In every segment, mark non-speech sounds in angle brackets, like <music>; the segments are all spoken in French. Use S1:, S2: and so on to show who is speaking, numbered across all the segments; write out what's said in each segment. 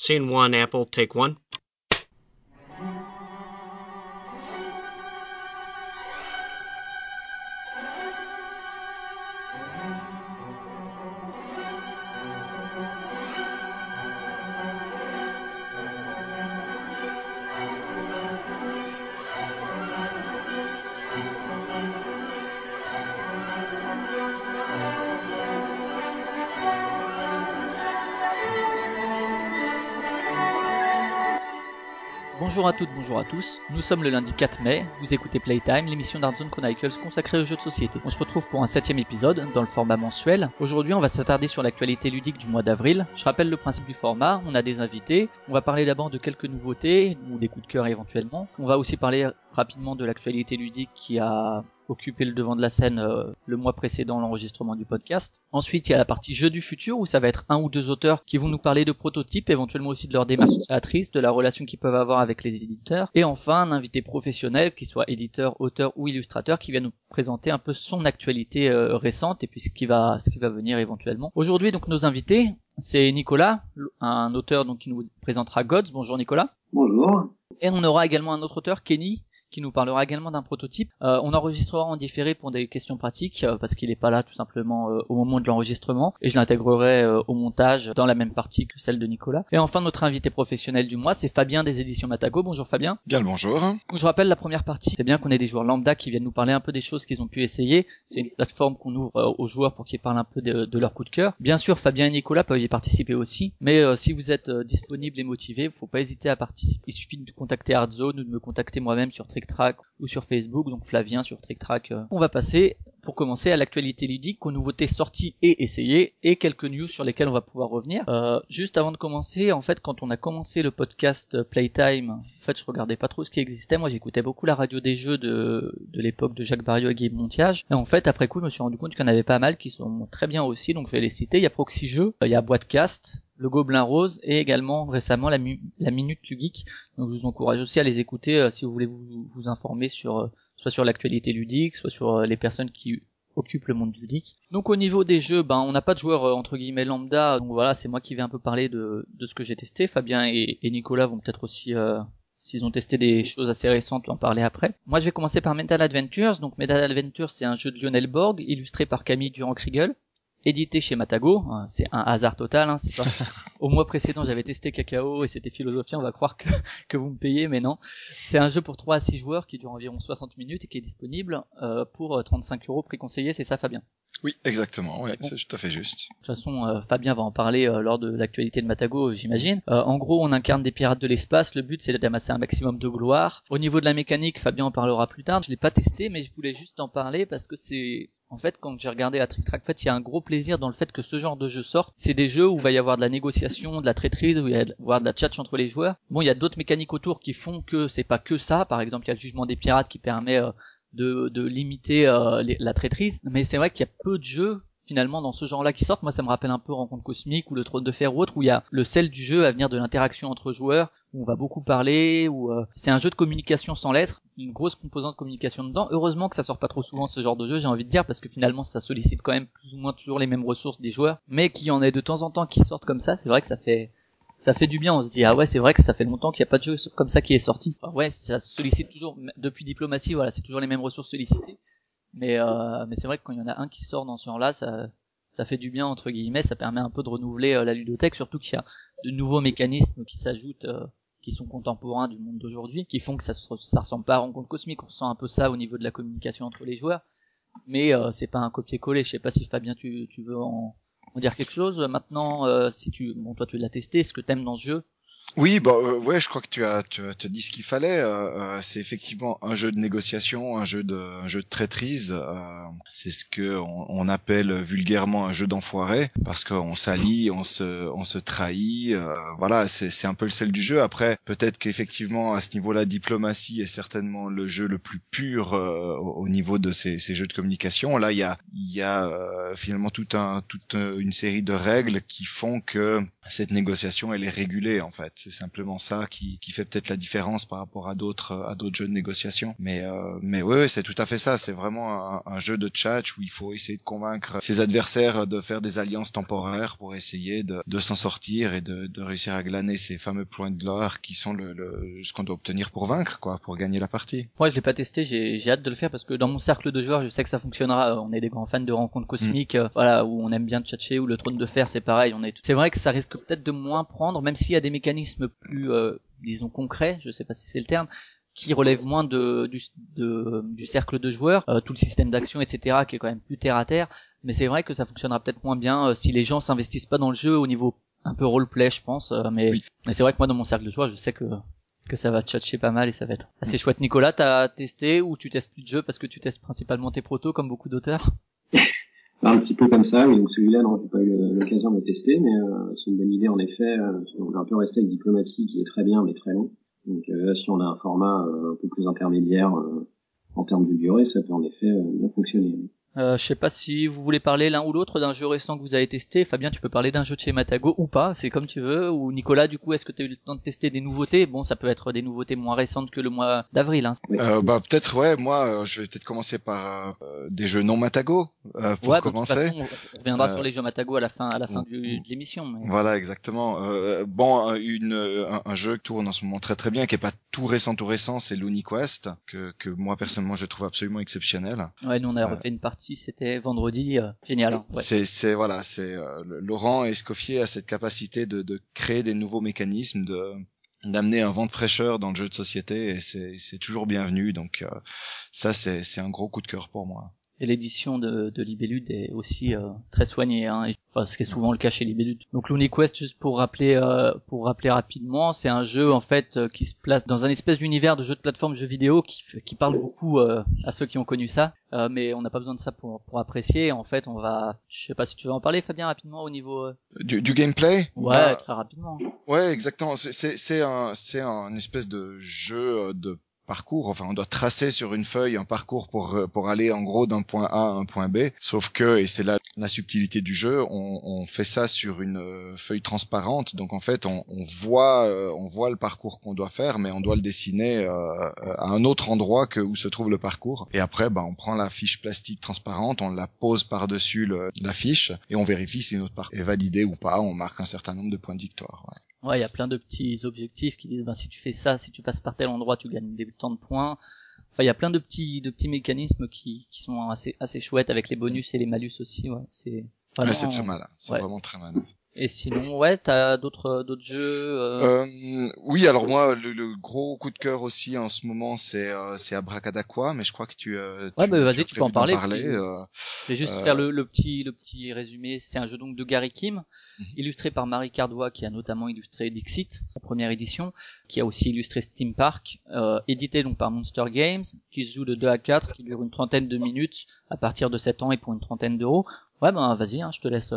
S1: Scene one, Apple, take one.
S2: Bonjour à tous. Nous sommes le lundi 4 mai. Vous écoutez Playtime, l'émission d'Artzone Chronicles consacrée aux jeux de société. On se retrouve pour un septième épisode dans le format mensuel. Aujourd'hui, on va s'attarder sur l'actualité ludique du mois d'avril. Je rappelle le principe du format. On a des invités. On va parler d'abord de quelques nouveautés ou des coups de cœur éventuellement. On va aussi parler rapidement de l'actualité ludique qui a occupé le devant de la scène euh, le mois précédent l'enregistrement du podcast. Ensuite, il y a la partie jeu du futur où ça va être un ou deux auteurs qui vont nous parler de prototypes, éventuellement aussi de leur démarche créatrice, de la relation qu'ils peuvent avoir avec les éditeurs. Et enfin, un invité professionnel, qui soit éditeur, auteur ou illustrateur, qui vient nous présenter un peu son actualité euh, récente et puis ce qui va ce qui va venir éventuellement. Aujourd'hui, donc nos invités, c'est Nicolas, un auteur donc qui nous présentera Gods. Bonjour Nicolas.
S3: Bonjour.
S2: Et on aura également un autre auteur, Kenny, qui nous parlera également d'un prototype. Euh, on enregistrera en différé pour des questions pratiques euh, parce qu'il n'est pas là tout simplement euh, au moment de l'enregistrement et je l'intégrerai euh, au montage dans la même partie que celle de Nicolas. Et enfin notre invité professionnel du mois c'est Fabien des éditions Matago. Bonjour Fabien.
S4: Bien le bonjour.
S2: Je rappelle la première partie, c'est bien qu'on ait des joueurs lambda qui viennent nous parler un peu des choses qu'ils ont pu essayer. C'est une plateforme qu'on ouvre aux joueurs pour qu'ils parlent un peu de, de, leur coup de cœur. Bien sûr Fabien et Nicolas peuvent y participer aussi, mais si vous êtes disponible et motivé, faut pas hésiter à participer. Il suffit de contacter Hardzone ou de me contacter moi-même sur Ou sur Facebook, donc Flavien sur TrickTrack. On va passer pour commencer à l'actualité ludique, aux nouveautés sorties et essayées, et quelques news sur lesquelles on va pouvoir revenir. Euh, juste avant de commencer, en fait, quand on a commencé le podcast Playtime, en fait, je regardais pas trop ce qui existait. Moi, j'écoutais beaucoup la radio des jeux de, de l'époque de Jacques Barriot et Guy Montiage. Et en fait, après coup, je me suis rendu compte qu'il y en avait pas mal qui sont très bien aussi, donc je vais les citer. Il y a Proxy Jeux, il y a Boîtecast, le Gobelin Rose et également récemment la, la Minute du Geek. Donc je vous encourage aussi à les écouter euh, si vous voulez vous, vous informer sur euh, soit sur l'actualité ludique, soit sur euh, les personnes qui occupent le monde ludique. Donc au niveau des jeux, ben on n'a pas de joueurs entre guillemets lambda, donc voilà c'est moi qui vais un peu parler de, de ce que j'ai testé. Fabien et, Nicolas vont peut-être aussi s'ils ont testé des choses assez récentes, en parler après. Moi, je vais commencer par Metal Adventures. Donc, Metal Adventures, c'est un jeu de Lionel Borg, illustré par Camille Durand-Kriegel édité chez Matago, c'est un hasard total. Hein, c'est pas... <laughs> Au mois précédent, j'avais testé Cacao et c'était Philosophie. On va croire que, que vous me payez, mais non. C'est un jeu pour 3 à 6 joueurs qui dure environ 60 minutes et qui est disponible euh, pour 35 euros prix conseillé. C'est ça, Fabien?
S4: Oui, exactement. Oui, c'est tout à fait juste.
S2: De toute façon, euh, Fabien va en parler euh, lors de l'actualité de Matago, j'imagine. en gros, on incarne des pirates de l'espace. Le but, c'est d'amasser un maximum de gloire. Au niveau de la mécanique, Fabien en parlera plus tard. Je l'ai pas testé, mais je voulais juste en parler parce que c'est en fait, quand j'ai regardé la Trick Track, en il y a un gros plaisir dans le fait que ce genre de jeu sorte. C'est des jeux où il va y avoir de la négociation, de la traîtrise, où il va y avoir de la chat entre les joueurs. Bon, il y a d'autres mécaniques autour qui font que c'est pas que ça. Par exemple, il y a le jugement des pirates qui permet euh, de, limiter euh, la traîtrise. Mais c'est vrai qu'il y a peu de jeux finalement dans ce genre-là qui sortent. Moi, ça me rappelle un peu Rencontre Cosmique ou le Trône de Fer ou autre, où il y a le sel du jeu à venir de l'interaction entre joueurs, où on va beaucoup parler, où euh, c'est un jeu de communication sans lettres, une grosse composante de communication dedans. Heureusement que ça sort pas trop souvent ce genre de jeu, j'ai envie de dire, parce que finalement ça sollicite quand même plus ou moins toujours les mêmes ressources des joueurs, mais qu'il y en ait de temps en temps qui sortent comme ça, c'est vrai que ça fait ça fait du bien, on se dit ah ouais c'est vrai que ça fait longtemps qu'il n'y a pas de jeu comme ça qui est sorti. Ouais, ça sollicite toujours depuis diplomatie, voilà, c'est toujours les mêmes ressources sollicitées. Mais euh, mais c'est vrai que quand il y en a un qui sort dans ce genre-là, ça ça fait du bien entre guillemets, ça permet un peu de renouveler euh, la ludothèque, surtout qu'il y a de nouveaux mécanismes qui s'ajoutent, euh, qui sont contemporains du monde d'aujourd'hui, qui font que ça, ça ressemble pas à Rencontre Cosmique, on sent un peu ça au niveau de la communication entre les joueurs, mais euh, c'est pas un copier-coller. Je sais pas si Fabien tu, tu veux en, en dire quelque chose. Maintenant, euh, si tu, bon toi tu l'as testé, ce que t'aimes dans ce jeu,
S4: oui, bah euh, ouais, je crois que tu as tu as, as dit ce qu'il fallait. Euh, c'est effectivement un jeu de négociation, un jeu de un jeu de traîtrise. Euh, c'est ce que on, on, appelle vulgairement un jeu d'enfoiré parce qu'on s'allie, on se on se trahit. voilà, c'est c'est un peu le sel du jeu. Après, peut-être qu'effectivement à ce niveau-là, diplomatie est certainement le jeu le plus pur au, au, niveau de ces, ces jeux de communication. Là, il y a il y a finalement tout un toute une série de règles qui font que cette négociation elle est régulée en fait. C'est simplement ça qui, qui fait peut-être la différence par rapport à d'autres à d'autres jeux de négociation. Mais euh, mais ouais, c'est tout à fait ça. C'est vraiment un, jeu de chat où il faut essayer de convaincre ses adversaires de faire des alliances temporaires pour essayer de, de s'en sortir et de, de réussir à glaner ces fameux points de gloire qui sont le, le ce qu'on doit obtenir pour vaincre, quoi, pour gagner la partie.
S2: Moi, je l'ai pas testé. J'ai j'ai hâte de le faire parce que dans mon cercle de joueurs, je sais que ça fonctionnera. On est des grands fans de rencontres cosmiques, mm. euh, voilà, où on aime bien tchatcher, ou le trône de fer, c'est pareil. On est. C'est vrai que ça risque peut-être de moins prendre, même s'il y a des mécanismes plus, euh, disons concrets. Je sais pas si c'est le terme qui relève moins de, du, de, du cercle de joueurs, euh, tout le système d'action, etc., qui est quand même plus terre à terre. Mais c'est vrai que ça fonctionnera peut-être moins bien si les gens s'investissent pas dans le jeu au niveau un peu roleplay, je pense. mais, mais c'est vrai que moi, dans mon cercle de joueurs, je sais que que ça va tchatcher pas mal et ça va être assez chouette. Nicolas, t'as testé ou tu testes plus de jeux parce que tu testes principalement tes protos comme beaucoup d'auteurs?
S1: Un petit peu comme ça, mais donc celui-là, non, j'ai pas eu l'occasion de le tester, mais euh, c'est une bonne idée en effet. Euh, on va un peu rester avec Diplomatie qui est très bien mais très long. Donc euh, si on a un format un peu plus intermédiaire en termes de durée, ça peut en effet bien fonctionner.
S2: Euh, je sais pas si vous voulez parler l'un ou l'autre d'un jeu récent que vous avez testé. Fabien, tu peux parler d'un jeu de chez Matago ou pas, c'est comme tu veux. Ou Nicolas, du coup, est-ce que tu as eu le temps de tester des nouveautés? Bon, ça peut être des nouveautés moins récentes que le mois d'avril. Hein.
S4: Euh, bah peut-être ouais. Moi, euh, je vais peut-être commencer par euh, des jeux non Matago euh, pour
S2: ouais,
S4: commencer.
S2: on reviendra sur les jeux Matago à la fin, à la fin de l'émission. Mais...
S4: Voilà, exactement. bon, une, un, jeu qui tourne en ce moment très très bien, qui est pas tout récent, tout récent, c'est Quest que que moi personnellement je trouve absolument exceptionnel.
S2: Ouais, nous on a refait une partie, c'était vendredi euh, génial. Hein,
S4: c'est c'est voilà, c'est euh, Laurent Escoffier a cette capacité de, de créer des nouveaux mécanismes, de d'amener un vent de fraîcheur dans le jeu de société et c'est c'est toujours bienvenu. Donc euh, ça c'est c'est un gros coup de cœur pour moi.
S2: Et l'édition de, de Libellude est aussi très soignée. Hein, ce qui est souvent le cas chez les. Donc Quest, juste pour rappeler, euh, pour rappeler rapidement, c'est un jeu en fait euh, qui se place dans un espèce d'univers de jeu de plateforme, jeu vidéo qui, qui parle beaucoup euh, à ceux qui ont connu ça, mais on n'a pas besoin de ça pour, pour apprécier. En fait, on va, je sais pas si tu veux en parler, Fabien, rapidement au niveau
S4: du, du, gameplay?
S2: Ouais, bah, très rapidement.
S4: Ouais, exactement. C'est c'est un c'est un espèce de jeu de parcours. Enfin, on doit tracer sur une feuille un parcours pour pour aller en gros d'un point A à un point B. Sauf que, et c'est là la subtilité du jeu, on, on fait ça sur une euh, feuille transparente. Donc en fait, on, on voit euh, on voit le parcours qu'on doit faire, mais on doit le dessiner euh, à un autre endroit que où se trouve le parcours. Et après, bah, on prend la fiche plastique transparente, on la pose par dessus la fiche et on vérifie si notre parcours est validé ou pas. On marque un certain nombre de points de victoire. Ouais,
S2: il y a plein de petits objectifs qui disent ben, si tu fais ça, si tu passes par tel endroit, tu gagnes des temps de points. Enfin, il y a plein de petits de petits mécanismes qui, qui sont assez assez chouettes avec les bonus et les malus aussi. Ouais, c'est
S4: ouais, c'est très malin. C'est vraiment très malin.
S2: Et sinon, ouais, t'as d'autres d'autres jeux.
S4: Euh... Euh, oui, alors moi, le, gros coup de cœur aussi en ce moment, c'est euh, c'est Abracadaqua, mais je crois que tu.
S2: Euh, ouais, bah vas-y, tu, peux en parler. parler euh, je vais juste faire le, le, petit le petit résumé. C'est un jeu donc de Gary Kim, mhm. illustré par Marie Cardois, qui a notamment illustré Dixit, la première édition, qui a aussi illustré Steam Park, édité donc par Monster Games, qui se joue de 2 à 4, qui dure une trentaine de minutes à partir de 7 ans et pour une trentaine d'euros. Ouais, ben vas-y, hein, je te laisse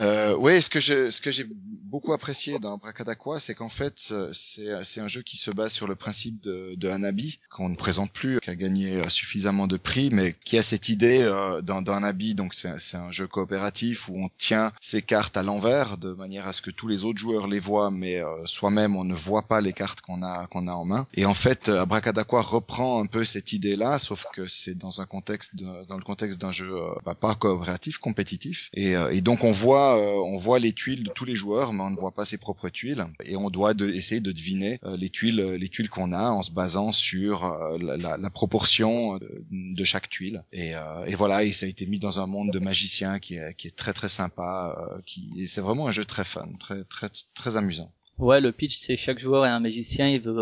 S4: euh, oui, ce que je, ce que j'ai beaucoup apprécié dans Bracadaqua, c'est qu'en fait, euh, c'est, c'est un jeu qui se base sur le principe de, de Hanabi, qu'on ne présente plus, qui a gagné euh, suffisamment de prix, mais qui a cette idée euh, dans, dans Hanabi, donc c'est, c'est un jeu coopératif où on tient ses cartes à l'envers, de manière à ce que tous les autres joueurs les voient, mais euh, soi-même on ne voit pas les cartes qu'on a, qu'on a en main. Et en fait, Bracadaqua reprend un peu cette idée-là, sauf que c'est dans un contexte, dans le contexte d'un jeu bah, pas coopératif, compétitif, et, et donc on voit euh, on voit les tuiles de tous les joueurs, mais on ne voit pas ses propres tuiles, et on doit essayer de deviner euh, les tuiles, les tuiles qu'on a en se basant sur euh, la, proportion de chaque tuile. Et, voilà, et ça a été mis dans un monde de magiciens qui est, très très sympa, qui c'est vraiment un jeu très fun, très très très amusant.
S2: Ouais, le pitch c'est chaque joueur est un magicien, il veut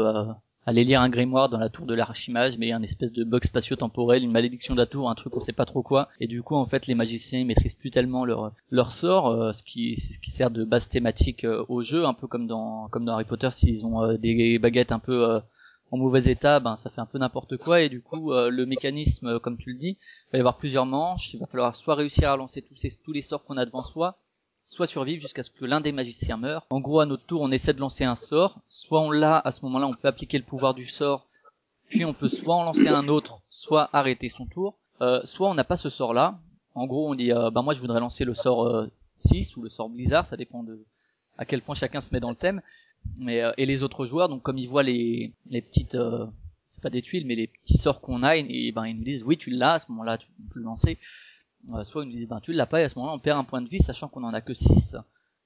S2: aller lire un grimoire dans la tour de l'archimage, mais y a une espèce de bug spatio-temporel, une malédiction de la tour, un truc on sait pas trop quoi. Et du coup, en fait, les magiciens ils maîtrisent plus tellement leur leur sort, euh, ce qui ce qui sert de base thématique euh, au jeu, un peu comme dans comme dans Harry Potter, s'ils ont euh, des baguettes un peu en mauvais état, ben ça fait un peu n'importe quoi. Et du coup, le mécanisme, comme tu le dis, va y avoir plusieurs manches. Il va falloir soit réussir à lancer tous ces tous les sorts qu'on a devant soi, soit survivre jusqu'à ce que l'un des magiciens meure. En gros, à notre tour, on essaie de lancer un sort. Soit on l'a, à ce moment-là, on peut appliquer le pouvoir du sort, puis on peut soit en lancer un autre, soit arrêter son tour. Euh, soit on n'a pas ce sort-là. En gros, on dit, euh, bah moi je voudrais lancer le sort 6 euh, ou le sort Blizzard, ça dépend de à quel point chacun se met dans le thème. Mais et les autres joueurs, donc comme ils voient les les petites c'est pas des tuiles, mais les petits sorts qu'on a, et, ben ils nous disent oui tu l'as, à ce moment-là tu peux le lancer. Soit ils nous disent ben tu l'as pas, et à ce moment-là on perd un point de vie, sachant qu'on en a que 6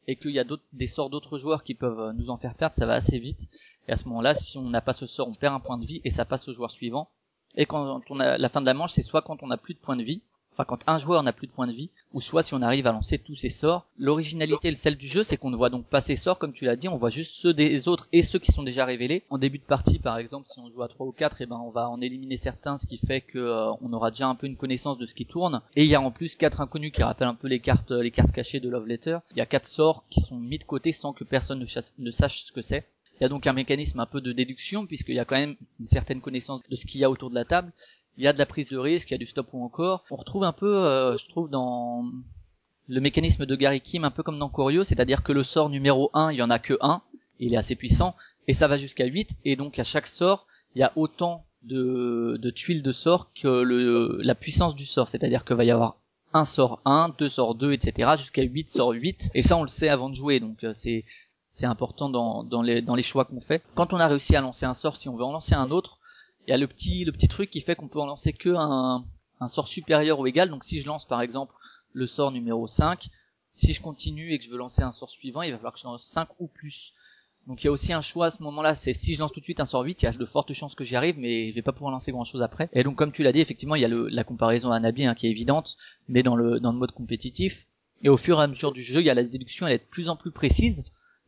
S2: et qu'il y a des sorts d'autres joueurs qui peuvent nous en faire perdre, ça va assez vite. Et à ce moment-là, si on n'a pas ce sort, on perd un point de vie et ça passe au joueur suivant. Et quand on a la fin de la manche, c'est soit quand on n'a plus de points de vie, enfin quand un joueur n'a plus de points de vie, ou soit si on arrive à lancer tous ses sorts. L'originalité, le sel du jeu, c'est qu'on ne voit donc pas ses sorts, comme tu l'as dit, on voit juste ceux des autres et ceux qui sont déjà révélés. En début de partie, par exemple, si on joue à 3 ou 4, et eh ben on va en éliminer certains, ce qui fait que euh, on aura déjà un peu une connaissance de ce qui tourne. Et il y a en plus quatre inconnus qui rappellent un peu les cartes, les cartes cachées de Love Letter. Il y a quatre sorts qui sont mis de côté sans que personne ne, ne sache ce que c'est. Il y a donc un mécanisme un peu de déduction puisqu'il y a quand même une certaine connaissance de ce qu'il y a autour de la table il y a de la prise de risque, il y a du stop ou encore. On retrouve un peu, euh, je trouve, dans le mécanisme de Gary Kim, un peu comme dans Corio, c'est-à-dire que le sort numéro 1, il y en a que 1, il est assez puissant, et ça va jusqu'à 8, et donc à chaque sort, il y a autant de, tuiles de sort que le, la puissance du sort, c'est-à-dire que va y avoir un sort 1, deux sorts 2, etc., jusqu'à 8 sorts 8, et ça on le sait avant de jouer, donc euh, c'est c'est important dans, les, dans les choix qu'on fait. Quand on a réussi à lancer un sort, si on veut en lancer un autre, il y a le petit truc qui fait qu'on peut en lancer que un, sort supérieur ou égal. Donc si je lance par exemple le sort numéro 5, si je continue et que je veux lancer un sort suivant, il va falloir que je lance 5 ou plus. Donc il y a aussi un choix à ce moment-là, c'est si je lance tout de suite un sort 8, il y a de fortes chances que j'y arrive, mais je vais pas pouvoir lancer grand-chose après. Et donc comme tu l'as dit, effectivement, il y a la comparaison à Nabi hein, qui est évidente, mais dans le, dans le mode compétitif. Et au fur et à mesure du jeu, il y a la déduction, elle est de plus en plus précise,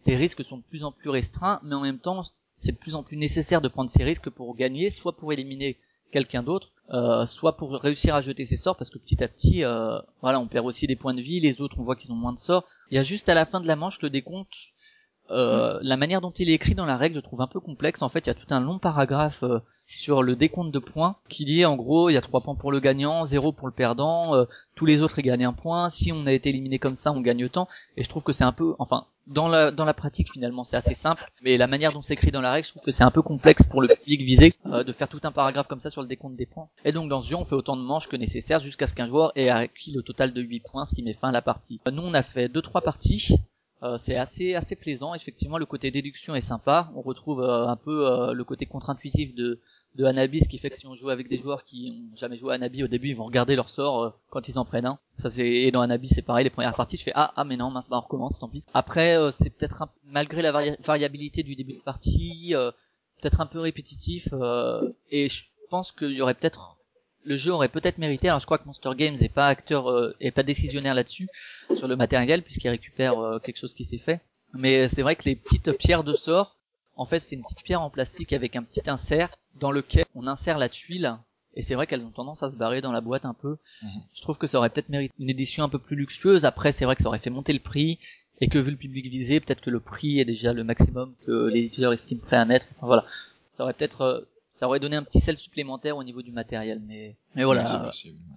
S2: les risques sont de plus en plus restreints, mais en même temps, c'est de plus en plus nécessaire de prendre ces risques pour gagner, soit pour éliminer quelqu'un d'autre, euh, soit pour réussir à jeter ses sorts, parce que petit à petit, euh, voilà, on perd aussi des points de vie, les autres on voit qu'ils ont moins de sorts. Il y a juste à la fin de la manche le décompte. Euh, La manière dont il est écrit dans la règle, je trouve un peu complexe. En fait, il y a tout un long paragraphe euh, sur le décompte de points qui dit en gros, il y a trois points pour le gagnant, zéro pour le perdant, euh, tous les autres ils gagnent un point. Si on a été éliminé comme ça, on gagne tant. Et je trouve que c'est un peu, enfin, dans la, dans la pratique finalement c'est assez simple, mais la manière dont c'est écrit dans la règle, je trouve que c'est un peu complexe pour le public visé euh, de faire tout un paragraphe comme ça sur le décompte des points. Et donc dans ce jeu on fait autant de manches que nécessaire jusqu'à ce qu'un joueur ait acquis le total de 8 points, ce qui met fin à la partie. Nous on a fait 2-3 parties, euh, c'est assez assez plaisant, effectivement le côté déduction est sympa, on retrouve euh, un peu le côté contre-intuitif de de Hanabi, ce qui fait que si on joue avec des joueurs qui ont jamais joué à Hanabi au début, ils vont regarder leur sort euh, quand ils en prennent un. Ça c'est et dans Hanabi c'est pareil, les premières parties je fais ah ah mais non mince bah on recommence tant pis. Après euh, c'est peut-être malgré la variabilité du début de partie, euh, peut-être un peu répétitif et je pense qu'il y aurait peut-être le jeu aurait peut-être mérité. Alors je crois que Monster Games est pas acteur est pas décisionnaire là-dessus sur le matériel puisqu'il récupère quelque chose qui s'est fait. Mais c'est vrai que les petites pierres de sort en fait, c'est une petite pierre en plastique avec un petit insert dans lequel on insère la tuile. Et c'est vrai qu'elles ont tendance à se barrer dans la boîte un peu. Mhm. Je trouve que ça aurait peut-être mérité une édition un peu plus luxueuse. Après, c'est vrai que ça aurait fait monter le prix. Et que vu le public visé, peut-être que le prix est déjà le maximum que l'éditeur estime prêt à mettre. Enfin voilà. Ça aurait peut-être, euh, ça aurait donné un petit sel supplémentaire au niveau du matériel. Mais, mais voilà.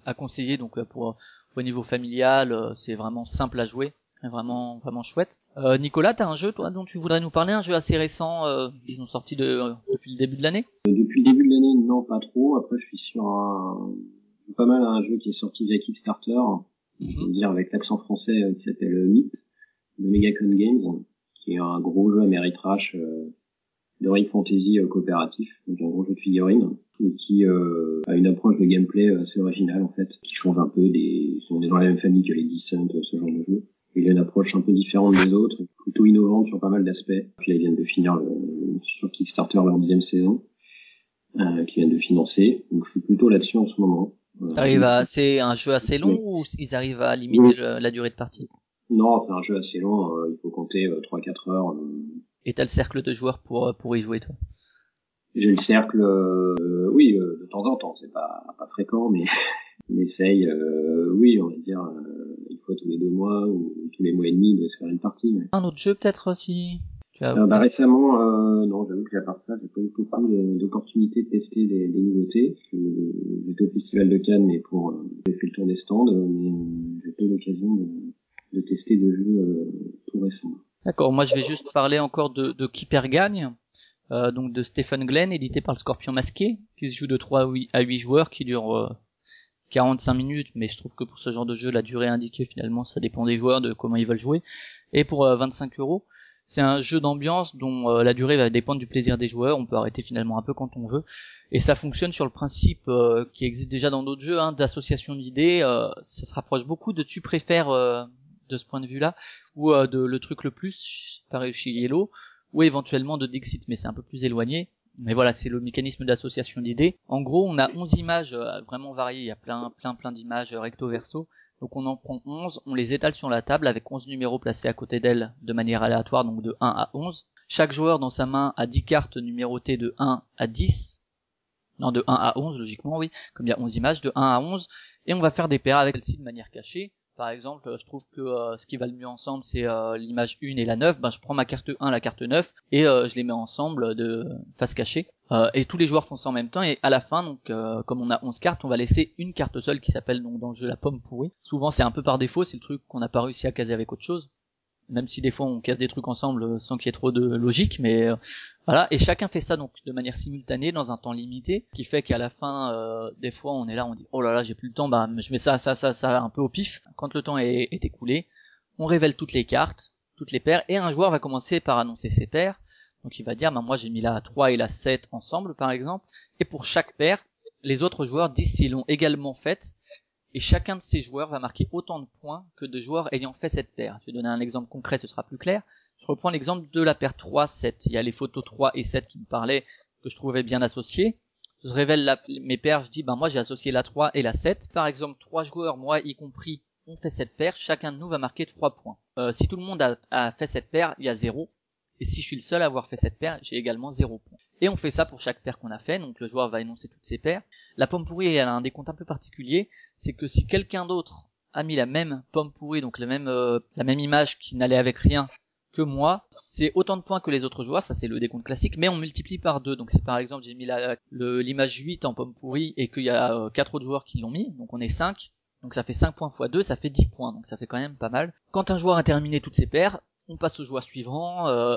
S2: à conseiller. Donc, euh, pour, au niveau familial, euh, c'est vraiment simple à jouer vraiment vraiment chouette. Euh, Nicolas, t'as un jeu toi dont tu voudrais nous parler, un jeu assez récent, euh, disons sorti de, depuis le début de l'année?
S1: Euh, Depuis le début de l'année, non pas trop. Après, je suis sur un pas mal un jeu qui est sorti via Kickstarter, mm dire avec l'accent français euh, qui s'appelle Myth de Megacon Games, qui est un gros jeu Ameritrash euh, de fantasy coopératif, donc un gros jeu de figurines et qui euh, a une approche de gameplay assez originale en fait, qui change un peu des, on est dans la même famille que les Descent, ce genre de jeu. Il a une approche un peu différente des autres, plutôt innovante sur pas mal d'aspects. Puis ils viennent de finir le, sur Kickstarter leur deuxième saison, euh, qui viennent de financer. Donc je suis plutôt là-dessus en ce moment.
S2: Euh, à, c'est un jeu assez long ou ils arrivent à limiter la durée de partie?
S1: Non, c'est un jeu assez long. Euh, il faut compter euh, 3-4 heures. Euh.
S2: Et t'as le cercle de joueurs pour pour y jouer toi?
S1: J'ai le cercle, oui, de temps en temps. C'est pas pas fréquent, mais <laughs> on essaye. oui, on va dire tous les deux mois ou tous les mois et demi de se faire une partie.
S2: Un autre jeu peut-être aussi
S1: euh, bah, récemment, euh, non, j'avoue que à part ça, j'ai pas eu beaucoup d'opportunités de tester des, des nouveautés. J'étais au Festival de Cannes, mais pour euh, j'ai fait le tour des stands, mais j'ai pas eu l'occasion de, de, tester de jeux tout récents.
S2: D'accord, moi je vais juste parler encore de, de Keeper Gagne, euh, donc de Stephen Glenn, édité par le Scorpion Masqué, qui se joue de 3 à 8 joueurs, qui dure 45 minutes, mais je trouve que pour ce genre de jeu, la durée indiquée finalement, ça dépend des joueurs, de comment ils veulent jouer. Et pour 25 euh, euros, C'est un jeu d'ambiance dont euh, la durée va dépendre du plaisir des joueurs. On peut arrêter finalement un peu quand on veut. Et ça fonctionne sur le principe euh, qui existe déjà dans d'autres jeux, hein, d'association d'idées. Ça se rapproche beaucoup de tu préfères de ce point de vue-là, ou de le truc le plus, pareil chez Yellow, ou éventuellement de Dixit, mais c'est un peu plus éloigné. Mais voilà, c'est le mécanisme d'association d'idées. En gros, on a 11 images vraiment variées. Il y a plein, plein, plein d'images recto verso. Donc on en prend 11, on les étale sur la table avec 11 numéros placés à côté d'elle de manière aléatoire, donc de 1 à 11. Chaque joueur dans sa main a 10 cartes numérotées de 1 à 10. Non, de 1 à 11, logiquement, oui, comme il y a 11 images, de 1 à 11. Et on va faire des paires avec celle-ci de manière cachée. Par exemple, je trouve que euh, ce qui va le mieux ensemble, c'est euh, l'image 1 et la 9. Ben, je prends ma carte 1, la carte 9, et euh, je les mets ensemble de face cachée. et tous les joueurs font ça en même temps, et à la fin, donc comme on a 11 cartes, on va laisser une carte seule qui s'appelle donc dans le jeu la pomme pourrie. Souvent c'est un peu par défaut, c'est le truc qu'on n'a pas réussi à caser avec autre chose même si des fois on casse des trucs ensemble sans qu'il y ait trop de logique, mais euh, voilà. Et chacun fait ça donc de manière simultanée dans un temps limité, qui fait qu'à la fin, euh, des fois on est là, on dit oh là là j'ai plus le temps, bah je mets ça, ça, ça, ça un peu au pif. Quand le temps est, est écoulé, on révèle toutes les cartes, toutes les paires, et un joueur va commencer par annoncer ses paires. Donc il va dire bah moi j'ai mis la 3 et la 7 ensemble par exemple, et pour chaque paire, les autres joueurs disent s'ils l'ont également faite et chacun de ces joueurs va marquer autant de points que de joueurs ayant fait cette paire. Je vais donner un exemple concret, ce sera plus clair. Je reprends l'exemple de la paire 3-7. Il y a les photos 3 et 7 qui me parlaient, que je trouvais bien associées. Je révèle mes paires, je dis, ben moi j'ai associé la 3 et la 7. Par exemple, trois joueurs, moi y compris, ont fait cette paire. Chacun de nous va marquer 3 points. Euh, si tout le monde a, a fait cette paire, il y a 0. Et si je suis le seul à avoir fait cette paire, j'ai également 0 points. Et on fait ça pour chaque paire qu'on a fait, donc le joueur va énoncer toutes ses paires. La pomme pourrie, elle a un décompte un peu particulier, c'est que si quelqu'un d'autre a mis la même pomme pourrie, donc la même, euh, la même image qui n'allait avec rien que moi, c'est autant de points que les autres joueurs, ça c'est le décompte classique, mais on multiplie par deux. Donc si par exemple j'ai mis l'image 8 en pomme pourrie et qu'il y a euh, quatre autres joueurs qui l'ont mis, donc on est 5, donc ça fait 5 points x 2, ça fait 10 points, donc ça fait quand même pas mal. Quand un joueur a terminé toutes ses paires, on passe au joueur suivant, euh,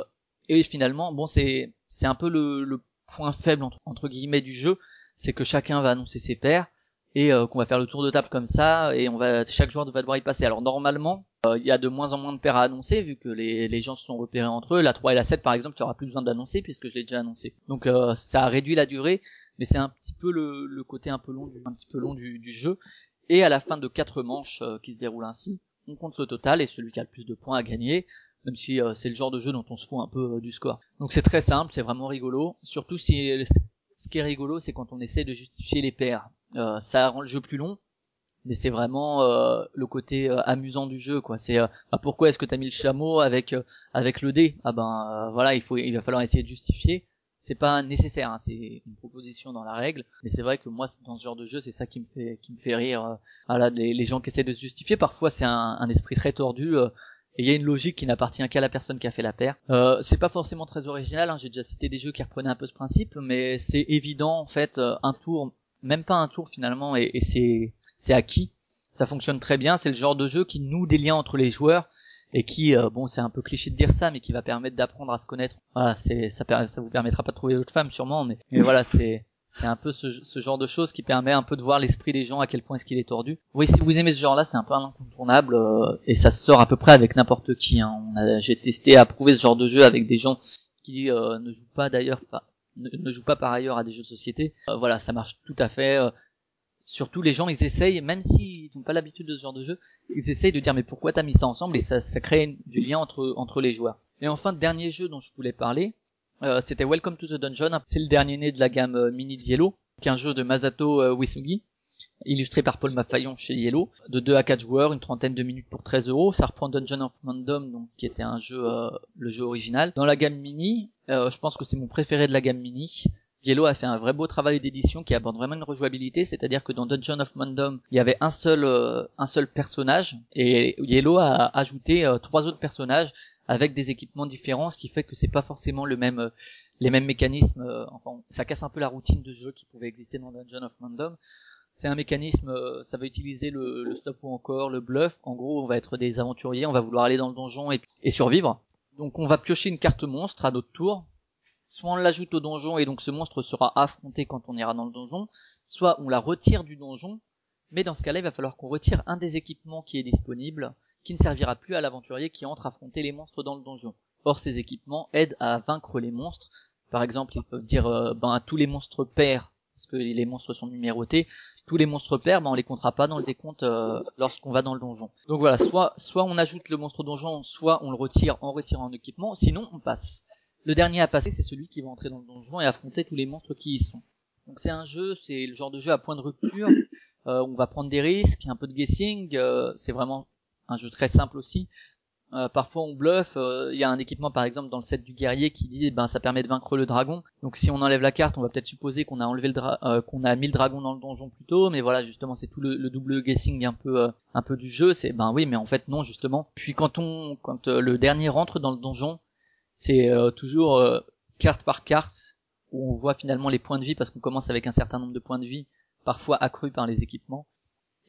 S2: et finalement, bon, c'est un peu le, point faible entre, guillemets du jeu, c'est que chacun va annoncer ses paires et euh, qu'on va faire le tour de table comme ça et on va chaque joueur va devoir y passer. Alors normalement, euh, il y a de moins en moins de paires à annoncer vu que les, les gens se sont repérés entre eux. La 3 et la 7 par exemple, tu auras plus besoin d'annoncer puisque je l'ai déjà annoncé. Donc euh, ça réduit la durée, mais c'est un petit peu le, le, côté un peu long un petit peu long du, du jeu. Et à la fin de quatre manches qui se déroulent ainsi, on compte le total et celui qui a le plus de points a gagné même si euh, c'est le genre de jeu dont on se fout un peu euh, du score. Donc c'est très simple, c'est vraiment rigolo. Surtout si ce qui est rigolo, c'est quand on essaie de justifier les paires. Euh, ça rend le jeu plus long, mais c'est vraiment le côté amusant du jeu, quoi. C'est bah, pourquoi est-ce que t'as mis le chameau avec avec le dé? Ah ben voilà, il faut il va falloir essayer de justifier. C'est pas nécessaire, hein, c'est une proposition dans la règle, mais c'est vrai que moi dans ce genre de jeu, c'est ça qui me fait qui me fait rire. Voilà, les, les gens qui essaient de se justifier, parfois c'est un, un esprit très tordu et il y a une logique qui n'appartient qu'à la personne qui a fait la paire. Euh, c'est pas forcément très original, hein, j'ai déjà cité des jeux qui reprenaient un peu ce principe, mais c'est évident en fait, euh, un tour, même pas un tour finalement, et, et c'est c'est acquis. Ça fonctionne très bien, c'est le genre de jeu qui noue des liens entre les joueurs et qui, euh, bon, c'est un peu cliché de dire ça, mais qui va permettre d'apprendre à se connaître. Voilà, c'est ça, ça vous permettra pas de trouver votre femme sûrement, mais, mais voilà, c'est c'est un peu ce, genre de choses qui permet un peu de voir l'esprit des gens à quel point est-ce qu'il est tordu. Oui, si vous aimez ce genre-là, c'est un peu incontournable euh, et ça sort à peu près avec n'importe qui. Hein. J'ai testé, approuvé ce genre de jeu avec des gens qui euh, ne jouent pas d'ailleurs, pas, ne, jouent pas par ailleurs à des jeux de société. Euh, voilà, ça marche tout à fait. surtout les gens, ils essayent, même s'ils n'ont pas l'habitude de ce genre de jeu, ils essayent de dire mais pourquoi t'as mis ça ensemble? Et ça, ça crée du lien entre les joueurs. Et enfin, dernier jeu dont je voulais parler, euh, c'était Welcome to the Dungeon. C'est le dernier né de la gamme euh, Mini de Yellow, qui est un jeu de Masato euh, Wisugi, illustré par Paul Maffayon chez Yellow, de 2 à 4 joueurs, une trentaine de minutes pour 13 euros. Ça reprend Dungeon of Random, donc qui était un jeu, le jeu original. Dans la gamme Mini, je pense que c'est mon préféré de la gamme Mini. Yellow a fait un vrai beau travail d'édition qui aborde vraiment une rejouabilité, c'est-à-dire que dans Dungeon of Random, il y avait un seul un seul personnage et Yellow a ajouté trois autres personnages avec des équipements différents, ce qui fait que c'est pas forcément euh, les mêmes mécanismes. Euh, enfin, ça casse un peu la routine de jeu qui pouvait exister dans Dungeon of Random. C'est un mécanisme, euh, ça va utiliser le, stop ou encore le bluff. En gros, on va être des aventuriers, on va vouloir aller dans le donjon et, et survivre. Donc, on va piocher une carte monstre à notre tour. Soit on l'ajoute au donjon et donc ce monstre sera affronté quand on ira dans le donjon. Soit on la retire du donjon. Mais dans ce cas-là, il va falloir qu'on retire un des équipements qui est disponible qui ne servira plus à l'aventurier qui entre affronter les monstres dans le donjon. Or, ces équipements aident à vaincre les monstres. Par exemple, ils peuvent dire euh, ben, tous les monstres pairs, parce que les monstres sont numérotés, tous les monstres pairs, ben, on les comptera pas dans le décompte euh, lorsqu'on va dans le donjon. Donc voilà, soit, soit on ajoute le monstre donjon, soit on le retire en retirant un équipement, sinon on passe. Le dernier à passer, c'est celui qui va entrer dans le donjon et affronter tous les monstres qui y sont. Donc c'est un jeu, c'est le genre de jeu à point de rupture. Euh, on va prendre des risques, un peu de guessing. Euh, c'est vraiment un jeu très simple aussi. Euh, parfois on bluffe. Il y a un équipement par exemple dans le set du guerrier qui dit ben ça permet de vaincre le dragon. Donc si on enlève la carte, on va peut-être supposer qu'on a enlevé le qu'on a mis le dragon dans le donjon plus tôt. Mais voilà justement c'est tout le, double guessing un peu un peu du jeu. C'est ben oui mais en fait non justement. Puis quand on quand le dernier rentre dans le donjon, c'est toujours carte par carte où on voit finalement les points de vie parce qu'on commence avec un certain nombre de points de vie, parfois accrus par les équipements,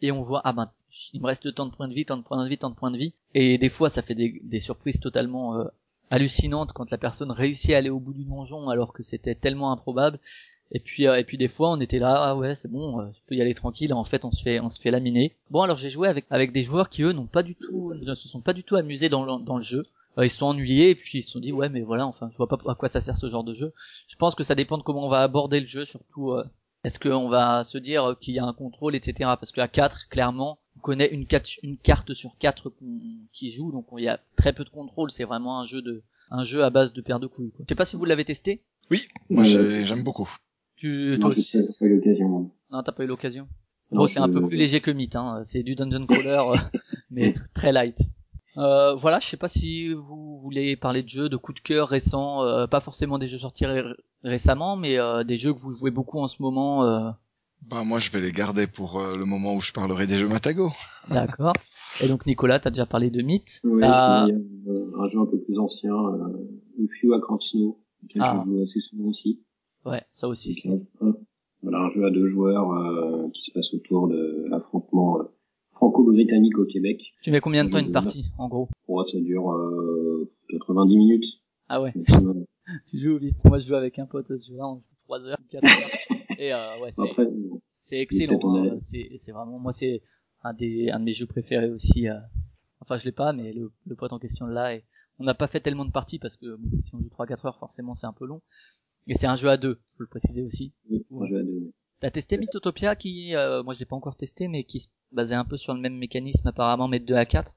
S2: et on voit ah ben il me reste tant de points de vie, tant de points de vie, tant de points de vie, et des fois ça fait des, surprises totalement euh, hallucinantes quand la personne réussit à aller au bout du donjon alors que c'était tellement improbable. Et puis euh, et puis des fois on était là ah ouais c'est bon euh, je peux y aller tranquille en fait on se fait on se fait laminer. Bon alors j'ai joué avec avec des joueurs qui eux n'ont pas du tout ne se sont pas du tout amusés dans le, dans le jeu. Euh, ils se sont ennuyés et puis ils se sont dit ouais mais voilà enfin je vois pas à quoi ça sert ce genre de jeu. Je pense que ça dépend de comment on va aborder le jeu surtout. Euh, est-ce qu'on va se dire qu'il y a un contrôle etc. Parce qu'à 4 clairement connaît une, une carte sur 4 qui joue donc il y a très peu de contrôle. C'est vraiment un jeu de un jeu à base de paire de couilles. Quoi. Je sais pas si vous l'avez testé.
S4: Oui, moi j'aime beaucoup.
S1: Tu non, aussi... pas eu l'occasion.
S2: Non, t'as pas eu l'occasion. Bon, c'est un peu plus léger que Myth, hein. C'est du dungeon crawler, <laughs> euh, mais très light. Euh, voilà, je sais pas si vous voulez parler de jeux, de coups de cœur récents, euh, pas forcément des jeux sortis récemment, mais euh, des jeux que vous jouez beaucoup en ce moment. Euh...
S4: Bah moi je vais les garder pour euh, le moment où je parlerai des jeux Matago. <laughs>
S2: D'accord. Et donc Nicolas, t'as déjà parlé de Myth.
S1: Oui, un jeu un peu plus ancien, euh, Few Across Snow, que ah. je joue assez souvent aussi.
S2: Ouais, ça aussi. C'est...
S1: Voilà, un jeu à deux joueurs qui se passe autour de l'affrontement franco-britannique au Québec.
S2: Tu mets combien de temps une partie, en gros?
S1: Oh, Ça dure euh, 90 minutes.
S2: Ah ouais <laughs> Tu joues vite. Moi, je joue avec un pote, je joue là, on joue 3 heures, 4 heures. <laughs> Et euh, ouais, c'est, c'est excellent. Hein. C'est, c'est vraiment, moi, c'est un des, un de mes jeux préférés aussi. Euh... Enfin, je l'ai pas, mais le, le pote en question là, et on n'a pas fait tellement de parties parce que bon, si on joue 3-4 heures, forcément, c'est un peu long. Et c'est un jeu à deux, faut le préciser aussi.
S1: Oui, un jeu à deux.
S2: T'as testé Mythotopia qui, euh, moi je l'ai pas encore testé, mais qui se basait un peu sur le même mécanisme apparemment, mais de 2 à 4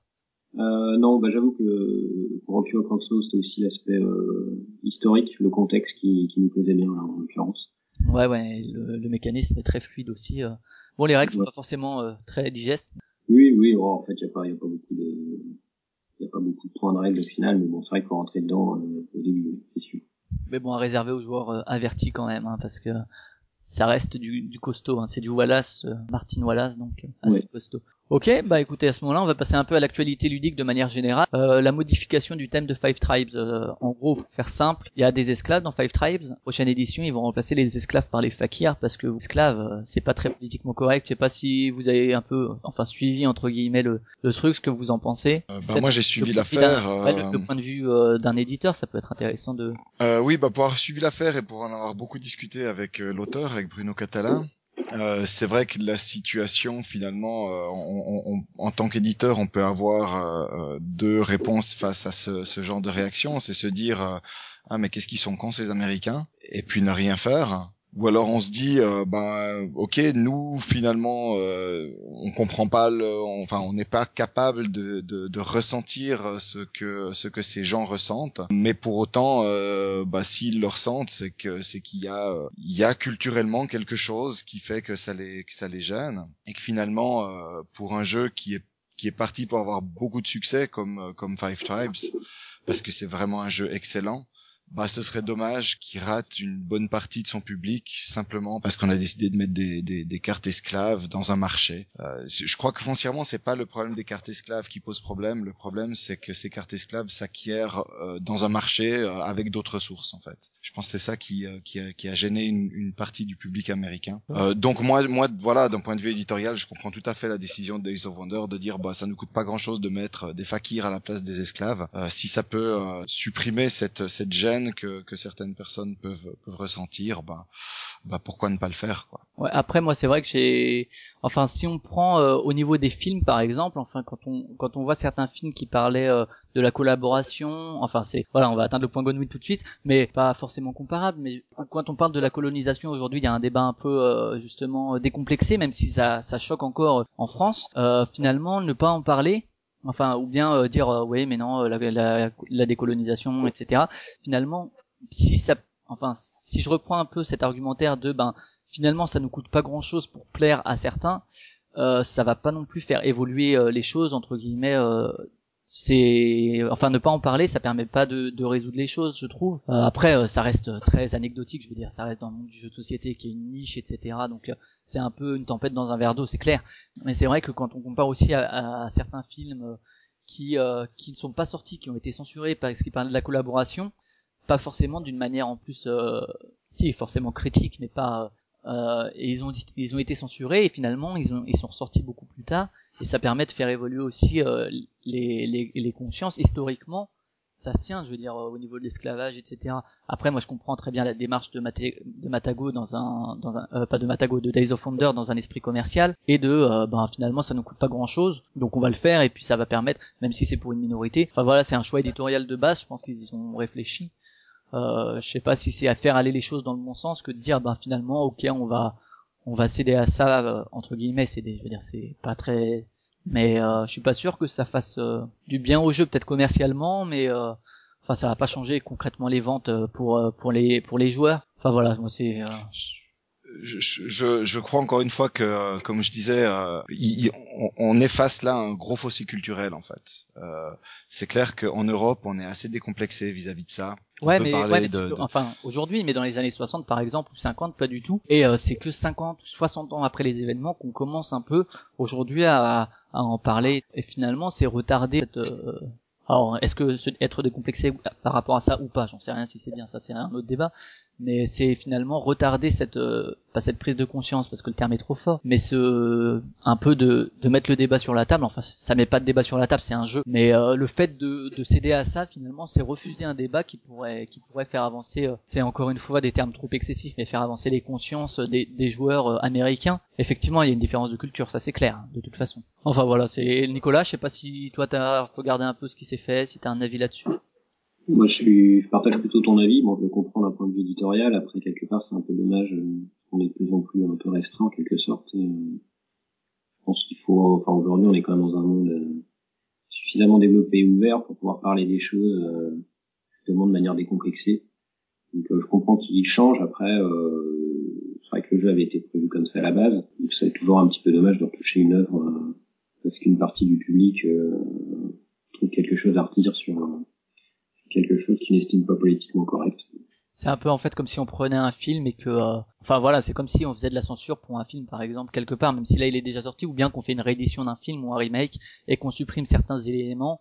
S1: euh, non, bah, j'avoue que pour Rocky Conso, c'était aussi l'aspect euh, historique, le contexte qui, qui nous plaisait bien là, en l'occurrence.
S2: Ouais, ouais, le, le, mécanisme est très fluide aussi. Euh. Bon, les règles sont pas forcément euh, très digestes.
S1: Oui, oui, oh, en fait, il y a pas, y a pas beaucoup de, y a pas beaucoup de points de règles au final, mais bon, c'est vrai qu'il faut rentrer dedans au début, c'est sûr.
S2: Mais bon, à réserver aux joueurs avertis quand même, hein, parce que ça reste du, du costaud. Hein. C'est du Wallace, euh, Martin Wallace, donc euh, assez costaud. Ok, bah écoutez, à ce moment-là, on va passer un peu à l'actualité ludique de manière générale. Euh, la modification du thème de Five Tribes. Euh, en gros, pour faire simple, il y a des esclaves dans Five Tribes. Prochaine édition, ils vont remplacer les esclaves par les fakirs parce que esclaves, euh, c'est pas très politiquement correct. Je sais pas si vous avez un peu, enfin, suivi entre guillemets le, le truc, ce que vous en pensez.
S4: bah moi, j'ai suivi l'affaire.
S2: Le, point de vue d'un éditeur, ça peut être intéressant de.
S4: oui, bah pour avoir suivi l'affaire et pour en avoir beaucoup discuté avec l'auteur, avec Bruno Catala. Euh, c'est vrai que la situation, finalement, euh, on, en tant qu'éditeur, on peut avoir euh, deux réponses face à ce, ce genre de réaction. C'est se dire ah mais qu'est-ce qu'ils sont cons ces Américains? Et puis ne rien faire ou alors on se dit ben ok nous finalement euh, on comprend pas le, enfin on n'est pas capable de, de, de, ressentir ce que ce que ces gens ressentent. Mais pour autant euh, bah, s'ils le ressentent c'est que c'est qu'il y a il y a culturellement quelque chose qui fait que ça les que ça les gêne. Et que finalement euh, pour un jeu qui est qui est parti pour avoir beaucoup de succès comme comme Five Tribes parce que c'est vraiment un jeu excellent bah ce serait dommage qu'il rate une bonne partie de son public simplement parce qu'on a décidé de mettre des, des, des cartes esclaves dans un marché. Euh, je crois que foncièrement c'est pas le problème des cartes esclaves qui pose problème. Le problème c'est que ces cartes esclaves s'acquièrent euh, dans un marché euh, avec d'autres sources en fait. Je pense que c'est ça qui, euh, qui, a, qui a gêné une, une partie du public américain. donc moi moi voilà d'un point de vue éditorial je comprends tout à fait la décision de Days of Wonder de dire bah ça ne coûte pas grand chose de mettre des fakirs à la place des esclaves si ça peut supprimer cette cette gêne que, que certaines personnes peuvent, peuvent ressentir, bah, bah pourquoi ne pas le faire quoi.
S2: Ouais, après moi c'est vrai que j'ai, enfin si on prend euh, au niveau des films par exemple, enfin quand on quand on voit certains films qui parlaient euh, de la collaboration, enfin c'est voilà on va atteindre le point Godwin tout de suite, mais pas forcément comparable. Mais quand on parle de la colonisation aujourd'hui, il y a un débat un peu euh, justement décomplexé, même si ça ça choque encore en France. finalement, ne pas en parler, enfin ou bien dire oui mais non la, la, la décolonisation etc finalement si ça enfin si je reprends un peu cet argumentaire de ben finalement ça nous coûte pas grand chose pour plaire à certains euh, ça va pas non plus faire évoluer euh, les choses entre guillemets euh, c'est enfin ne pas en parler ça permet pas de, de résoudre les choses je trouve. Euh, après euh, ça reste très anecdotique je veux dire ça reste dans le monde du jeu de société qui est une niche etc donc c'est un peu une tempête dans un verre d'eau c'est clair. Mais c'est vrai que quand on compare aussi à, à certains films qui qui ne sont pas sortis qui ont été censurés parce qu'ils parlent de la collaboration pas forcément d'une manière en plus euh, si forcément critique mais pas euh, et ils ont ils ont été censurés et finalement ils ont ils sont ressortis beaucoup plus tard et ça permet de faire évoluer aussi euh, les, les, les consciences. Historiquement ça se tient je veux dire au niveau de l'esclavage etc après moi je comprends très bien la démarche de, de Matago dans un dans un euh, pas de Matago de Days of Wonder dans un esprit commercial et de euh, ben finalement ça ne coûte pas grand chose donc on va le faire et puis ça va permettre même si c'est pour une minorité enfin voilà c'est un choix éditorial de base je pense qu'ils y ont réfléchi euh, je sais pas si c'est à faire aller les choses dans le bon sens que de dire ben finalement ok on va on va céder à ça euh, entre guillemets c'est je veux dire c'est pas très mais euh, je suis pas sûr que ça fasse euh, du bien au jeu peut-être commercialement mais euh, enfin ça va pas changer concrètement les ventes pour pour les pour les joueurs enfin voilà moi c'est
S4: je, je, je, crois encore une fois que, comme je disais, euh, on, on, efface là un gros fossé culturel en fait. Euh, c'est clair qu'en Europe, on est assez décomplexé vis-à-vis de ça.
S2: Ouais, mais, ouais, mais de, enfin aujourd'hui, mais dans les années 60 par exemple ou 50, pas du tout. Et euh, c'est que 50 ou 60 ans après les événements qu'on commence un peu aujourd'hui à, à, en parler. Et finalement, c'est retardé cette, euh, alors, est-ce que être décomplexé par rapport à ça ou pas J'en sais rien si c'est bien, ça c'est un autre débat mais c'est finalement retarder cette euh, pas cette prise de conscience parce que le terme est trop fort mais ce un peu de de mettre le débat sur la table. Enfin ça met pas de débat sur la table c'est un jeu. Mais euh, le fait de de céder à ça finalement c'est refuser un débat qui pourrait qui pourrait faire avancer euh, c'est encore une fois des termes trop excessifs mais faire avancer les consciences des des joueurs américains. Effectivement il y a une différence de culture ça c'est clair hein, de toute façon. Enfin voilà c'est Nicolas je sais pas si toi t'as regardé un peu ce qui s'est fait si t'as un avis là-dessus
S1: moi, je suis, je partage plutôt ton avis. Bon, je le comprends d'un point de vue éditorial. Après, quelque part, c'est un peu dommage. Euh, on est de plus en plus un peu restreint en quelque sorte. Euh, je pense qu'il faut, enfin, aujourd'hui, on est quand même dans un monde euh, suffisamment développé et ouvert pour pouvoir parler des choses justement de manière décomplexée. Donc, je comprends qu'il change. Après, c'est vrai que le jeu avait été prévu comme ça à la base. Donc, c'est toujours un petit peu dommage de retoucher une œuvre parce qu'une partie du public trouve quelque chose à redire sur quelque chose qu'il n'estime pas politiquement correct.
S2: C'est un peu en fait comme si on prenait un film et que, euh, enfin voilà, c'est comme si on faisait de la censure pour un film par exemple quelque part, même si là il est déjà sorti, ou bien qu'on fait une réédition d'un film ou un remake et qu'on supprime certains éléments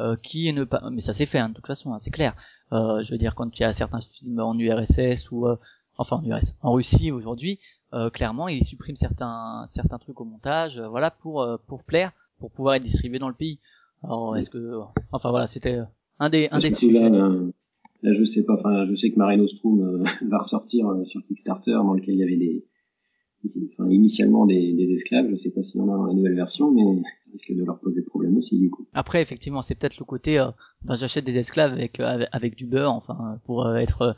S2: euh, qui ne pas, mais ça c'est fait hein, de toute façon, hein, c'est clair. Euh, je veux dire quand il y a certains films en URSS ou euh, enfin en URSS, en Russie aujourd'hui, euh, clairement ils suppriment certains certains trucs au montage, voilà pour pour plaire, pour pouvoir être distribué dans le pays. Alors est-ce que, enfin voilà, c'était un des, un des sujets.
S1: Là, là, je sais pas, enfin, je sais que Marino Strom euh, <laughs> va ressortir euh, sur Kickstarter dans lequel il y avait des, enfin, initialement des, des esclaves. Je sais pas s'il y en a dans la nouvelle version, mais ça risque de leur poser problème aussi du coup.
S2: Après, effectivement, c'est peut-être le côté, euh, ben, j'achète des esclaves avec, avec du beurre, enfin, pour être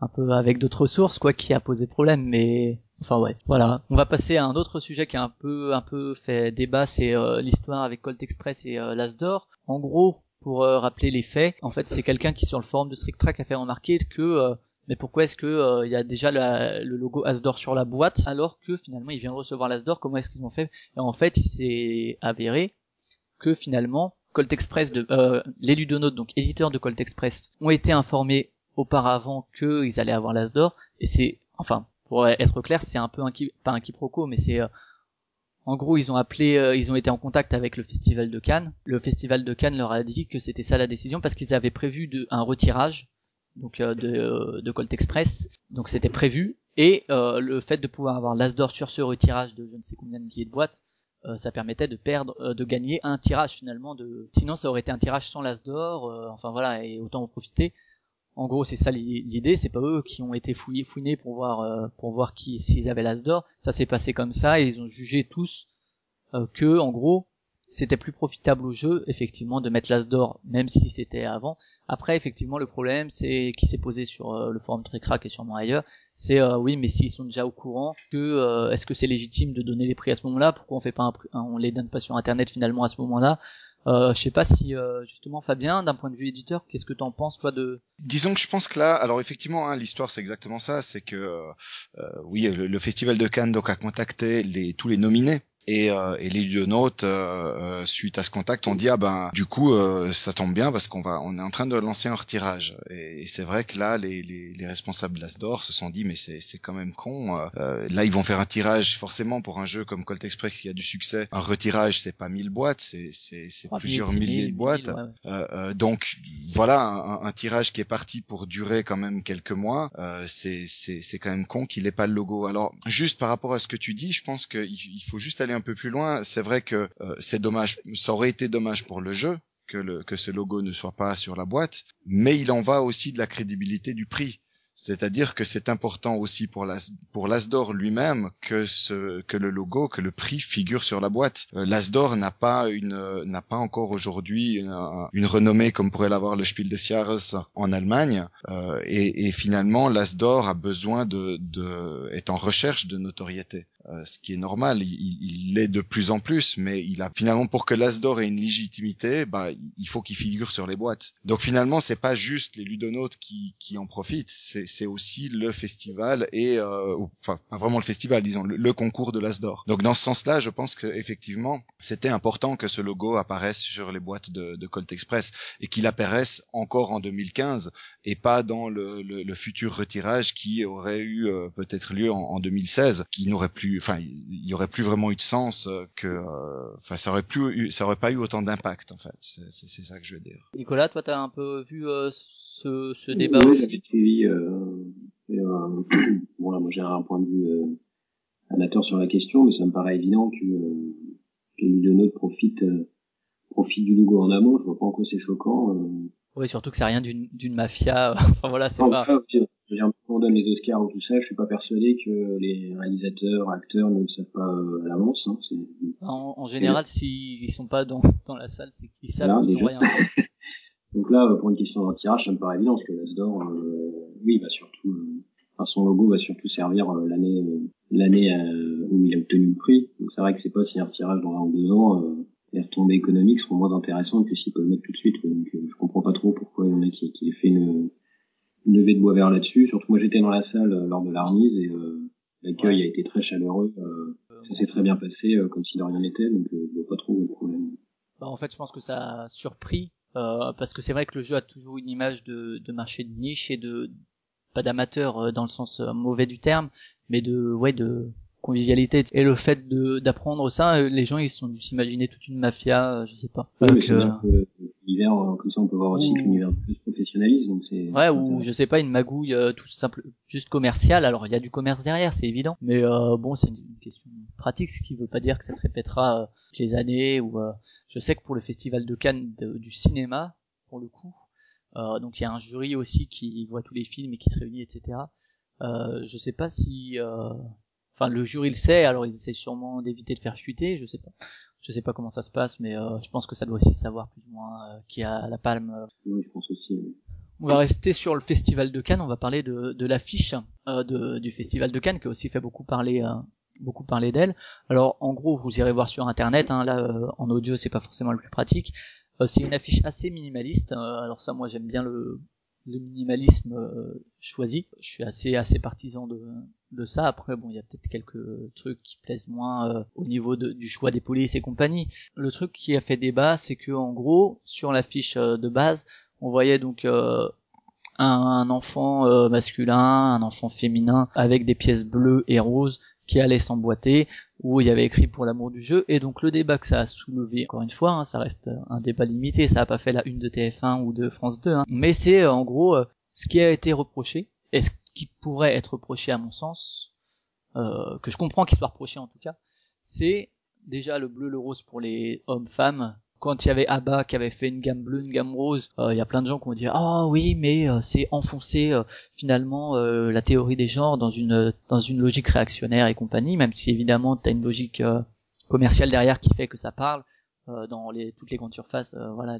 S2: un peu avec d'autres sources, quoi, qui a posé problème, mais Enfin ouais, voilà. On va passer à un autre sujet qui a un peu un peu fait débat, c'est l'histoire avec Colt Express et euh, Lasdor. En gros, pour euh, rappeler les faits. En fait, c'est quelqu'un qui sur le forum de Trick Track a fait remarquer que euh, mais pourquoi est-ce que euh, il y a déjà le logo Asdor sur la boîte alors que finalement il vient de recevoir l'Asdor? Comment est-ce qu'ils ont fait? Et en fait, il s'est avéré que finalement Colt Express de les ludonautes donc éditeurs de Colt Express ont été informés auparavant qu'ils allaient avoir l'Asdor. Et c'est enfin pour être clair, c'est un peu un pas un quiproquo mais c'est en gros, ils ont appelé, euh, ils ont été en contact avec le festival de Cannes. Le festival de Cannes leur a dit que c'était ça la décision parce qu'ils avaient prévu de, un retirage donc euh, de, euh, de Colt Express. Donc c'était prévu et le fait de pouvoir avoir l'as d'or sur ce retirage de je ne sais combien de billets de boîte, ça permettait de perdre, de gagner un tirage finalement. De sinon ça aurait été un tirage sans l'as d'or. enfin voilà et autant en profiter. En gros, c'est ça l'idée. C'est pas eux qui ont été fouillés, fouinés pour voir euh, pour voir qui s'ils avaient l'as d'or. Ça s'est passé comme ça et ils ont jugé tous euh, que, en gros, c'était plus profitable au jeu, effectivement, de mettre l'as d'or, même si c'était avant. Après, effectivement, le problème, c'est qui s'est posé sur euh, le forum Tricrac et sûrement ailleurs, c'est oui, mais s'ils sont déjà au courant, que est-ce que c'est légitime de donner les prix à ce moment-là? Pourquoi on fait pas un, on les donne pas sur Internet finalement à ce moment-là? Euh, je sais pas si euh, justement Fabien, d'un point de vue éditeur, qu'est-ce que tu en penses toi de
S4: Disons que je pense que là, alors effectivement, hein, l'histoire c'est exactement ça, c'est que euh, oui, le, le, festival de Cannes donc a contacté les tous les nominés et, euh, et les ludonautes, euh, euh, suite à ce contact, ont dit ah ben du coup euh, ça tombe bien parce qu'on va on est en train de lancer un retirage. Et, c'est vrai que là les, les, les responsables de l'Asdor se sont dit mais c'est c'est quand même con. Euh, là ils vont faire un tirage forcément pour un jeu comme Colt Express qui a du succès. Un retirage c'est pas 1000 boîtes, c'est c'est c'est plusieurs milliers de boîtes. donc voilà un, un, tirage qui est parti pour durer quand même quelques mois. c'est c'est c'est quand même con qu'il ait pas le logo. Alors juste par rapport à ce que tu dis, je pense qu'il il faut juste aller un peu plus loin, c'est vrai que euh, c'est dommage, ça aurait été dommage pour le jeu que, le, que ce logo ne soit pas sur la boîte, mais il en va aussi de la crédibilité du prix. C'est-à-dire que c'est important aussi pour l'As pour l'Asdor lui-même que ce que le logo, que le prix figure sur la boîte. Euh, L'Asdor n'a pas une n'a pas encore aujourd'hui une, renommée comme pourrait l'avoir le Spiel des Jahres en Allemagne. Euh, et, et, finalement, l'Asdor a besoin de, de est en recherche de notoriété. Euh, ce qui est normal, il l'est de plus en plus, mais il a finalement pour que l'Asdor ait une légitimité, bah il faut qu'il figure sur les boîtes. Donc finalement, c'est pas juste les ludonautes qui, qui en profitent, c'est aussi le festival et euh, enfin pas vraiment le festival, disons le, concours de l'Asdor. Donc dans ce sens-là, je pense qu'effectivement, c'était important que ce logo apparaisse sur les boîtes de, de Colt Express et qu'il apparaisse encore en 2015 et pas dans le, le, le futur retirage qui aurait eu euh, peut-être lieu en, en 2016, qui n'aurait plus enfin, il y aurait plus vraiment eu de sens euh, que, euh, enfin, ça aurait plus, ça aurait pas eu autant d'impact en fait. C'est ça que je veux dire.
S2: Nicolas, toi, t'as un peu vu euh, ce, ce débat
S1: oui,
S2: aussi.
S1: suivi. <clears throat> bon là, moi j'ai un point de vue amateur sur la question, mais ça me paraît évident que que les profite profite du logo en amont. Je vois pas en quoi c'est choquant.
S2: Oui, surtout que c'est rien d'une mafia. <laughs> enfin voilà, c'est pas
S1: on donne les Oscars ou tout ça, je suis pas persuadé que les réalisateurs, acteurs ne le savent pas euh, à l'avance. Hein,
S2: en, en, général, s'ils sont pas dans, dans la salle, c'est qu'ils savent qu'ils ont rien. <laughs>
S1: Donc là, pour une question de tirage, ça me paraît évident, parce que l'Asdor, euh, oui, va surtout, euh, enfin, son logo va surtout servir euh, l'année l'année où il a obtenu le prix. Donc c'est vrai que c'est pas si un tirage dans un ou deux ans, les retombées économiques seront moins intéressantes que s'il peut le mettre tout de suite. Donc je comprends pas trop pourquoi il y en a qui, qui fait une une levée de bois vert là-dessus. Surtout moi j'étais dans la salle euh, lors de la remise et euh, l'accueil a été très chaleureux. Euh, ça s'est très bien passé comme si de rien n'était, donc je vois pas trop où est le problème.
S2: Bah, en fait je pense que ça a surpris parce que c'est vrai que le jeu a toujours une image de, de marché de niche et de pas d'amateur dans le sens mauvais du terme, mais de ouais de convivialité et le fait de d'apprendre ça les gens ils sont dû s'imaginer toute une mafia je sais pas.
S1: Oui, l'univers euh, comme ça on peut voir aussi que l'univers plus professionnalise donc c'est
S2: ouais ou je sais pas une magouille euh, tout simple juste commerciale. Alors il y a du commerce derrière c'est évident. Mais euh, bon c'est une question pratique ce qui veut pas dire que ça se répétera euh, les années ou je sais que pour le festival de Cannes du cinéma pour le coup donc il y a un jury aussi qui voit tous les films et qui se réunit etc je sais pas si enfin le jury le sait alors ils essaient sûrement d'éviter de faire fuiter je sais pas je sais pas comment ça se passe, mais euh, je pense que ça doit aussi savoir plus ou moins euh, qui a la palme. Euh.
S1: Oui, je pense aussi.
S2: On va rester sur le festival de Cannes. On va parler de, de l'affiche de, du festival de Cannes qui a aussi fait beaucoup parler beaucoup parler d'elle. Alors en gros, vous irez voir sur internet. Hein, là, en audio, c'est pas forcément le plus pratique. c'est une affiche assez minimaliste. alors ça, moi, j'aime bien le, le minimalisme choisi. Je suis assez assez partisan de, de ça. Après, bon, il y a peut-être quelques trucs qui plaisent moins euh, au niveau du choix des polices et compagnie. Le truc qui a fait débat, c'est que en gros, sur la fiche euh, de base, on voyait donc euh, un, enfant masculin, un enfant féminin avec des pièces bleues et roses qui allaient s'emboîter, où il y avait écrit pour l'amour du jeu, et donc le débat que ça a soulevé, encore une fois, hein, ça reste un débat limité, ça a pas fait la une de TF1 ou de France 2, hein, mais c'est en gros ce qui a été reproché, qui pourrait être reproché à mon sens, euh, que je comprends qu'il soit reproché en tout cas, c'est déjà le bleu, le rose pour les hommes-femmes, quand il y avait Abba qui avait fait une gamme bleue, une gamme rose, il y a plein de gens qui ont dit ah oui mais c'est enfoncer finalement la théorie des genres dans une dans une logique réactionnaire et compagnie, même si évidemment tu as une logique commerciale derrière qui fait que ça parle. Euh, dans les, toutes les grandes surfaces. Euh, voilà,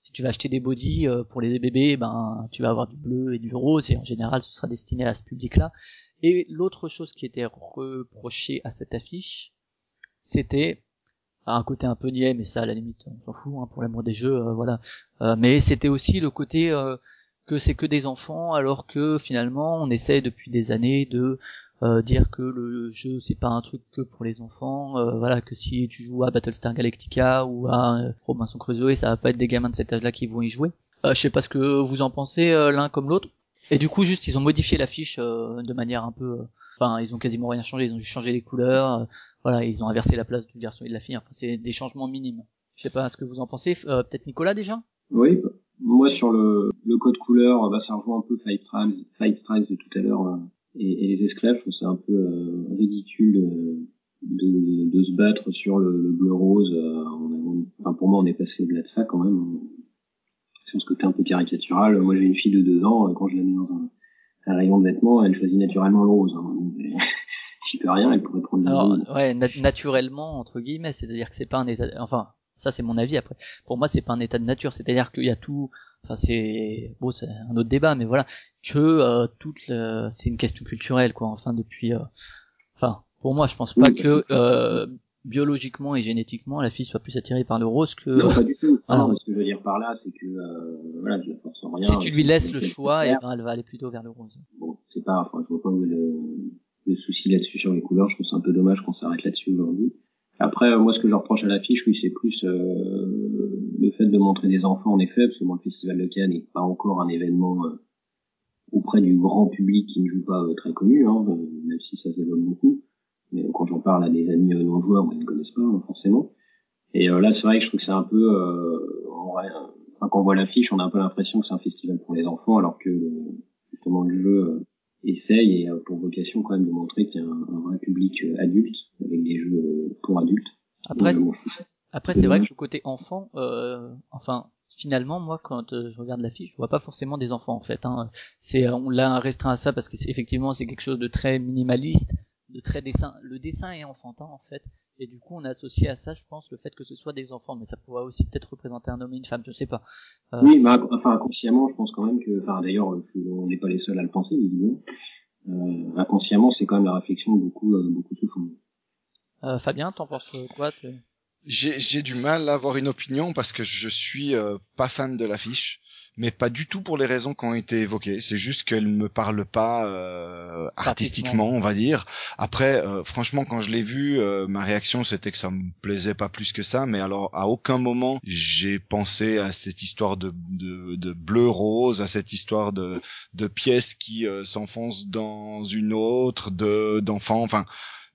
S2: si tu vas acheter des bodies euh, pour les bébés, ben tu vas avoir du bleu et du rose et en général ce sera destiné à ce public-là. Et l'autre chose qui était reprochée à cette affiche, c'était un côté un peu niais, mais ça à la limite on s'en fout hein, pour l'amour des jeux, voilà. mais c'était aussi le côté que c'est que des enfants, alors que finalement on essaie depuis des années de euh, dire que le jeu c'est pas un truc que pour les enfants, euh, voilà que si tu joues à Battlestar Galactica ou à euh, Robinson Crusoe, ça va pas être des gamins de cet âge-là qui vont y jouer. je sais pas ce que vous en pensez l'un comme l'autre. Et du coup juste ils ont modifié l'affiche de manière un peu, enfin ils ont quasiment rien changé, ils ont juste changé les couleurs, voilà ils ont inversé la place du garçon et de la fille. Enfin c'est des changements minimes. Je sais pas ce que vous en pensez. Peut-être Nicolas déjà?
S1: Oui, moi sur le, le code couleur, bah, ça rejoint un peu Five Tribes, Five Tribes de tout à l'heure et, et, les esclaves, je trouve c'est un peu euh, ridicule euh, de, de, se battre sur le, le bleu rose. Euh, enfin, pour moi, on est passé au-delà de ça quand même. Sur ce côté un peu caricatural. Moi, j'ai une fille de deux ans. Quand je la mets dans un, un rayon de vêtements, elle choisit naturellement le rose. Hein. <laughs> J'y peux rien. Elle pourrait prendre.
S2: Alors, ouais, naturellement entre guillemets, c'est-à-dire que c'est pas un état. Enfin, ça c'est mon avis. Après, pour moi, c'est pas un état de nature. C'est-à-dire qu'il y a tout enfin c'est bon c'est un autre débat mais voilà. Que euh, toute c'est une question culturelle quoi enfin depuis euh, enfin pour moi je pense pas que euh, biologiquement et génétiquement la fille soit plus attirée par le rose que
S1: non pas du tout. alors ce que je veux dire par là c'est que voilà je force rien.
S2: Si tu lui laisses le choix et ben, elle va aller plutôt vers le rose.
S1: Bon c'est pas enfin je vois pas le, le souci là-dessus sur les couleurs. Je trouve c'est un peu dommage qu'on s'arrête là-dessus aujourd'hui après, euh, moi, ce que je reproche à l'affiche, oui, c'est plus euh, le fait de montrer des enfants, en effet, parce que moi, le Festival de Cannes n'est pas encore un événement euh, auprès du grand public qui ne joue pas très connu, hein, même si ça s'évolue beaucoup. Mais quand j'en parle à des amis non-joueurs, ils ne connaissent pas hein, forcément. Et là, c'est vrai que je trouve que c'est un peu... enfin, quand on voit l'affiche, on a un peu l'impression que c'est un festival pour les enfants, alors que justement le jeu essaye et a pour vocation quand même de montrer qu'il y a un, vrai public euh, adulte avec des jeux euh, pour adultes.
S2: Après, après c'est vrai que le côté enfant, euh, enfin finalement moi quand euh, je regarde l'affiche je vois pas forcément des enfants en fait hein. c'est on l'a restreint à ça parce que c'est effectivement c'est quelque chose de très minimaliste de très dessin le dessin est enfantin en fait et du coup on a associé à ça je pense le fait que ce soit des enfants. Mais ça pourrait aussi peut-être représenter un homme et une femme je sais pas.
S1: Euh... oui mais enfin inconsciemment je pense quand même que enfin d'ailleurs on n'est pas les seuls à le penser visiblement. Euh, inconsciemment c'est quand même la réflexion beaucoup euh, beaucoup se font
S2: euh, Fabien t'en penses quoi
S4: j'ai du mal à avoir une opinion parce que je suis euh, pas fan de l'affiche mais pas du tout pour les raisons qui ont été évoquées. C'est juste qu'elle ne me parle pas euh, artistiquement, on va dire. Après, euh, franchement, quand je l'ai vu, euh, ma réaction c'était que ça me plaisait pas plus que ça. Mais alors, à aucun moment j'ai pensé à cette histoire de, de, de bleu rose, à cette histoire de, de pièces qui s'enfoncent dans une autre, de d'enfants. Enfin,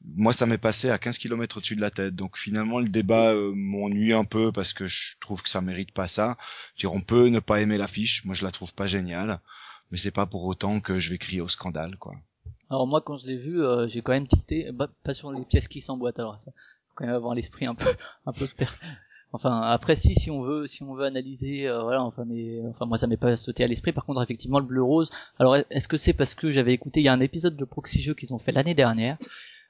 S4: moi ça m'est passé à 15 km au-dessus de la tête. Donc finalement le débat euh, m'ennuie un peu parce que je trouve que ça mérite pas ça. Dire on peut ne pas aimer l'affiche, moi je la trouve pas géniale, mais c'est pas pour autant que je vais crier au scandale quoi.
S2: Alors moi quand je l'ai vu, euh, j'ai quand même tilté, bah, pas sur les pièces qui s'emboîtent alors ça, faut quand même avoir l'esprit un peu <laughs> un peu Enfin après si si on veut si on veut analyser euh, voilà enfin mais enfin moi ça m'est pas sauté à l'esprit par contre effectivement le bleu rose alors est-ce que c'est parce que j'avais écouté il y a un épisode de Proxy Jeux qu'ils ont fait l'année dernière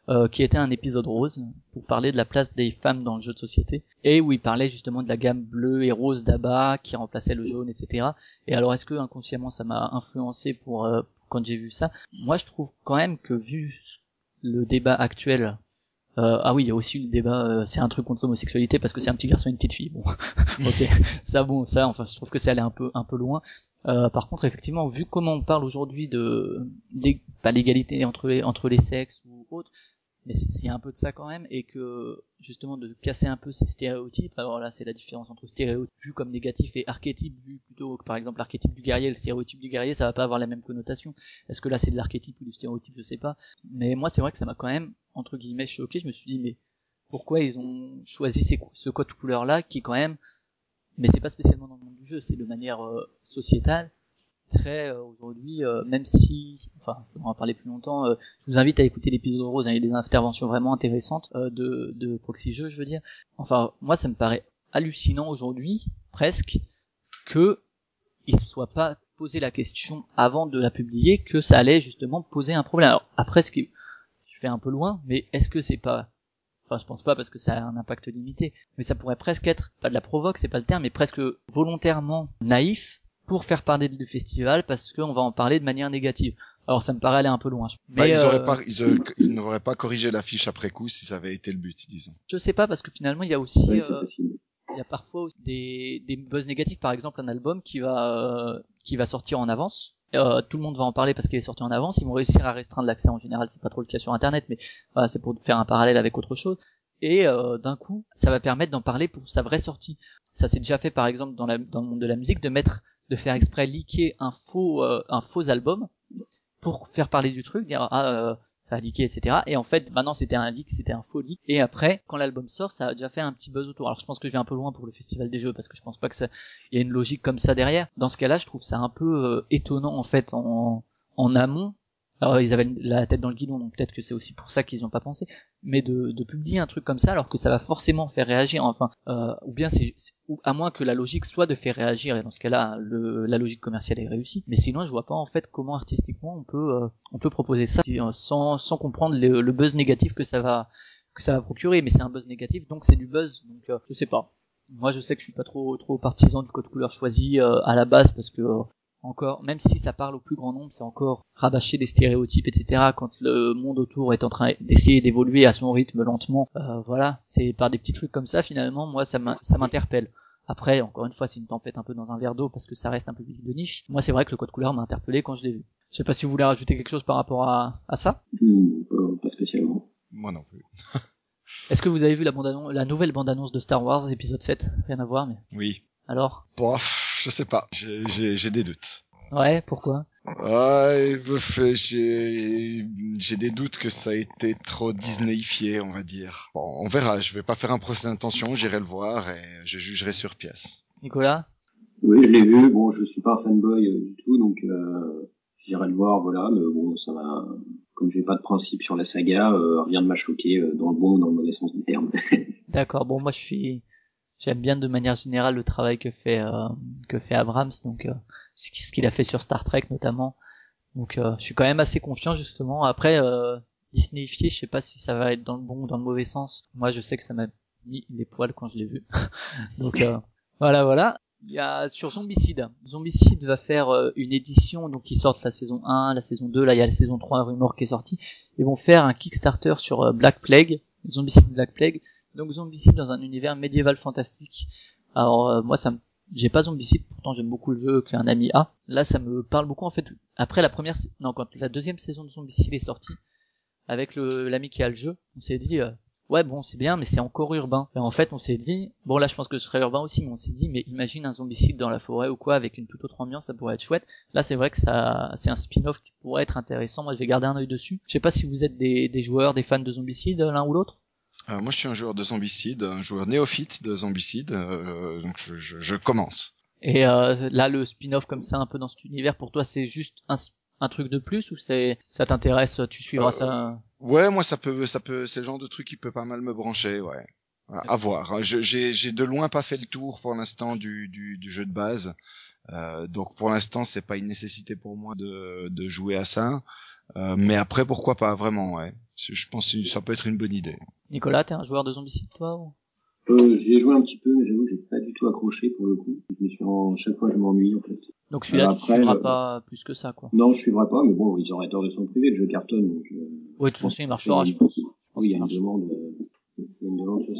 S2: euh, qui était un épisode rose pour parler de la place des femmes dans le jeu de société et où il parlait justement de la gamme bleue et rose d'Abba qui remplaçait le jaune, etc. Et alors est-ce que inconsciemment ça m'a influencé pour euh, quand j'ai vu ça? Moi je trouve quand même que vu le débat actuel euh, ah oui, il y a aussi le débat, euh, c'est un truc contre l'homosexualité parce que c'est un petit garçon et une petite fille. Bon, <laughs> ok, ça bon, ça, enfin, je trouve que c'est allé un peu, un peu loin. Euh, par contre, effectivement, vu comment on parle aujourd'hui de, l'égalité entre entre les sexes ou autres, mais s'il y a un peu de ça quand même et que justement de casser un peu ces stéréotypes alors là c'est la différence entre stéréotype vu comme négatif et archétype vu plutôt que par exemple l'archétype du guerrier. Le stéréotype du guerrier ça va pas avoir la même connotation. Est-ce que là c'est de l'archétype ou du stéréotype je sais pas. Mais moi c'est vrai que ça m'a quand même entre guillemets choqué. Je me suis dit mais pourquoi ils ont choisi ce code couleur là qui quand même mais c'est pas spécialement dans le monde du jeu c'est de manière euh, sociétale très euh, aujourd'hui, euh, même si, enfin, on va parler plus longtemps. Euh, je vous invite à écouter l'épisode rose. Hein, il y a des interventions vraiment intéressantes de, de Proxy Jeux, je veux dire. Enfin, moi, ça me paraît hallucinant aujourd'hui, presque, que il se soit pas posé la question avant de la publier que ça allait justement poser un problème. Alors après, ce qui, je fais un peu loin, mais est-ce que c'est pas Enfin, je pense pas parce que ça a un impact limité, mais ça pourrait presque être pas de la provoque, c'est pas le terme, mais presque volontairement naïf pour faire parler du festival parce qu'on va en parler de manière négative. Alors ça me paraît aller un peu loin.
S4: Bah,
S2: Mais
S4: ils, auraient
S2: euh,
S4: pas, ils, ils n'auraient pas corrigé l'affiche après coup si ça avait été le but, disons.
S2: je sais pas parce que finalement il y a aussi euh, il y a parfois aussi des, des buzz négatifs. Par exemple, un album qui va euh, qui va sortir en avance. Euh, tout le monde va en parler parce qu'il est sorti en avance. Ils vont réussir à restreindre l'accès en général. C'est pas trop le cas sur Internet, mais voilà, c'est pour faire un parallèle avec autre chose. Et euh, d'un coup, ça va permettre d'en parler pour sa vraie sortie. Ça s'est déjà fait, par exemple, dans, la, dans le monde de la musique, de mettre, de faire exprès leaker un faux, euh, un faux album pour faire parler du truc, dire ah euh, ça a leaké, etc. Et en fait, maintenant c'était un leak, c'était un faux leak. Et après, quand l'album sort, ça a déjà fait un petit buzz autour. Alors je pense que je vais un peu loin pour le festival des jeux parce que je pense pas que ça, il y a une logique comme ça derrière. Dans ce cas-là, je trouve ça un peu euh, étonnant en fait en, en amont. Alors ils avaient la tête dans le guidon, donc peut-être que c'est aussi pour ça qu'ils ont pas pensé. Mais de, de publier un truc comme ça, alors que ça va forcément faire réagir. Enfin, euh, ou bien c'est, à moins que la logique soit de faire réagir. Et dans ce cas-là, la logique commerciale est réussie. Mais sinon, je vois pas en fait comment artistiquement on peut, euh, on peut proposer ça euh, sans, sans comprendre le, le buzz négatif que ça va, que ça va procurer. Mais c'est un buzz négatif, donc c'est du buzz. Donc euh, je sais pas. Moi, je sais que je suis pas trop trop partisan du code couleur choisi euh, à la base parce que euh, encore, même si ça parle au plus grand nombre, c'est encore rabâcher des stéréotypes, etc. Quand le monde autour est en train d'essayer d'évoluer à son rythme lentement, euh, voilà, c'est par des petits trucs comme ça finalement, moi ça m'in- ça m'interpelle. Après, encore une fois, c'est une tempête un peu dans un verre d'eau parce que ça reste un public de niche. Moi, c'est vrai que le code couleur m'a interpellé quand je l'ai vu. Je sais pas si vous voulez rajouter quelque chose par rapport à, à ça.
S1: Hmm, pas- pas spécialement.
S4: Moi non plus. <laughs>
S2: Est-ce que vous avez vu la, bande la nouvelle bande-annonce de Star Wars épisode 7 Rien à voir, mais
S4: Oui.
S2: alors?
S4: Bof, je sais pas. J'ai- des doutes.
S2: Ouais, pourquoi?
S4: Ouais, j'ai j'ai des doutes que ça a été trop Disneyifié, on va dire. Bon, on verra. Je vais pas faire un procès d'intention. J'irai le voir et je jugerai sur pièce.
S2: Nicolas?
S1: Oui, je l'ai vu. Bon, je suis pas fanboy euh, du tout, donc euh, j'irai le voir, voilà. Mais bon, ça m'a, comme j'ai pas de principe sur la saga, euh, rien ne m'a choqué euh, dans le bon ou dans le mauvais sens du terme. <laughs>
S2: D'accord. Bon, moi, je suis, j'aime bien de manière générale le travail que fait euh, que fait Abrams, donc euh, ce qui- ce qu'il a fait sur Star Trek notamment. Donc, euh, je suis quand même assez confiant justement. Après, Disneyifié, je sais pas si ça va être dans le bon ou dans le mauvais sens. Moi, je sais que ça m'a mis les poils quand je l'ai vu. <laughs> donc voilà, voilà. Il y a sur Zombicide. Zombicide va faire une édition donc ils sortent la saison 1, la saison 2, là il y a la saison 3 Rumor qui est sortie. Ils vont faire un Kickstarter sur Black Plague, Zombicide Black Plague. Donc Zombicide dans un univers médiéval fantastique. Alors euh, moi ça me j'ai pas Zombicide, pourtant j'aime beaucoup le jeu qu'un ami a. Là ça me parle beaucoup en fait. Après la première non quand la deuxième saison de Zombicide est sortie avec l'ami qui a le jeu, on s'est dit euh, ouais bon c'est bien mais c'est encore urbain. Et en fait on s'est dit bon là je pense que ce serait urbain aussi mais on s'est dit mais imagine un Zombicide dans la forêt ou quoi avec une toute autre ambiance ça pourrait être chouette. Là c'est vrai que ça c'est un spin-off qui pourrait être intéressant. Moi je vais garder un œil dessus. Je sais pas si vous êtes des, des joueurs, des fans de Zombicide l'un ou l'autre.
S4: Euh, moi, je suis un joueur de Zombicide, un joueur néophyte de Zombicide, euh, donc je, je, je commence.
S2: Et euh, là, le spin-off comme ça, un peu dans cet univers, pour toi, c'est juste un, un truc de plus ou c'est ça t'intéresse, tu suivras
S4: Euh,
S2: ça?
S4: Ouais, moi, ça peut, ça peut, c'est le genre de truc qui peut pas mal me brancher, ouais. À à voir. Je- J'ai j'ai de loin pas fait le tour pour l'instant du, du, du jeu de base. Euh, donc pour l'instant, c'est pas une nécessité pour moi de, de jouer à ça. Euh, mais après, pourquoi pas vraiment, ouais. Je pense que ça peut être une bonne idée.
S2: Nicolas, t'es un joueur de Zombicide, toi ou...
S1: Euh, j'y ai joué un petit peu, mais j'avoue que j'ai pas du tout accroché pour le coup. Je me suis en... chaque fois je m'ennuie en fait.
S2: Donc celui-là,
S1: Alors
S2: tu suivras
S1: euh,
S2: pas plus que ça, quoi.
S1: Non, je suivrai pas, mais bon, ils auraient tort de s'en priver, le jeu cartonne, donc. Euh...
S2: Oui, de toute façon, il marchera, je pense. Je pense
S1: Oui, il y a une demande, euh,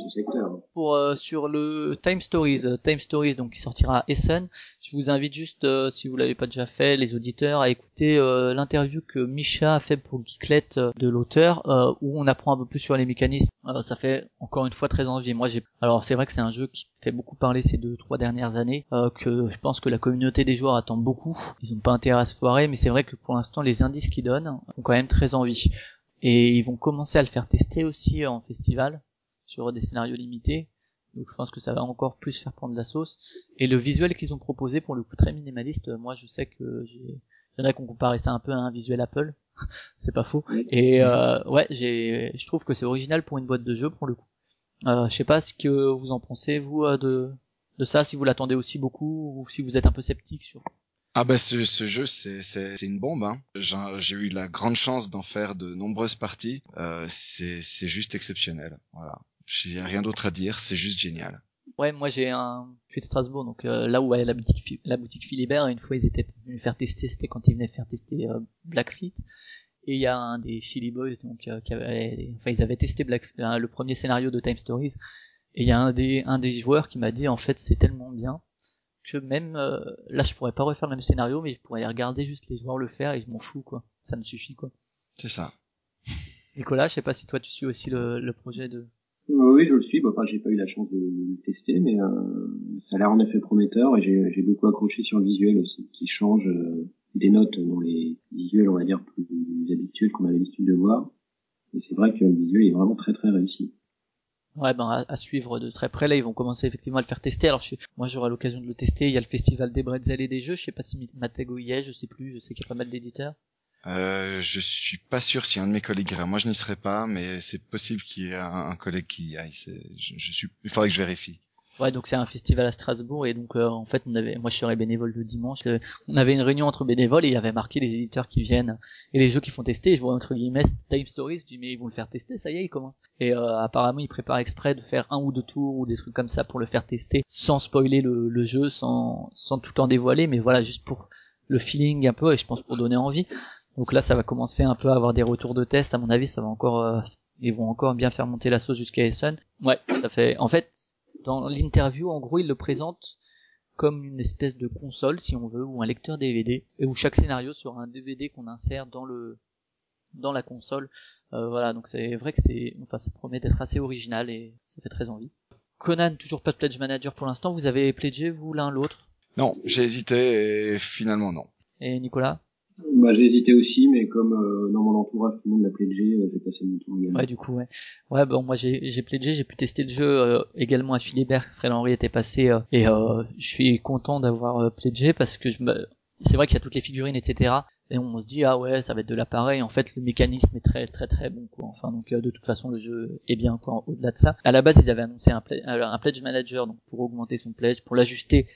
S1: sur.
S2: Pour euh, sur le Time Stories, euh, Time Stories, donc qui sortira à Essen. Je vous invite juste, euh, si vous l'avez pas déjà fait, les auditeurs, à écouter euh, l'interview que Misha a fait pour Geeklet euh, de l'auteur, euh, où on apprend un peu plus sur les mécanismes. Ça fait encore une fois très envie. Moi, j'ai. Alors, c'est vrai que c'est un jeu qui fait beaucoup parler ces deux trois dernières années, que je pense que la communauté des joueurs attend beaucoup. Ils ont pas intérêt à se foirer, mais c'est vrai que pour l'instant, les indices qu'ils donnent font quand même très envie. Et ils vont commencer à le faire tester aussi en festival sur des scénarios limités. Donc je pense que ça va encore plus faire prendre la sauce. Et le visuel qu'ils ont proposé, pour le coup très minimaliste, euh, moi je sais que j'ai... Il y en ça un peu à un visuel Apple. <laughs> c'est pas faux. Et euh, ouais, j'ai, je trouve que c'est original pour une boîte de jeu pour le coup. Euh, je sais pas ce que vous en pensez vous de de ça, si vous l'attendez aussi beaucoup ou si vous êtes un peu sceptique sur.
S4: Ah bah ce, ce jeu c'est c'est une bombe. Hein. J'ai eu la grande chance d'en faire de nombreuses parties. Euh, c'est c'est juste exceptionnel. Voilà. J'ai rien d'autre à dire. C'est juste génial.
S2: Ouais, moi j'ai un, je suis de Strasbourg, donc euh, là où est la boutique, la boutique Philibert, une fois ils étaient venus faire tester, c'était quand ils venaient faire tester euh, Blackfleet, et il y a un des Philly Boys, donc euh, qui avait, enfin ils avaient testé Black, le premier scénario de Time Stories, et il y a un des, un des joueurs qui m'a dit en fait c'est tellement bien que même là je pourrais pas refaire le même scénario, mais je pourrais regarder juste les joueurs le faire et je m'en fous quoi, ça me suffit quoi.
S4: C'est ça.
S2: Nicolas, je sais pas si toi tu suis aussi le, le projet de
S1: oui, je le suis. Enfin, j'ai pas eu la chance de le tester, mais euh, ça a l'air en effet prometteur et j'ai beaucoup accroché sur le visuel aussi, qui change euh, des notes dans les visuels, on va dire, plus habituels qu'on a l'habitude de voir. Et c'est vrai que le visuel est vraiment très très réussi.
S2: Ouais, ben à, suivre de très près. Là, ils vont commencer effectivement à le faire tester. Alors, je, moi, j'aurai l'occasion de le tester. Il y a le festival des bretzels et des jeux. Je sais pas si Matego y est. Je sais plus. Je sais qu'il y a pas mal d'éditeurs.
S4: Euh, je suis pas sûr si un de mes collègues ira. Moi, je n'y serai pas, mais c'est possible qu'il y ait un, collègue qui y aille. Je, suis. Il faudrait que je vérifie.
S2: Ouais, donc c'est un festival à Strasbourg et donc euh, en fait on avait, moi je serais bénévole le dimanche, euh, on avait une réunion entre bénévoles et il y avait marqué les éditeurs qui viennent et les jeux qui font tester. je vois entre guillemets Time Stories, je dis mais ils vont le faire tester, ça y est, ils commencent. Et euh, apparemment ils préparent exprès de faire un ou deux tours ou des trucs comme ça pour le faire tester, sans spoiler le, le jeu, sans sans tout en dévoiler, mais voilà juste pour le feeling un peu et je pense pour donner envie. Donc là, ça va commencer un peu à avoir des retours de test. À mon avis, ça va encore, euh, ils vont encore bien faire monter la sauce jusqu'à Essen. Ouais, ça fait. En fait, dans l'interview, en gros, il le présente comme une espèce de console, si on veut, ou un lecteur DVD, et où chaque scénario sera un DVD qu'on insère dans le dans la console. Euh, voilà, donc c'est vrai que c'est, enfin, ça promet d'être assez original et ça fait très envie. Conan, toujours pas de pledge manager pour l'instant. Vous avez pledgé vous l'un l'autre?
S4: Non, j'ai hésité et finalement non.
S2: Et Nicolas?
S1: Bah, j'ai hésité aussi, mais comme euh, dans mon entourage tout le monde l'a pledgé, euh, j'ai passé mon tour également.
S2: Ouais, du coup, ouais. Ouais, bon, moi j'ai j'ai pledgé, j'ai pu tester le jeu euh, également à Philibert. Fred Henry était passé et je suis content d'avoir pledgé parce que je me... c'est vrai qu'il y a toutes les figurines, etc. Et on se dit ah ouais, ça va être de l'appareil. En fait, le mécanisme est très très très bon quoi. Enfin donc de toute façon le jeu est bien quoi. Au-delà de ça, à la base ils avaient annoncé un, un pledge manager donc pour augmenter son pledge, pour l'ajuster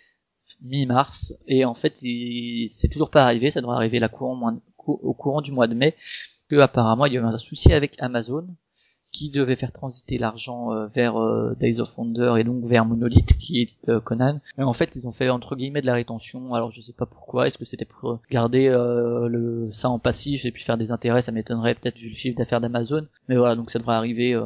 S2: mi-mars et en fait c'est toujours pas arrivé ça devrait arriver la courant, au courant du mois de mai que apparemment il y avait un souci avec Amazon qui devait faire transiter l'argent euh, vers euh, Days of Wonder et donc vers Monolith qui édite euh, Conan. Mais en fait, ils ont fait entre guillemets de la rétention. Alors je sais pas pourquoi. Est-ce que c'était pour garder le ça en passif et puis faire des intérêts? Ça m'étonnerait peut-être vu le chiffre d'affaires d'Amazon. Mais voilà, donc ça devrait arriver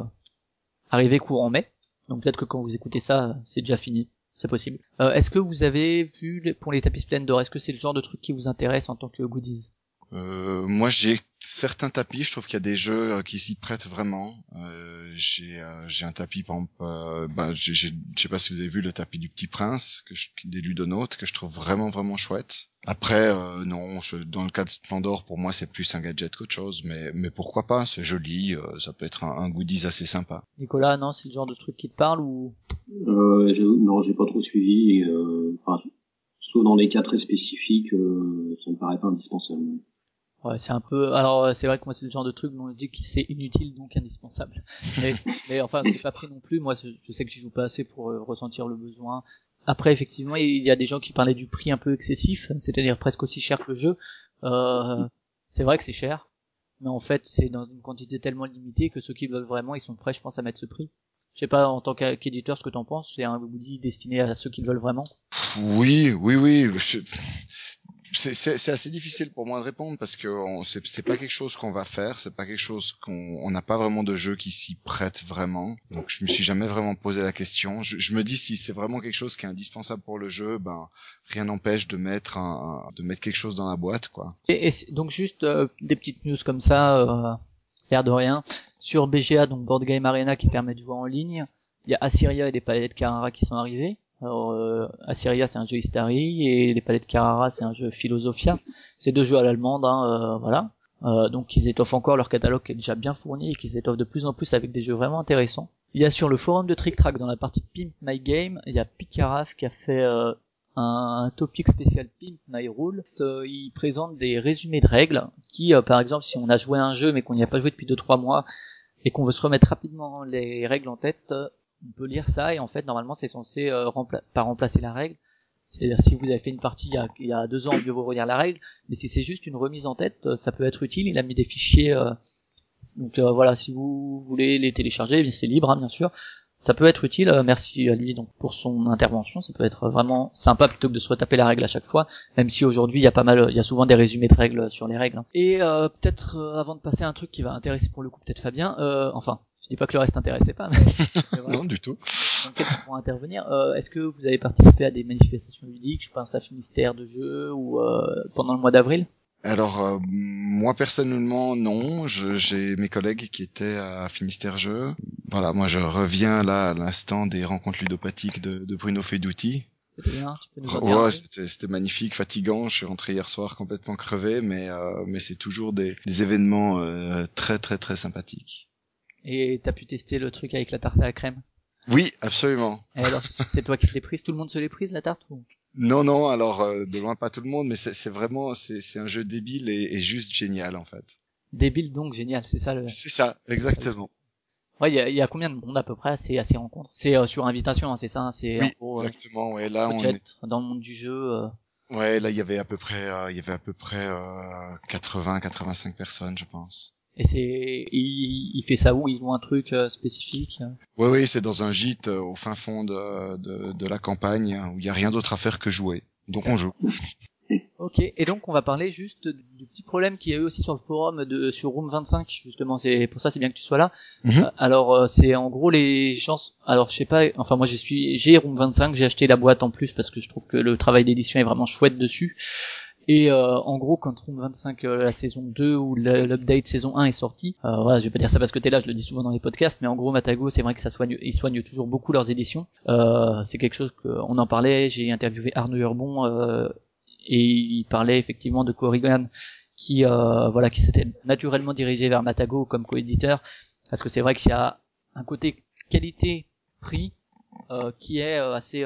S2: arriver courant mai. Donc peut-être que quand vous écoutez ça, c'est déjà fini c'est possible. Euh, est-ce que vous avez vu pour les tapis Splendor, est-ce que c'est le genre de truc qui vous intéresse en tant que goodies?
S4: Euh, moi, j'ai certains tapis. Je trouve qu'il y a des jeux euh, qui s'y prêtent vraiment. Euh, j'ai euh, j'ai un tapis, par exemple, euh, bah, je sais pas si vous avez vu le tapis du Petit Prince, que je, des ludonautes, que je trouve vraiment vraiment chouette. Après, non, je, dans le cas de Splendor, pour moi, c'est plus un gadget qu'autre chose, mais mais pourquoi pas C'est joli, ça peut être un, un, goodies assez sympa.
S2: Nicolas, non, c'est le genre de truc qui te parle ou?
S1: Euh, Non, j'ai pas trop suivi. Enfin, sauf dans des cas très spécifiques, ça me paraît pas indispensable.
S2: Ouais, c'est un peu. Alors, c'est vrai que moi, c'est le genre de truc dont je dis que c'est inutile donc indispensable. <laughs> Mais, mais enfin, je pas pris non plus. Moi, je sais que je joue pas assez pour euh, ressentir le besoin. Après, effectivement, il y a des gens qui parlaient du prix un peu excessif, c'est-à-dire presque aussi cher que le jeu. Euh, c'est vrai que c'est cher, mais en fait, c'est dans une quantité tellement limitée que ceux qui veulent vraiment, ils sont prêts, je pense, à mettre ce prix. Je sais pas en tant qu'éditeur ce que t'en penses. C'est un goodie destiné à ceux qui veulent vraiment.
S4: Oui, oui, oui. Je c'est assez difficile pour moi de répondre parce que c'est pas quelque chose qu'on va faire, c'est pas quelque chose qu'on n'a pas vraiment de jeu qui s'y prête vraiment. Donc je me suis jamais vraiment posé la question. Je, je me dis si c'est vraiment quelque chose qui est indispensable pour le jeu, ben rien n'empêche de mettre un, de mettre quelque chose dans la boîte quoi.
S2: Et, donc juste euh, des petites news comme ça, euh, l'air de rien. Sur BGA donc Board Game Arena qui permet de jouer en ligne, il y a Assyria et des palettes Carrara qui sont arrivés. Alors, euh, Assyria, c'est un jeu Istari, et les palettes Carrara, c'est un jeu Philosophia. C'est deux jeux à l'allemande, hein, euh, voilà. Euh, donc ils étoffent encore leur catalogue qui est déjà bien fourni et qu'ils étoffent de plus en plus avec des jeux vraiment intéressants. Il y a sur le forum de Trick Track dans la partie Pimp My Game, il y a Picaraf qui a fait euh, un, topic spécial Pimp My Rule. Il présente des résumés de règles qui, par exemple, si on a joué un jeu mais qu'on n'y a pas joué depuis 2-3 mois et qu'on veut se remettre rapidement les règles en tête, on peut lire ça et en fait normalement c'est censé euh, pas remplacer la règle. C'est-à-dire si vous avez fait une partie il y a, il y a deux ans, mieux vaut relire la règle. Mais si c'est juste une remise en tête, euh, ça peut être utile. Il a mis des fichiers. Euh, donc euh, voilà, si vous voulez les télécharger, c'est libre hein, bien sûr. Ça peut être utile. merci à lui donc pour son intervention. Ça peut être vraiment sympa plutôt que de se retaper la règle à chaque fois. Même si aujourd'hui il y a pas mal, il y a souvent des résumés de règles sur les règles. Hein. Et peut-être avant de passer à un truc qui va intéresser pour le coup peut-être Fabien. enfin, je dis pas que le reste intéressait pas.
S4: Mais... <laughs> non du tout
S2: pour intervenir. Euh, Est-ce que vous avez participé à des manifestations ludiques Je pense à Finistère de jeux ou euh, pendant le mois d'avril?
S4: Alors euh, moi personnellement non, j'ai mes collègues qui étaient à Finistère Jeux. Voilà, moi je reviens là à l'instant des rencontres ludopathiques de, de Bruno Fedouti.
S2: C'était bien.
S4: ouais, c'était magnifique, fatigant. Je suis rentré hier soir complètement crevé, mais euh, mais c'est toujours des, des événements euh, très très très sympathiques.
S2: Et t'as pu tester le truc avec la tarte à la crème?
S4: Oui, absolument.
S2: Et alors, c'est toi qui te l'es prise Tout le monde se l'est prise, la tarte ou...
S4: Non, non, alors euh, de loin pas tout le monde, mais c'est vraiment, c'est un jeu débile et, et, juste génial en fait.
S2: Débile donc génial, c'est ça le...
S4: C'est ça, exactement.
S2: Ouais, il y a, y a, combien de monde à peu près C'est assez rencontres? C'est euh, sur invitation, hein, c'est ça hein, C'est
S4: oui, euh, exactement. Ouais, là on
S2: est dans le monde du jeu.
S4: Ouais, là il y avait à peu près, il y avait à peu près 80-85 personnes, je pense.
S2: Et c'est, il, il, fait ça où? Ils ont un truc euh, spécifique?
S4: Oui, oui, c'est dans un gîte euh, au fin fond de, de, de la campagne où il y a rien d'autre à faire que jouer. Donc on joue. <laughs>
S2: Ok, et donc on va parler juste du petit problème qu'il y a eu aussi sur le forum de sur Room 25 justement. C'est pour ça c'est bien que tu sois là. Euh, alors c'est en gros les gens. Alors je sais pas. Enfin moi j'ai suis j'ai Room 25, j'ai acheté la boîte en plus parce que je trouve que le travail d'édition est vraiment chouette dessus. Et euh, en gros, quand Room 25, euh, la saison 2 ou l'update saison 1 est sorti, euh, voilà, je vais pas dire ça parce que t'es là, je le dis souvent dans les podcasts, mais en gros, Matago, c'est vrai que ça soigne, ils soignent toujours beaucoup leurs éditions. Euh, c'est quelque chose qu'on en parlait. J'ai interviewé Arnaud Urbon et il parlait effectivement de Corrigan qui, voilà, qui s'était naturellement dirigé vers Matago comme coéditeur, parce que c'est vrai qu'il y a un côté qualité-prix qui est assez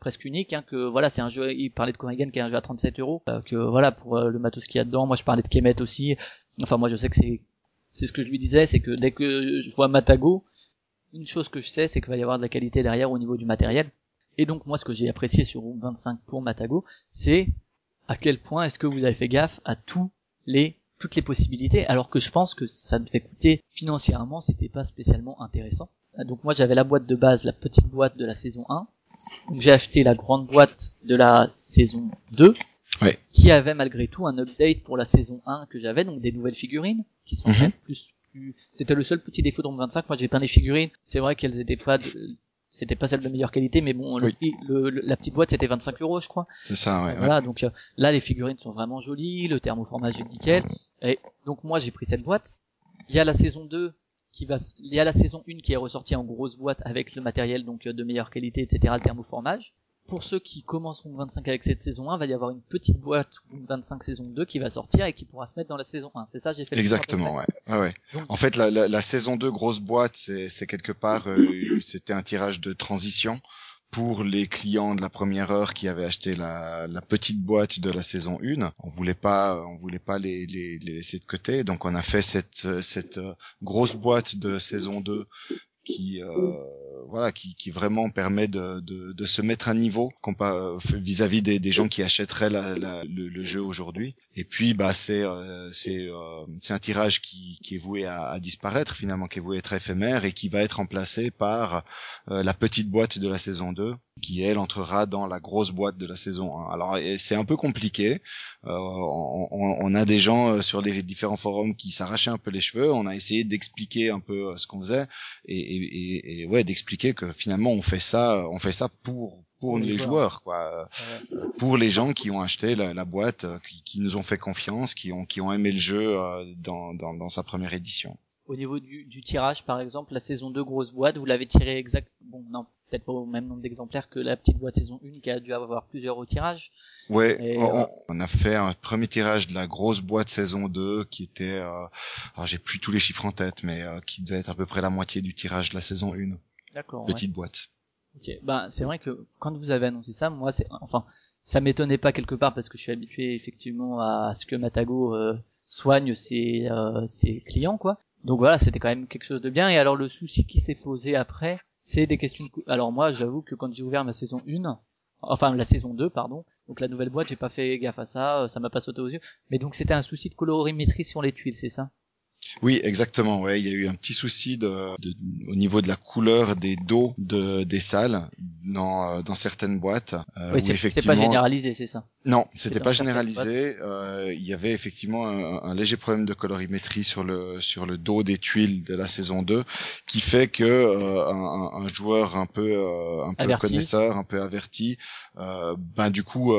S2: presque unique hein, que voilà c'est un jeu il parlait de Corrigan qui est un jeu à 37 euros euh, que voilà pour euh, le matos qu'il y a dedans moi je parlais de Kemet aussi. Enfin moi je sais que c'est c'est ce que je lui disais c'est que dès que je vois Matago une chose que je sais c'est qu'il va y avoir de la qualité derrière au niveau du matériel. Et donc moi ce que j'ai apprécié sur 25 pour Matago c'est à quel point est-ce que vous avez fait gaffe à tous les toutes les possibilités alors que je pense que ça devait coûter financièrement c'était pas spécialement intéressant. Donc moi j'avais la boîte de base la petite boîte de la saison 1 j'ai acheté la grande boîte de la saison 2 qui avait malgré tout un update pour la saison 1 que j'avais donc des nouvelles figurines qui sont mm plus, plus... c'était le seul petit défaut de 25 moi j'ai peint des figurines. C'est vrai qu'elles étaient pas de... c'était pas celle de meilleure qualité mais bon le, la petite boîte c'était 25 euros je crois.
S4: C'est ça ouais,
S2: voilà donc euh, là les figurines sont vraiment jolies le thermoformage est nickel. Et donc moi j'ai pris cette boîte. Il y a la saison 2 qui va, il y a la saison 1 qui est ressortie en grosse boîte avec le matériel donc euh, de meilleure qualité, etc. le thermoformage. Pour ceux qui commenceront 25 avec cette saison 1, va y avoir une petite boîte 25 saison 2 qui va sortir et qui pourra se mettre dans la saison 1. C'est ça, j'ai fait.
S4: Exactement, ouais. ouais, ouais. en fait, la, la, la, saison 2 grosse boîte, c'est quelque part, euh, c'était un tirage de transition pour les clients de la première heure qui avaient acheté la, la petite boîte de la saison 1. On voulait pas, on voulait pas les, les, les laisser de côté, donc on a fait cette, cette euh, grosse boîte de saison 2 qui euh, voilà qui, qui vraiment permet de, de, de se mettre à niveau euh, vis-à-vis des, des gens qui achèteraient la, la, le, jeu aujourd'hui et puis bah c'est euh, c'est euh, c'est un tirage qui, qui est voué à, à, disparaître finalement qui est voué à être éphémère et qui va être remplacé par la petite boîte de la saison 2 qui elle entrera dans la grosse boîte de la saison 1. Alors c'est un peu compliqué. Euh, on, on, a des gens euh, sur les différents forums qui s'arrachaient un peu les cheveux. On a essayé d'expliquer un peu euh, ce qu'on faisait et, et, et ouais d'expliquer que finalement on fait ça, on fait ça pour pour les, joueurs, quoi, pour les gens qui ont acheté la, la boîte, qui, qui, nous ont fait confiance, qui ont qui ont aimé le jeu dans, dans, dans sa première édition
S2: au niveau du, du, tirage, par exemple, la saison 2 grosse boîte, vous l'avez tiré exact, bon, non, peut-être pas au même nombre d'exemplaires que la petite boîte saison 1 qui a dû avoir plusieurs retirages.
S4: Ouais, euh, on, a fait un premier tirage de la grosse boîte saison 2 qui était, euh, alors j'ai plus tous les chiffres en tête, mais euh, qui devait être à peu près la moitié du tirage de la saison 1.
S2: D'accord.
S4: Petite boîte.
S2: Ok, bah c'est vrai que quand vous avez annoncé ça, moi c'est, enfin, ça m'étonnait pas quelque part parce que je suis habitué effectivement à ce que Matago euh, soigne ses, ses clients quoi. Donc voilà, c'était quand même quelque chose de bien. Et alors le souci qui s'est posé après, c'est des questions de Alors moi, j'avoue que quand j'ai ouvert ma saison 1, enfin la saison 2, pardon, donc la nouvelle boîte, j'ai pas fait gaffe à ça, ça m'a pas sauté aux yeux. Mais donc c'était un souci de colorimétrie sur les tuiles, c'est ça?
S4: Oui, exactement. Ouais, il y a eu un petit souci de, au niveau de la couleur des dos de, des salles dans, euh, dans certaines boîtes.
S2: Euh, oui, c'est pas généralisé, c'est ça?
S4: Non, c'était pas généralisé. Euh, il y avait effectivement un, léger problème de colorimétrie sur le sur le dos des tuiles de la saison 2, qui fait que euh, un, un, joueur un peu un peu connaisseur, un peu averti, ben du coup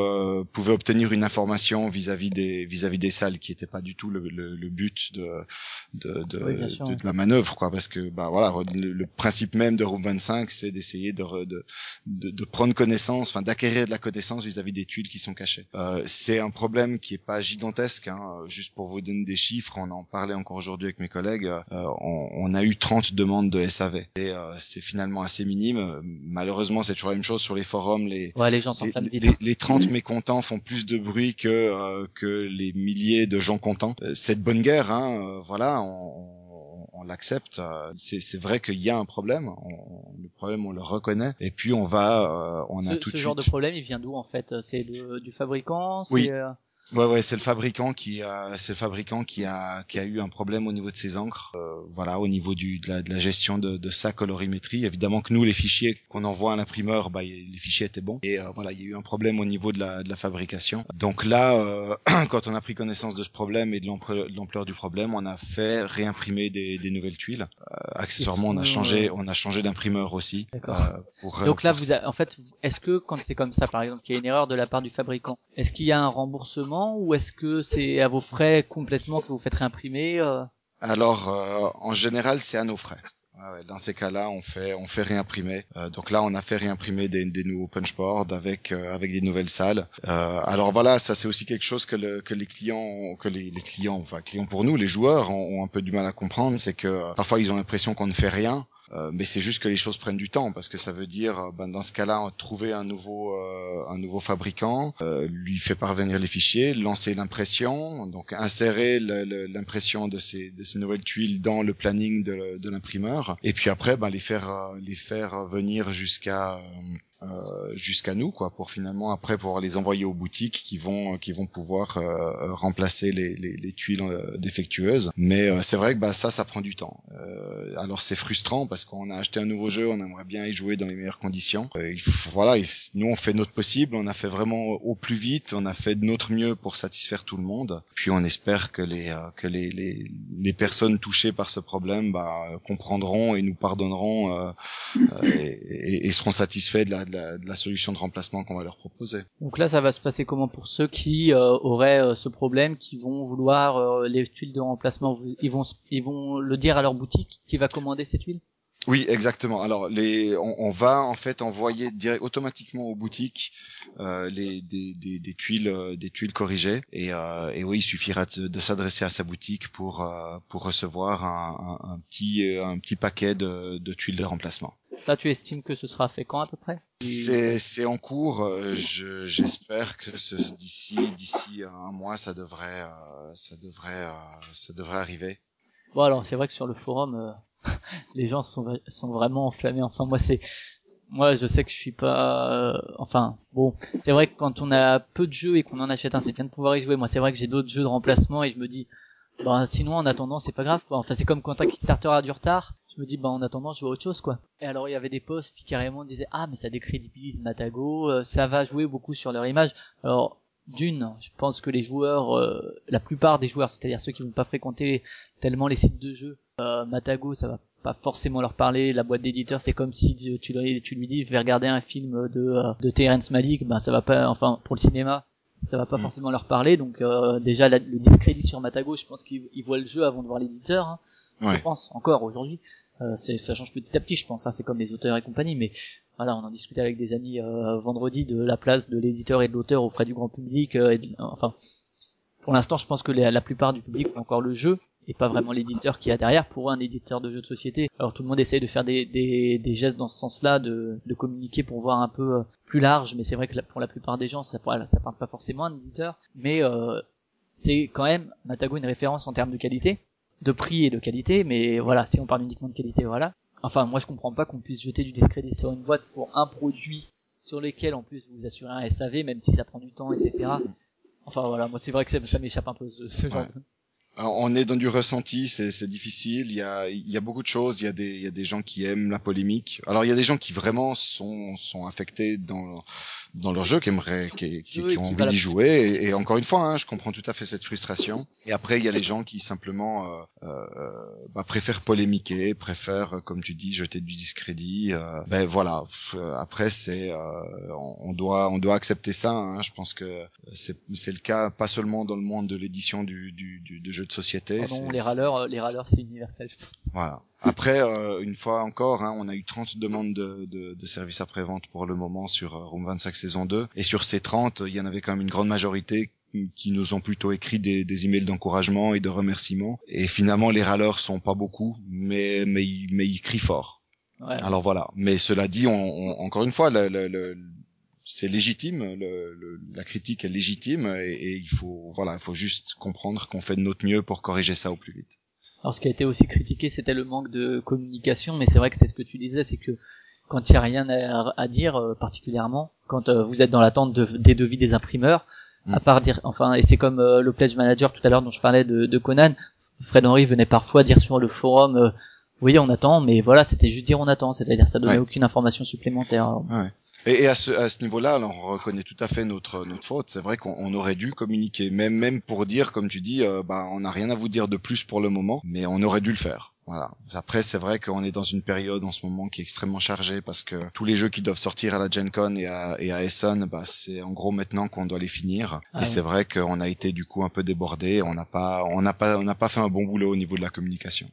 S4: pouvait obtenir une information vis-à-vis des vis-à-vis des salles qui était pas du tout le, le, le but de de, de, de, la manœuvre, quoi, parce que bah voilà, le, principe même de Room 25, c'est d'essayer de, de, de, prendre connaissance, enfin d'acquérir de la connaissance vis-à-vis des tuiles qui sont cachées. Euh, c'est un problème qui est pas gigantesque, hein, juste pour vous donner des chiffres, on en parlait encore aujourd'hui avec mes collègues, euh, on, on, a eu 30 demandes de SAV et euh, c'est finalement assez minime. Malheureusement, c'est toujours la même chose sur les forums, les
S2: ouais, les, gens
S4: les, les, les, 30 mécontents font plus de bruit que euh, que les milliers de gens contents. C'est de bonne guerre, hein, voilà on, on, l'accepte. Euh, c'est vrai qu'il y a un problème. On, le problème, on le reconnaît. Et puis on va, euh, on a tout
S2: ce
S4: de
S2: genre
S4: de
S2: problème, il vient d'où en fait? C'est du fabricant?
S4: Oui. Euh, Ouais ouais, c'est le fabricant qui a c'est le fabricant qui a qui a eu un problème au niveau de ses encres. Euh, voilà, au niveau du de la, de la gestion de, de, sa colorimétrie. Évidemment que nous les fichiers qu'on envoie à l'imprimeur, bah les fichiers étaient bons et euh, voilà, il y a eu un problème au niveau de la de la fabrication. Donc là euh, <clears throat> quand on a pris connaissance de ce problème et de l'ampleur du problème, on a fait réimprimer des, des nouvelles tuiles. Euh, accessoirement, on a changé on a changé d'imprimeur aussi
S2: pour Donc là vous en fait est-ce que quand c'est comme ça par exemple qu'il y a une erreur de la part du fabricant, est-ce qu'il y a un remboursement ou est-ce que c'est à vos frais complètement que vous faites réimprimer euh
S4: Alors euh, en général c'est à nos frais. dans ces cas-là, on fait on fait réimprimer. Euh, donc là, on a fait réimprimer des, des nouveaux punchboards avec avec des nouvelles salles. alors voilà, ça c'est aussi quelque chose que le, que les clients que les, les clients enfin clients pour nous, les joueurs ont, ont, un peu du mal à comprendre, c'est que parfois ils ont l'impression qu'on ne fait rien. Euh, mais c'est juste que les choses prennent du temps parce que ça veut dire, euh, ben, dans ce cas-là, trouver un nouveau euh, un nouveau fabricant, lui fait parvenir les fichiers, lancer l'impression, donc insérer l'impression de ces de ces nouvelles tuiles dans le planning de, l'imprimeur, et puis après, ben, les faire les faire venir jusqu'à jusqu'à nous quoi pour finalement après pouvoir les envoyer aux boutiques qui vont qui vont pouvoir euh, remplacer les, les, les tuiles euh, défectueuses. Mais c'est vrai que bah ça ça prend du temps. Alors c'est frustrant parce qu'on a acheté un nouveau jeu on aimerait bien y jouer dans les meilleures conditions. Il voilà nous on fait notre possible on a fait vraiment au plus vite on a fait de notre mieux pour satisfaire tout le monde. Puis on espère que les que les, les, les personnes touchées par ce problème bah, comprendront et nous pardonneront et, et, seront satisfaits de la la, solution de remplacement qu'on va leur proposer.
S2: Donc là, ça va se passer comment pour ceux qui euh, auraient euh, ce problème, qui vont vouloir euh, les tuiles de remplacement Ils vont, ils vont le dire à leur boutique qui va commander ces tuiles
S4: oui, exactement. Alors, les, on, va en fait envoyer direct, automatiquement aux boutiques euh, les, des, des, des, tuiles, euh, des tuiles corrigées. Et, euh, et oui, il suffira de, de s'adresser à sa boutique pour euh, pour recevoir un, un, un, petit un petit paquet de, de tuiles de remplacement.
S2: Ça, tu estimes que ce sera fait quand à peu près?
S4: C'est c'est en cours. Euh, je, j'espère que d'ici d'ici un mois, ça devrait ça devrait ça devrait arriver.
S2: Bon alors, c'est vrai que sur le forum <laughs> les gens sont vraiment enflammés. Enfin moi c'est moi je sais que je suis pas euh, enfin bon c'est vrai que quand on a peu de jeux et qu'on en achète un c'est bien de pouvoir y jouer. Moi c'est vrai que j'ai d'autres jeux de remplacement et je me dis bah sinon en attendant c'est pas grave quoi. Enfin c'est comme quand un Kickstarter a du retard je me dis bah en attendant je vois autre chose quoi. Et alors il y avait des posts qui carrément disaient ah mais ça décrédibilise Matago euh, ça va jouer beaucoup sur leur image. Alors d'une, je pense que les joueurs, euh, la plupart des joueurs, c'est-à-dire ceux qui vont pas fréquenter tellement les sites de jeux, euh, Matago, ça va pas forcément leur parler. La boîte d'éditeur, c'est comme si tu, tu, lui dis, je vais regarder un film de, euh, de Terrence Malick, ben ça va pas, enfin pour le cinéma, ça va pas mm. forcément leur parler. Donc euh, déjà le discrédit sur Matago, je pense qu'ils voient le jeu avant de voir l'éditeur. Hein. Je pense encore aujourd'hui. Euh, ça change petit à petit, je pense. Hein, c'est comme les auteurs et compagnie, mais voilà, on en discutait avec des amis euh, vendredi de la place de l'éditeur et de l'auteur auprès du grand public. Euh, enfin, pour l'instant, je pense que la plupart du public ont encore le jeu et pas vraiment l'éditeur qui a derrière pour un éditeur de jeux de société. Alors tout le monde essaye de faire des, gestes dans ce sens-là, de, communiquer pour voir un peu euh, plus large, mais c'est vrai que pour la plupart des gens, ça, ça parle pas forcément un éditeur, mais c'est quand même Matago une référence en termes de qualité, de prix et de qualité, mais voilà, si on parle uniquement de qualité, voilà. Enfin, moi je comprends pas qu'on puisse jeter du discrédit sur une boîte pour un produit sur lesquels en plus vous assurez un SAV, même si ça prend du temps, etc. Enfin voilà, moi c'est vrai que ça, m'échappe un peu ce, ce genre. De...
S4: on est dans du ressenti, c'est difficile. Il y a, il y a beaucoup de choses. Il y a des, il y a des gens qui aiment la polémique. Alors il y a des gens qui vraiment sont, sont affectés dans dans leur jeu, qui aimeraient, qui, qui, qui ont envie d'y jouer. Et, encore une fois, hein, je comprends tout à fait cette frustration. Et après, il y a les gens qui simplement euh, euh, bah, préfèrent polémiquer, préfèrent, comme tu dis, jeter du discrédit. Euh, ben voilà. Après, c'est, euh, on, doit, on doit accepter ça. Hein. Je pense que c'est, c'est le cas pas seulement dans le monde de l'édition du, du, du, de jeux de société.
S2: Oh non, les râleurs, les râleurs, c'est universel. Je pense.
S4: Voilà. Après, euh, une fois encore, hein, on a eu 30 demandes de, de, de services après-vente pour le moment sur euh, Room 25 saison 2. Et sur ces 30, il y en avait quand même une grande majorité qui nous ont plutôt écrit des, des emails d'encouragement et de remerciements. Et finalement, les râleurs sont pas beaucoup, mais mais mais ils crient fort. Ouais. Alors voilà. Mais cela dit, on, on, encore une fois, le, le, le c'est légitime, la critique est légitime et, et, il faut voilà, il faut juste comprendre qu'on fait de notre mieux pour corriger ça au plus vite.
S2: Alors ce qui a été aussi critiqué, c'était le manque de communication, mais c'est vrai que c'est ce que tu disais, c'est que quand il n'y a rien à, dire euh, particulièrement, quand euh, vous êtes dans l'attente de, des devis des imprimeurs, à mm. part dire, enfin, et c'est comme euh, le pledge manager tout à l'heure dont je parlais de, de Conan, Fred Henry venait parfois dire sur le forum, oui, on attend, mais voilà, c'était juste dire on attend, c'est-à-dire ça donnait aucune information supplémentaire.
S4: Ouais. Et, à ce, à ce niveau-là, on reconnaît tout à fait notre notre faute. C'est vrai qu'on aurait dû communiquer, même même pour dire, comme tu dis, euh, bah on n'a rien à vous dire de plus pour le moment, mais on aurait dû le faire. Voilà. Après, c'est vrai qu'on est dans une période en ce moment qui est extrêmement chargée parce que tous les jeux qui doivent sortir à la Gen Con et à, et à Essen, bah, c'est en gros maintenant qu'on doit les finir. Ah et c'est vrai qu'on a été du coup un peu débordé. On n'a pas, on n'a pas, on n'a pas fait un bon boulot au niveau de la communication.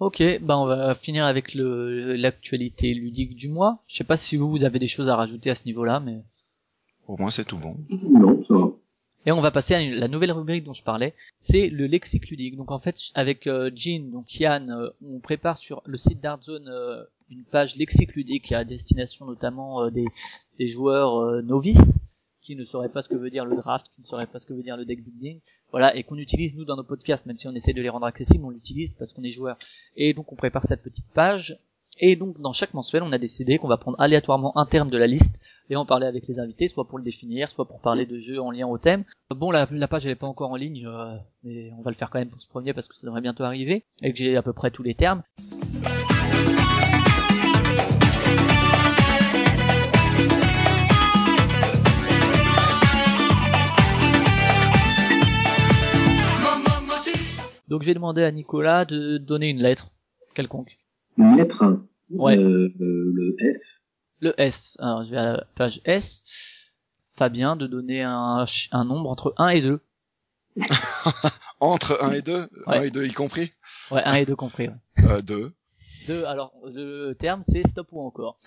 S2: Ok, bah on va finir avec le l'actualité ludique du mois. Je sais pas si vous, vous avez des choses à rajouter à ce niveau-là, mais
S4: pour moi c'est tout bon.
S1: Non, ça va.
S2: Et on va passer à la nouvelle rubrique dont je parlais, c'est le lexique ludique. Donc en fait, avec euh, Jean, donc Yann, euh, on prépare sur le site d'Artzone euh, une page lexique ludique à destination notamment des, des joueurs novices qui ne sauraient pas ce que veut dire le draft, qui ne sauraient pas ce que veut dire le deck building, voilà, et qu'on utilise nous dans nos podcasts, même si on essaie de les rendre accessibles, on l'utilise parce qu'on est joueur. Et donc on prépare cette petite page, et donc dans chaque mensuel, on a décidé qu'on va prendre aléatoirement un terme de la liste et en parler avec les invités, soit pour le définir, soit pour parler de jeux en lien au thème. Bon, la, page elle pas encore en ligne, euh, mais on va le faire quand même pour ce premier parce que ça devrait bientôt arriver et que j'ai à peu près tous les termes. Donc je vais demander à Nicolas de donner une lettre quelconque.
S1: Une lettre
S2: Ouais.
S1: Euh, euh, le F.
S2: Le S. Alors je vais à la page S. Fabien de donner un, un nombre entre 1 et 2. <laughs>
S4: entre 1 et 2 1 et 2 y compris?
S2: Ouais, 1 et 2 compris. Ouais.
S4: Euh, 2.
S2: 2. Alors le terme c'est stop ou encore.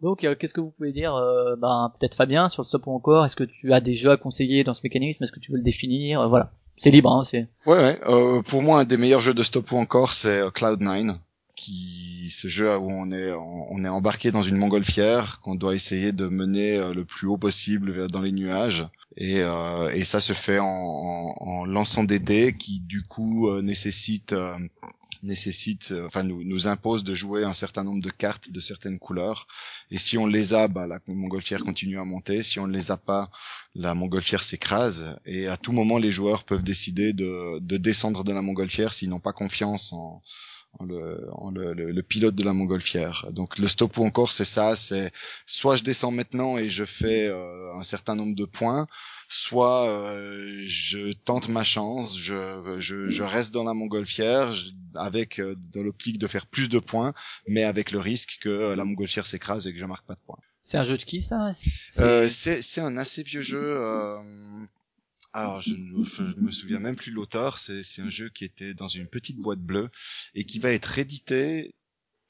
S2: Donc, euh, qu'est-ce que vous pouvez dire, euh, ben, peut-être Fabien, sur le stop ou encore? Est-ce que tu as des jeux à conseiller dans ce mécanisme? Est-ce que tu veux le définir? Euh, Voilà, c'est libre. Hein, c'est.
S4: Ouais, ouais. Euh, pour moi, un des meilleurs jeux de stop ou encore, c'est Cloud9, qui ce jeu où on est on est embarqué dans une montgolfière qu'on doit essayer de mener le plus haut possible dans les nuages. Et, et ça se fait en, en, en, lançant des dés qui du coup nécessitent nécessite, euh, enfin nous, nous impose de jouer un certain nombre de cartes de certaines couleurs. Et si on les a, bah, la montgolfière continue à monter. Si on ne les a pas, la montgolfière s'écrase. Et à tout moment, les joueurs peuvent décider de, de descendre de la montgolfière s'ils n'ont pas confiance en, le, le, le, pilote de la montgolfière. Donc le stop ou encore c'est ça, c'est soit je descends maintenant et je fais euh, un certain nombre de points, soit euh, je tente ma chance, je, je, je, reste dans la montgolfière avec euh, dans l'optique de faire plus de points, mais avec le risque que la montgolfière s'écrase et que je marque pas de points.
S2: C'est un jeu de qui ça
S4: euh, C'est un assez vieux jeu. Euh, alors, je, je, me souviens même plus l'auteur. C'est un jeu qui était dans une petite boîte bleue et qui va être édité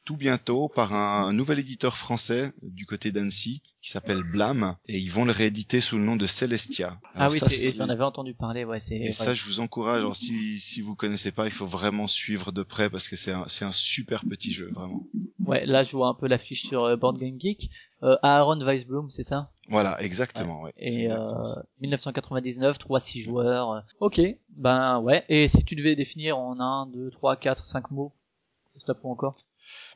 S4: tout bientôt par un, nouvel éditeur français du côté d'Annecy qui s'appelle Blâme et ils vont le rééditer sous le nom de Celestia.
S2: ah oui, j'en avais entendu parler, ouais.
S4: Et ça, je vous encourage. Alors, si si vous connaissez pas, il faut vraiment suivre de près parce que c'est un c'est un super petit jeu, vraiment.
S2: Ouais, là, je vois un peu l'affiche sur euh, Board Game Geek. Euh, Aaron Weisblum, c'est ça?
S4: Voilà, exactement. Ouais.
S2: et euh, 1999, 3-6 joueurs. Ok, ben ouais. Et si tu devais définir en 1, 2, 3, 4, 5 mots, stop ou encore?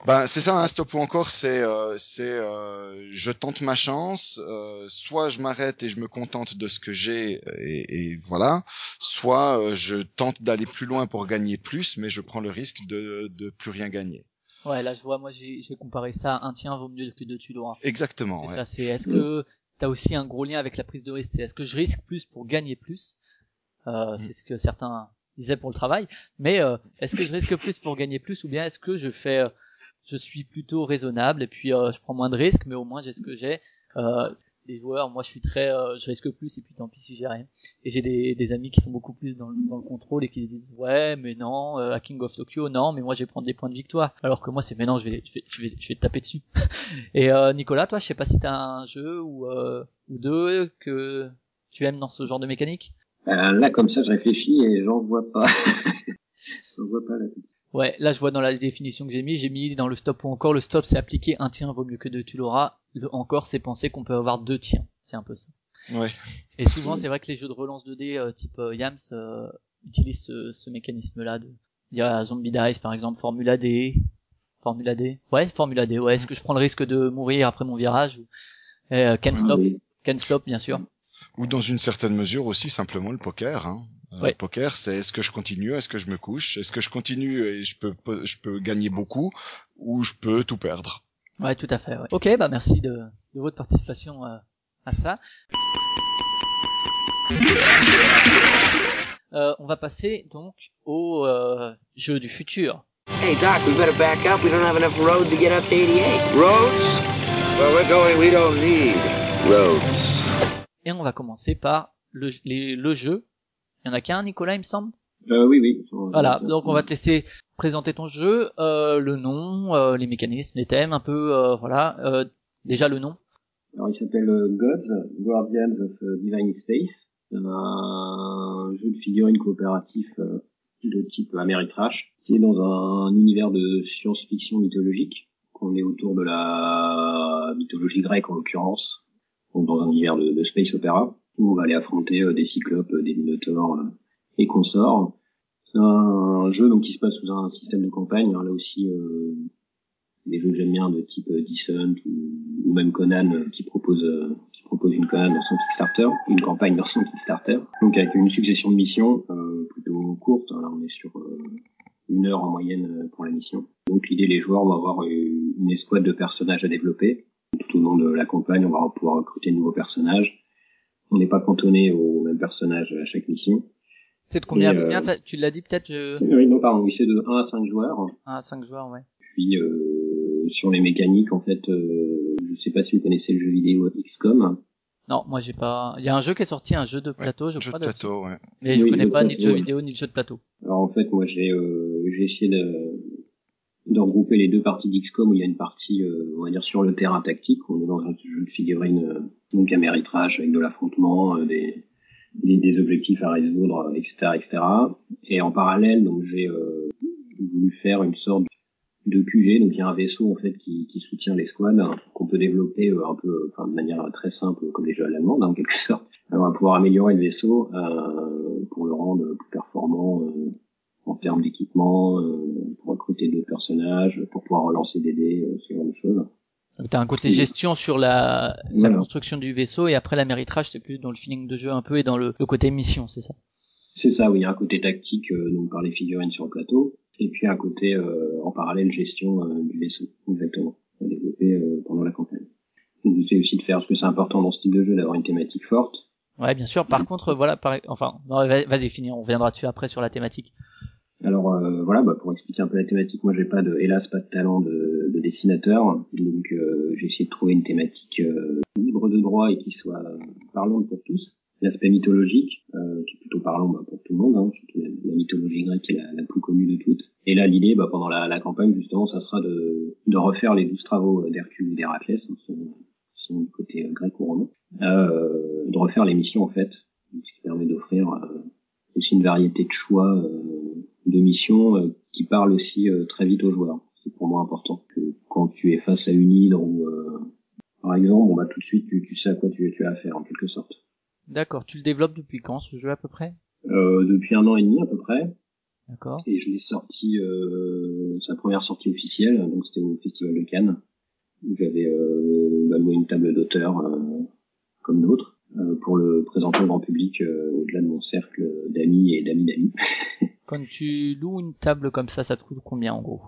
S4: Ben c'est ça, un stop ou encore, c'est euh, c'est euh, je tente ma chance, euh, soit je m'arrête et je me contente de ce que j'ai et, et, voilà, soit euh, je tente d'aller plus loin pour gagner plus, mais je prends le risque de de plus rien gagner.
S2: Ouais, là je vois, moi j'ai comparé ça, un tien vaut mieux que deux tu l'auras.
S4: Exactement.
S2: ça, c'est est-ce que t'as aussi un gros lien avec la prise de risque, c'est est-ce que je risque plus pour gagner plus euh, mm. C'est ce que certains disaient pour le travail, mais est-ce que je risque plus pour gagner plus ou bien est-ce que je fais je suis plutôt raisonnable et puis euh, je prends moins de risques, mais au moins j'ai ce que j'ai. Euh, les joueurs, moi je suis très, euh, je risque plus et puis tant pis si j'ai rien. Et j'ai des, des amis qui sont beaucoup plus dans le, dans le contrôle et qui disent ouais mais non, à King of Tokyo non, mais moi je vais prendre des points de victoire. Alors que moi c'est mais non, je vais, je vais, je vais, te taper dessus. <laughs> et Nicolas, toi je sais pas si t'as un jeu ou, ou deux que tu aimes dans ce genre de mécanique?
S1: là comme ça je réfléchis et j'en vois pas. <laughs> j'en vois pas la petite.
S2: Ouais, là je vois dans la définition que j'ai mis, j'ai mis dans le stop ou encore, le stop c'est appliquer un tien vaut mieux que deux, tu l'auras. Le encore c'est penser qu'on peut avoir deux tiens. C'est un peu ça.
S4: Ouais.
S2: Et souvent c'est vrai que les jeux de relance 2D euh, type euh, Yams euh, utilisent ce, mécanisme-là de il y a Zombie Dice par exemple, Formula D, Formula D? Ouais, Formula D. Ouais, est-ce que je prends le risque de mourir après mon virage ou euh, Can Stop, Can Stop bien sûr.
S4: Ou dans une certaine mesure aussi simplement le poker. Hein. Euh, poker, c'est est-ce que je continue, est-ce que je me couche, est-ce que je continue et je peux je peux gagner beaucoup ou je peux tout perdre.
S2: Ouais, tout à fait. Ouais. Ok, bah merci de, de votre participation euh, à ça. Euh, on va passer donc au euh, jeu du futur. Hey Doc, we better back up. We don't have enough road to get up to 88. Roads? Well, we're going. We don't need roads. Et on va commencer par le, les, le jeu il y en a qu'un, Nicolas, il me semble?
S1: Euh, oui, oui.
S2: Voilà, donc on va te laisser présenter ton jeu, euh, le nom, euh, les mécanismes, les thèmes, un peu, euh, voilà. Euh, déjà le nom.
S1: Alors il s'appelle Gods, Guardians of Divine Space. C'est un jeu de figurines coopératif de type Ameritrash, qui est dans un univers de science-fiction mythologique. On est autour de la mythologie grecque en l'occurrence, donc dans un univers de, space opéra où on va aller affronter euh, des cyclopes, euh, des minotaures euh, et consorts. C'est un jeu donc qui se passe sous un système de campagne. là aussi, des jeux que j'aime bien de type Descent ou, même Conan qui propose qui propose une Conan dans son Kickstarter, une campagne dans son Kickstarter. Donc avec une succession de missions euh, plutôt courtes. Là, on est sur une heure en moyenne pour la mission. Donc l'idée, les joueurs vont avoir une escouade de personnages à développer. Tout au long de la campagne, on va pouvoir recruter de nouveaux personnages on n'est pas cantonné au même personnage à chaque mission.
S2: C'est de combien, combien euh, Tu l'as dit peut-être
S1: Oui, non, pardon, oui, c'est de 1 à 5 joueurs.
S2: 1 à 5 joueurs, ouais.
S1: Puis euh, sur les mécaniques, en fait, euh, je sais pas si vous connaissez le jeu vidéo XCOM.
S2: Non, moi j'ai pas. Il y a un jeu qui est sorti, un jeu de plateau, je
S4: jeu
S2: crois.
S4: De plateau, ouais.
S2: Mais je connais pas ni de jeu vidéo ni de jeu de plateau.
S1: Alors en fait, moi j'ai euh, j'ai essayé de de regrouper les deux parties d'XCOM où il y a une partie, euh, on va dire, sur le terrain tactique. On est dans un jeu de figurines, euh, donc à méritrage, avec de l'affrontement, euh, des, des, objectifs à résoudre, etc., etc. Et en parallèle, donc j'ai voulu faire une sorte de QG, donc il y a un vaisseau en fait qui, qui soutient l'escouade, hein, qu'on peut développer un peu, enfin de manière très simple, comme les jeux à l'allemande en quelque sorte. on va pouvoir améliorer le vaisseau pour le rendre plus performant en termes d'équipement, euh, pour recruter d'autres personnages, pour pouvoir relancer des dés, euh, ce genre de choses.
S2: Donc t'as un côté gestion sur la, la construction du vaisseau et après l'améritrage c'est plus dans le feeling de jeu un peu et dans le, le côté mission, c'est ça?
S1: C'est ça, oui, il y a un côté tactique euh, donc par les figurines sur le plateau et puis un côté euh, en parallèle gestion euh, du vaisseau, exactement, à développer pendant la campagne. Donc c'est aussi de faire, parce que c'est important dans ce type de jeu d'avoir une thématique forte.
S2: Ouais, bien sûr. Par contre, voilà, par... enfin, vas-y, finis, on reviendra dessus après sur la thématique.
S1: Alors euh, voilà, bah, pour expliquer un peu la thématique, moi j'ai pas de, hélas, pas de talent de, de dessinateur, donc euh, j'ai essayé de trouver une thématique euh, libre de droit et qui soit parlante pour tous. L'aspect mythologique, qui est plutôt parlant bah, pour tout le monde, hein, surtout la, mythologie grecque est la, plus connue de toutes. Et là, l'idée, bah, pendant la, campagne justement, ça sera de, de refaire les douze travaux d'Hercule et d'Héraclès, hein, selon, du côté grec ou romain, de refaire les missions en fait, ce qui permet d'offrir aussi une variété de choix de missions euh, qui parlent aussi euh, très vite aux joueurs. C'est pour moi important que quand tu es face à une hydre ou euh, par exemple, bon bah tout de suite tu, tu sais à quoi tu, tu as affaire en quelque sorte.
S2: D'accord. Tu le développes depuis quand ce jeu à peu près?
S1: Euh, Depuis un an et demi à peu près.
S2: D'accord.
S1: Et je l'ai sorti, euh, sa première sortie officielle, donc c'était au Festival de Cannes, où j'avais euh, loué une table d'auteur euh, comme d'autres euh, pour le présenter au grand public euh, au-delà de mon cercle d'amis et d'amis d'amis. <laughs>
S2: Quand tu loues une table comme ça, ça te coûte combien en gros?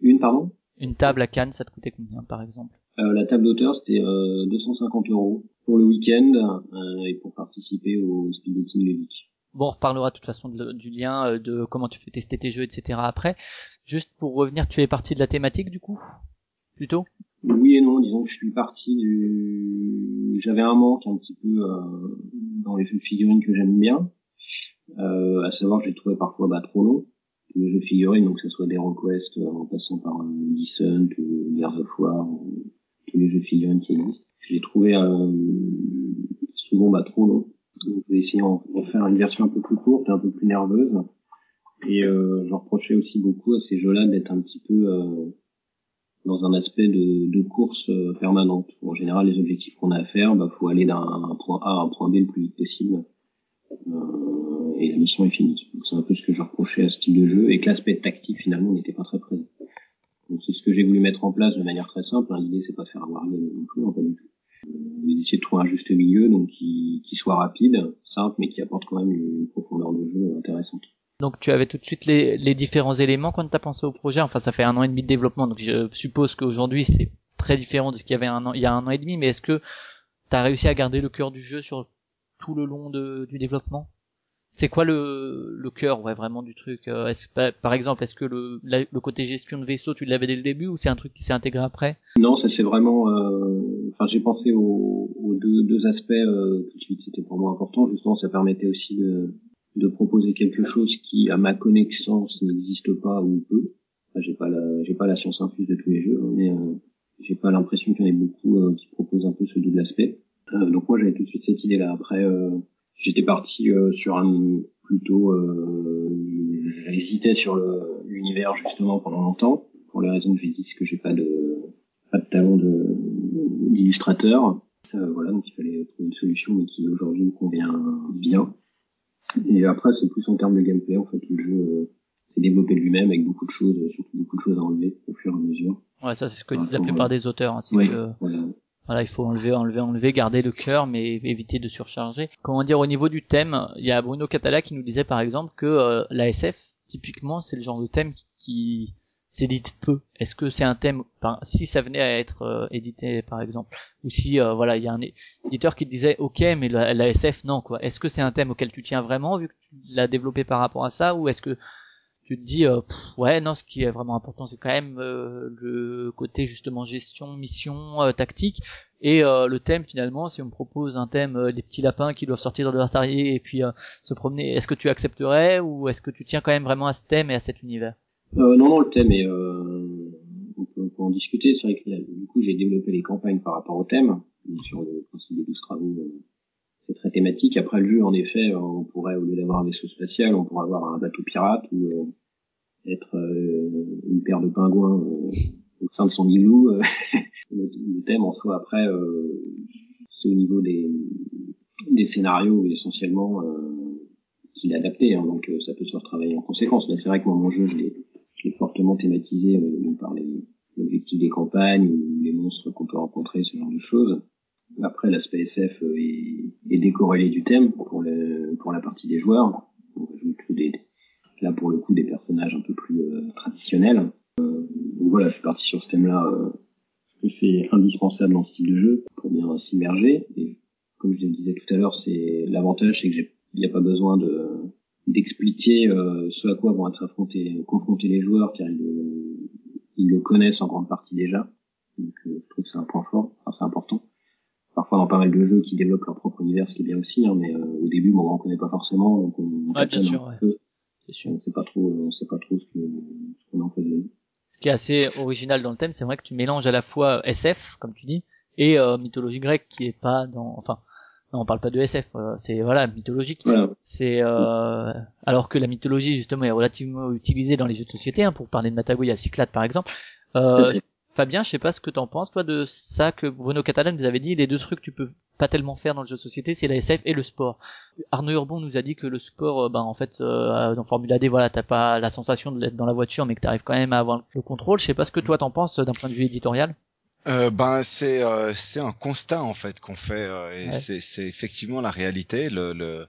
S1: Une, pardon?
S2: Une table à Cannes, ça te coûtait combien par exemple?
S1: Euh, La table d'auteur, c'était 250 euros pour le week-end et pour participer au speed dating ludique.
S2: Bon, on reparlera de toute façon de, du lien, de comment tu fais tester tes jeux, etc. après. Juste pour revenir, tu es parti de la thématique du coup? Plutôt?
S1: Oui et non, disons que je suis parti du... J'avais un manque un petit peu euh, dans les jeux de figurines que j'aime bien, euh, à savoir j'ai trouvé parfois bah, trop long. Les jeux figurines, donc que ce soit des Request en passant par euh, Descent ou Gears of War, ou tous les jeux figurines qui existent. Je les trouvais euh, souvent bah, trop longs. Donc, je vais essayer faire une version un peu plus courte, un peu plus nerveuse. Et euh, je reprochais aussi beaucoup à ces jeux-là d'être un petit peu euh, dans un aspect de, de course euh, permanente. En général, les objectifs qu'on a à faire, bah, faut aller d'un point A à un point B le plus vite possible. Euh, et la mission est finie. Donc c'est un peu ce que je reprochais à ce type de jeu et que l'aspect tactique finalement n'était pas très présent. Donc c'est ce que j'ai voulu mettre en place de manière très simple. Hein. L'idée c'est pas de faire avoir game non plus, non, pas du tout. Euh, mais d'essayer de trouver un juste milieu, donc qui, qui soit rapide, simple, mais qui apporte quand même une profondeur de jeu intéressante.
S2: Donc tu avais tout de suite les, les différents éléments quand tu as pensé au projet. Enfin, ça fait un an et demi de développement, donc je suppose qu'aujourd'hui c'est très différent de ce qu'il y avait un an, il y a un an et demi. Mais est-ce que tu as réussi à garder le cœur du jeu sur tout le long de, du développement? C'est quoi le, le cœur, ouais, vraiment du truc est-ce, Par exemple, est-ce que le, le côté gestion de vaisseau, tu l'avais dès le début ou c'est un truc qui s'est intégré après?
S1: Non, ça c'est vraiment. Euh... Enfin, j'ai pensé aux, aux deux, deux, aspects euh, tout de suite. C'était pour moi important. Justement, ça permettait aussi de de proposer quelque chose qui, à ma connaissance, n'existe pas ou peu. Enfin, j'ai pas la, j'ai pas la science infuse de tous les jeux, hein, mais euh, j'ai pas l'impression qu'il y en ait beaucoup euh, qui proposent un peu ce double aspect. Euh, donc moi, j'avais tout de suite cette idée-là. Après, j'étais parti sur un plutôt, j'hésitais sur l'univers justement pendant longtemps, pour les raisons que j'ai dit, c'est que j'ai pas de, pas de talent de d'illustrateur. voilà, donc il fallait trouver une solution mais qui aujourd'hui me convient bien. Et après, c'est plus en termes de gameplay, en fait, le jeu euh, s'est développé lui-même avec beaucoup de choses, surtout beaucoup de choses à enlever au fur et à mesure.
S2: Ouais, ça c'est ce que disent la plupart des auteurs. Hein, que, voilà. Voilà. il faut enlever, enlever, enlever, garder le cœur, mais éviter de surcharger. Comment dire, au niveau du thème, il y a Bruno Catala qui nous disait par exemple que euh, la typiquement, c'est le genre de thème qui, s'édite peu. Est-ce que c'est un thème, si ça venait à être euh, édité par exemple, ou si euh, voilà, il y a un éditeur qui disait ok, mais la, la SF non quoi. Est-ce que c'est un thème auquel tu tiens vraiment vu que tu l'as développé par rapport à ça, ou est-ce que tu te dis euh, ouais non, ce qui est vraiment important c'est quand même le côté justement gestion, mission, tactique. Et le thème finalement, si on me propose un thème des petits lapins qui doivent sortir de leur terrier et puis se promener, est-ce que tu accepterais ou est-ce que tu tiens quand même vraiment à ce thème et à cet univers?
S1: Euh, non, non, le thème est, euh, on, peut, on, peut, en discuter. C'est vrai que du coup, j'ai développé les campagnes par rapport au thème. sur le principe des 12 travaux, euh, c'est très thématique. Après le jeu, en effet, on pourrait, au lieu d'avoir un vaisseau spatial, on pourrait avoir un bateau pirate ou euh, être euh, une paire de pingouins au sein de son igloo. <laughs> le, le, thème en soi, après, c'est au niveau des, des scénarios essentiellement qu'il est adapté. Hein, donc ça peut se retravailler en conséquence. Mais c'est vrai que moi, mon jeu, je l'ai fortement thématisé euh, par l'objectif des campagnes ou les monstres qu'on peut rencontrer, ce genre de choses. Après, l'aspect SF euh, est, est, décorrélé du thème pour, le, pour la partie des joueurs. On ajoute des, là pour le coup des personnages un peu plus euh, traditionnels. Euh, donc voilà, je suis parti sur ce thème-là euh, parce que c'est indispensable dans ce type de jeu pour bien s'immerger. Et comme je le disais tout à l'heure, c'est l'avantage, c'est que il n'y a pas besoin de d'expliquer euh, ce à quoi vont être affrontés, confrontés les joueurs, car ils le, ils le connaissent en grande partie déjà. Donc euh, je trouve que c'est un point fort, enfin c'est important. Parfois dans pas mal de jeux qui développent leur propre univers, ce qui est bien aussi, hein, mais euh, au début, bon, on connaît pas forcément, donc on,
S2: ouais, bien sûr, ouais.
S1: C'est sûr. On sait pas trop, on sait pas trop ce qu'on en fait de
S2: Ce qui est assez original dans le thème, c'est vrai que tu mélanges à la fois SF, comme tu dis, et euh, mythologie grecque qui est pas dans, enfin, non, on parle pas de SF, euh, c'est voilà mythologique. C'est euh, alors que la mythologie justement est relativement utilisée dans les jeux de société. Hein, pour parler de Matago, il y a Cyclade par exemple. Euh, Fabien, je sais pas ce que t'en penses, toi, de ça que Bruno Catalan nous avait dit, les deux trucs que tu peux pas tellement faire dans le jeu de société, c'est la SF et le sport. Arnaud Urbon nous a dit que le sport, euh, ben en fait, euh, dans Formula D, voilà, t'as pas la sensation d'être dans la voiture, mais que t'arrives quand même à avoir le contrôle. Je sais pas ce que toi t'en penses d'un point de vue éditorial.
S4: Euh, ben c'est euh, c'est un constat en fait qu'on fait euh, et c'est c'est effectivement la réalité. Le, le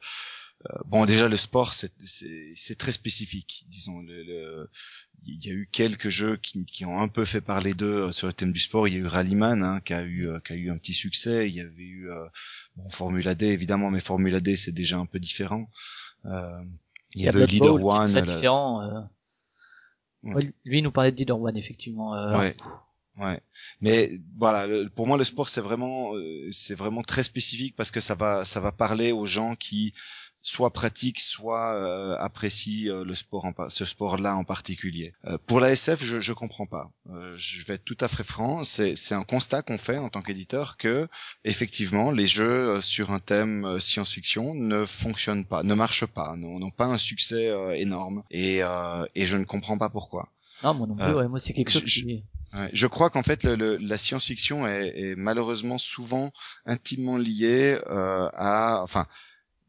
S4: bon déjà le sport c'est très spécifique, disons. Le, le, il y a eu quelques jeux qui, qui ont un peu fait parler d'eux sur le thème du sport. Il y a eu Rallyman hein, qui a eu qui a eu un petit succès. Il y avait eu bon Formula D évidemment, mais Formula D c'est déjà un peu différent.
S2: il y, avait Leader One. Très différent. Ouais. lui il nous parlait de Leader One effectivement.
S4: ouais. Ouais, mais voilà, pour moi le sport c'est vraiment euh, c'est vraiment très spécifique parce que ça va ça va parler aux gens qui soit pratiquent soit euh, apprécient euh, le sport en ce sport-là en particulier. pour la SF, je je comprends pas. je vais être tout à fait franc, c'est c'est un constat qu'on fait en tant qu'éditeur que effectivement les jeux sur un thème science-fiction ne fonctionnent pas, ne marchent pas, n'ont pas un succès énorme et et je ne comprends pas pourquoi.
S2: Non, moi non plus. ouais, moi c'est quelque chose
S4: qui je crois qu'en fait, le, le, la science-fiction est, est, malheureusement souvent intimement liée euh, à, enfin,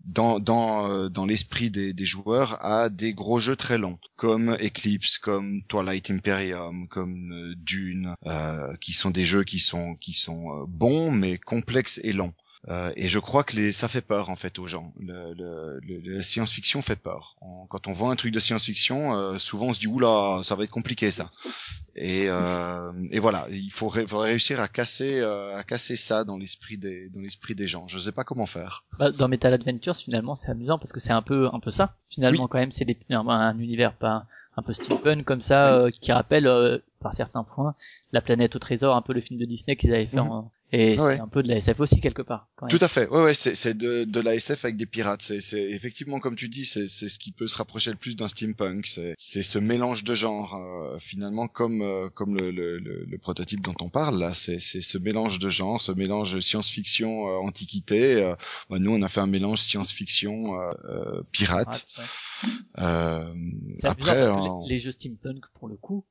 S4: dans dans euh, dans l'esprit des, des joueurs à des gros jeux très longs comme Eclipse comme Twilight Imperium comme euh, Dune euh, qui sont des jeux qui sont qui sont bons mais complexes et longs euh, et je crois que les, ça fait peur en fait aux gens. Le, le, la science-fiction fait peur. quand on vend un truc de science-fiction, euh, souvent on se dit oula, ça va être compliqué ça. Et, euh, et voilà, il faut, réussir à casser, euh, à casser ça dans l'esprit des, dans l'esprit des gens. Je sais pas comment faire.
S2: Bah, dans Metal Adventures, finalement, c'est amusant parce que c'est un peu, un peu ça. Finalement, quand même, c'est un, un, univers pas un peu steampunk comme ça, euh, qui rappelle par certains points la planète au trésor, un peu le film de Disney qu'ils avaient fait mhm. en et c'est un peu de la SF aussi quelque part.
S4: Quand même. Tout à fait. Ouais, ouais, c'est c'est de de la SF avec des pirates. C'est c'est effectivement comme tu dis, c'est c'est ce qui peut se rapprocher le plus d'un steampunk. C'est c'est ce mélange de genres euh, finalement comme euh, comme le, le, le, prototype dont on parle là. C'est c'est ce mélange de genres, ce mélange science-fiction euh, antiquité. Bah, nous, on a fait un mélange science-fiction pirate.
S2: après, les jeux steampunk pour le coup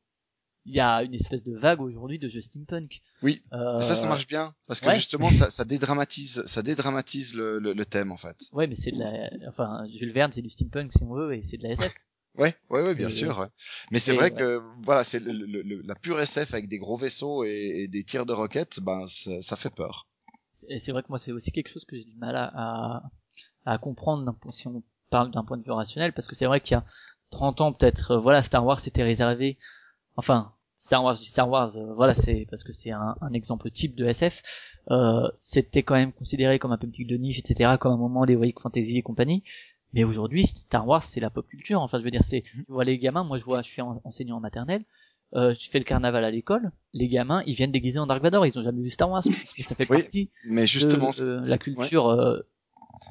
S2: il y a une espèce de vague aujourd'hui de jeux steampunk.
S4: Oui, euh... ça, ça marche bien parce que justement, ça, ça dédramatise, ça dédramatise le, le, le, thème en fait.
S2: Ouais, mais c'est de la, enfin, Jules Verne, c'est du steampunk si on veut, et c'est de la SF. <laughs>
S4: Ouais, ouais, ouais, bien sûr. Ouais. Mais c'est vrai que voilà, c'est le, la pure SF avec des gros vaisseaux et, et des tirs de roquettes, ben ça, ça fait peur.
S2: C'est vrai que moi, c'est aussi quelque chose que j'ai du mal à, à, à comprendre si on parle d'un point de vue rationnel, parce que c'est vrai qu'il y a 30 ans peut-être, euh, voilà, Star Wars s'était réservé, enfin, Star Wars, Star Wars, euh, voilà, c'est parce que c'est un, un, exemple type de SF. Euh, c'était quand même considéré comme un public de niche, etc., comme un moment d'heroic fantasy et compagnie. Mais aujourd'hui, Star Wars, c'est la pop culture. Enfin, je veux dire, c'est, mhm. tu vois les gamins. Moi, je vois, je suis enseignant en maternelle. Euh, tu fais le carnaval à l'école, les gamins, ils viennent déguisés en Dark Vador, ils ont jamais vu Star Wars, parce que ça fait partie
S4: mais justement,
S2: de la culture. Euh,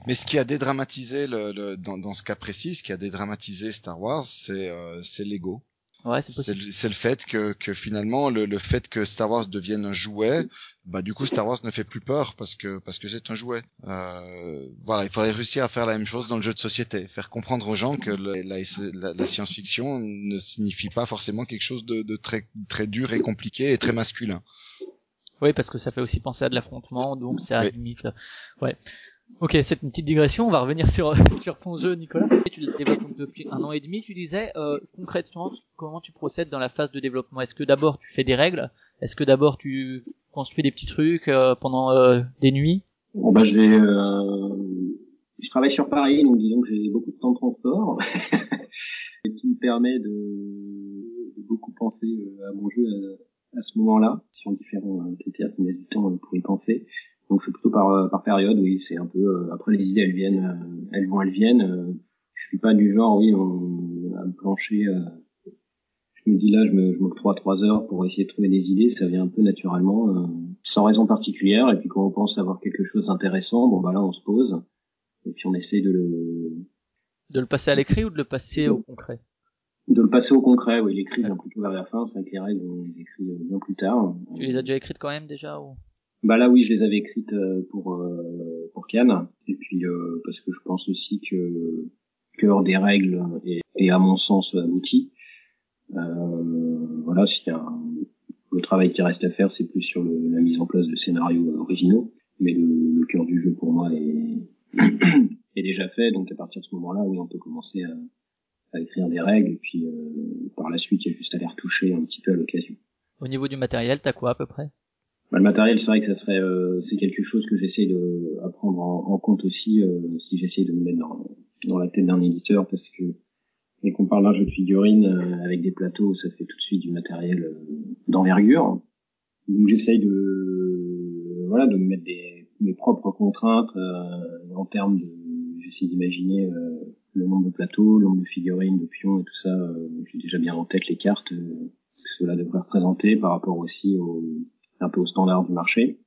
S4: mais ce qui a dédramatisé le, le dans, dans, ce cas précis, ce qui a dédramatisé Star Wars, c'est euh, c'est Lego.
S2: Ouais, c'est
S4: le fait que, que finalement le, le, fait que Star Wars devienne un jouet, bah du coup Star Wars ne fait plus peur parce que parce que c'est un jouet. Euh, voilà, il faudrait réussir à faire la même chose dans le jeu de société, faire comprendre aux gens que la, la, science-fiction ne signifie pas forcément quelque chose de, de, très très dur et compliqué et très masculin.
S2: Oui, parce que ça fait aussi penser à de l'affrontement, donc c'est à limite. Ouais. Ok, c'est une petite digression. On va revenir sur <laughs> sur ton jeu, Nicolas. Tu développes depuis un an et demi. Tu disais euh, concrètement comment tu procèdes dans la phase de développement? Est-ce que d'abord tu fais des règles? Est-ce que d'abord tu construis des petits trucs euh, pendant euh, des nuits?
S1: Bon bah j'ai euh, je travaille sur Paris, donc disons que j'ai beaucoup de temps de transport, <laughs> et qui me permet de, de beaucoup penser à mon jeu à, à ce moment-là, sur différents critères qui me du temps pour y penser. Donc je suis plutôt par, euh, par période, oui, c'est un peu euh, après les idées elles viennent, euh, elles vont, elles viennent. je suis pas du genre, oui, on, à me plancher. je me dis là, je me, je m'octroie trois heures pour essayer de trouver des idées, ça vient un peu naturellement, sans raison particulière. Et puis quand on pense avoir quelque chose d'intéressant, bon bah là on se pose et puis on essaie de le
S2: de le passer à l'écrit ou de le passer au concret?
S1: De le passer au concret, oui, l'écrit vient plutôt vers la fin, c'est vrai que les règles, on les écrit bien plus tard.
S2: Tu les as déjà écrites quand même déjà ou?
S1: Bah là oui, je les avais écrites euh, pour euh, pour Cannes et puis euh, parce que je pense aussi que cœur des règles est, à mon sens abouti. Euh, voilà, s'il y a le travail qui reste à faire, c'est plus sur le, la mise en place de scénarios originaux. Mais le, le cœur du jeu pour moi est, <coughs> est déjà fait. Donc à partir de ce moment-là, oui, on peut commencer à, à écrire des règles. Et puis euh, par la suite, il y a juste à les retoucher un petit peu à l'occasion.
S2: Au niveau du matériel, t'as quoi à peu près?
S1: Bah, Le matériel, c'est vrai que ça serait, euh, c'est quelque chose que j'essaie de à prendre en, compte aussi euh, si j'essaie de me mettre dans, dans la tête d'un éditeur, parce que et qu'on parle d'un jeu de figurines euh, avec des plateaux, ça fait tout de suite du matériel euh, d'envergure. Donc j'essaye de voilà de me mettre des, mes propres contraintes euh, en termes de j'essaie d'imaginer le nombre de plateaux, le nombre de figurines, de pions et tout ça. J'ai déjà bien en tête les cartes que cela devrait représenter par rapport aussi au un peu au standard du marché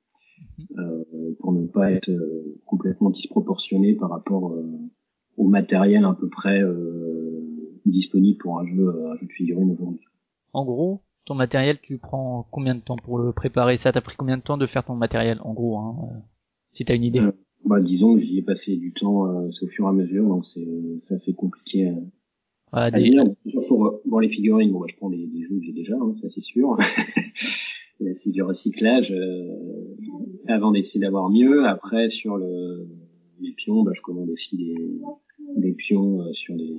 S1: euh, pour ne pas être complètement disproportionné par rapport au matériel à peu près disponible pour un jeu, un jeu de figurines aujourd'hui.
S2: En gros, ton matériel, tu prends combien de temps pour le préparer? Ça t'a pris combien de temps de faire ton matériel, en gros, hein, euh, si t'as une idée? Euh,
S1: bah, Disons que j'y ai passé du temps euh, au fur et à mesure, donc c'est ça c'est compliqué à, à dire. Surtout pour, les figurines, bon, bah, je prends des, des jeux que j'ai déjà, hein, ça c'est sûr. <laughs> c'est du recyclage euh, avant d'essayer d'avoir mieux. Après, sur le, les pions, bah, je commande aussi des, des pions euh, sur des,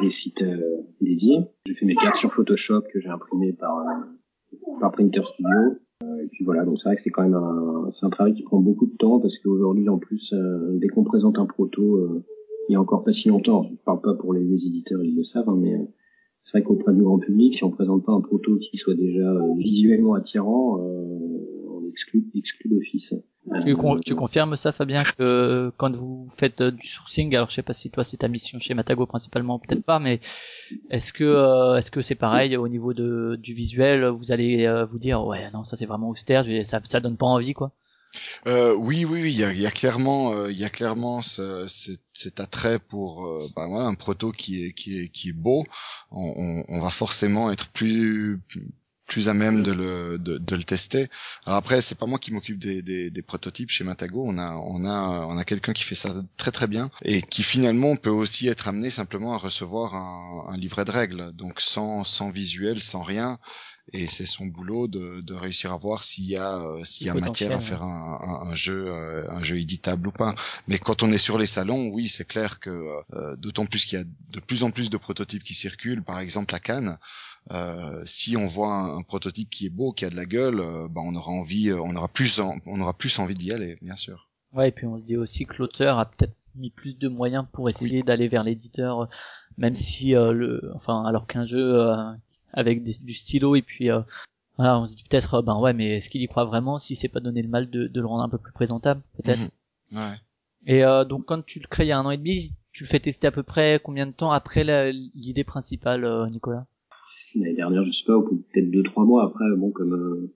S1: des sites euh, dédiés. J'ai fait mes cartes sur Photoshop que j'ai imprimées par, euh, par Printer Studio. Et puis voilà, donc c'est vrai que c'est quand même un, c'est un travail qui prend beaucoup de temps parce qu'aujourd'hui en plus, dès qu'on présente un proto, il y a encore pas si longtemps, je parle pas pour les, éditeurs, ils le savent, hein, mais c'est vrai qu'auprès du grand public, si on présente pas un proto qui soit déjà visuellement attirant, on exclut, exclut d'office.
S2: Tu, tu, confirmes ça, Fabien, que quand vous faites euh, du sourcing, alors je sais pas si toi c'est ta mission chez Matago principalement, peut-être pas, mais est-ce que euh, est-ce que c'est pareil au niveau de du visuel Vous allez euh, vous dire ouais non ça c'est vraiment austère, ça ça donne pas envie quoi?
S4: Euh, oui, oui, oui, il y a, y a, clairement, il y a clairement cet attrait pour bah, ouais, un proto qui est qui est qui est beau. On, on, on va forcément être plus plus à même de le, de, de le tester. Alors après, c'est pas moi qui m'occupe des, des, des, prototypes chez Matago. On a, on a, on a quelqu'un qui fait ça très très bien et qui finalement peut aussi être amené simplement à recevoir un, un livret de règles, donc sans, sans visuel, sans rien. Et c'est son boulot de, de réussir à voir s'il y a, euh, s'il y a matière à faire un, un, un, jeu, euh, un jeu éditable ou pas. Mais quand on est sur les salons, oui, c'est clair que euh, d'autant plus qu'il y a de plus en plus de prototypes qui circulent. Par exemple, à Cannes. Euh, si on voit un, prototype qui est beau, qui a de la gueule, euh, bah, on aura envie, euh, on aura plus, on aura plus envie d'y aller, bien sûr.
S2: Ouais, et puis on se dit aussi que l'auteur a peut-être mis plus de moyens pour essayer d'aller vers l'éditeur, même si le, enfin, alors qu'un jeu avec du stylo et puis voilà, on se dit peut-être, ben ouais, mais est-ce qu'il y croit vraiment si c'est pas donné le mal de, de, le rendre un peu plus présentable, peut-être.
S4: Mhm. Ouais.
S2: Et donc quand tu le crées il y a un an et demi, tu le fais tester à peu près combien de temps après l'idée principale, Nicolas?
S1: L'année dernière, je sais pas, ou peut-être deux trois mois après. Bon, comme euh,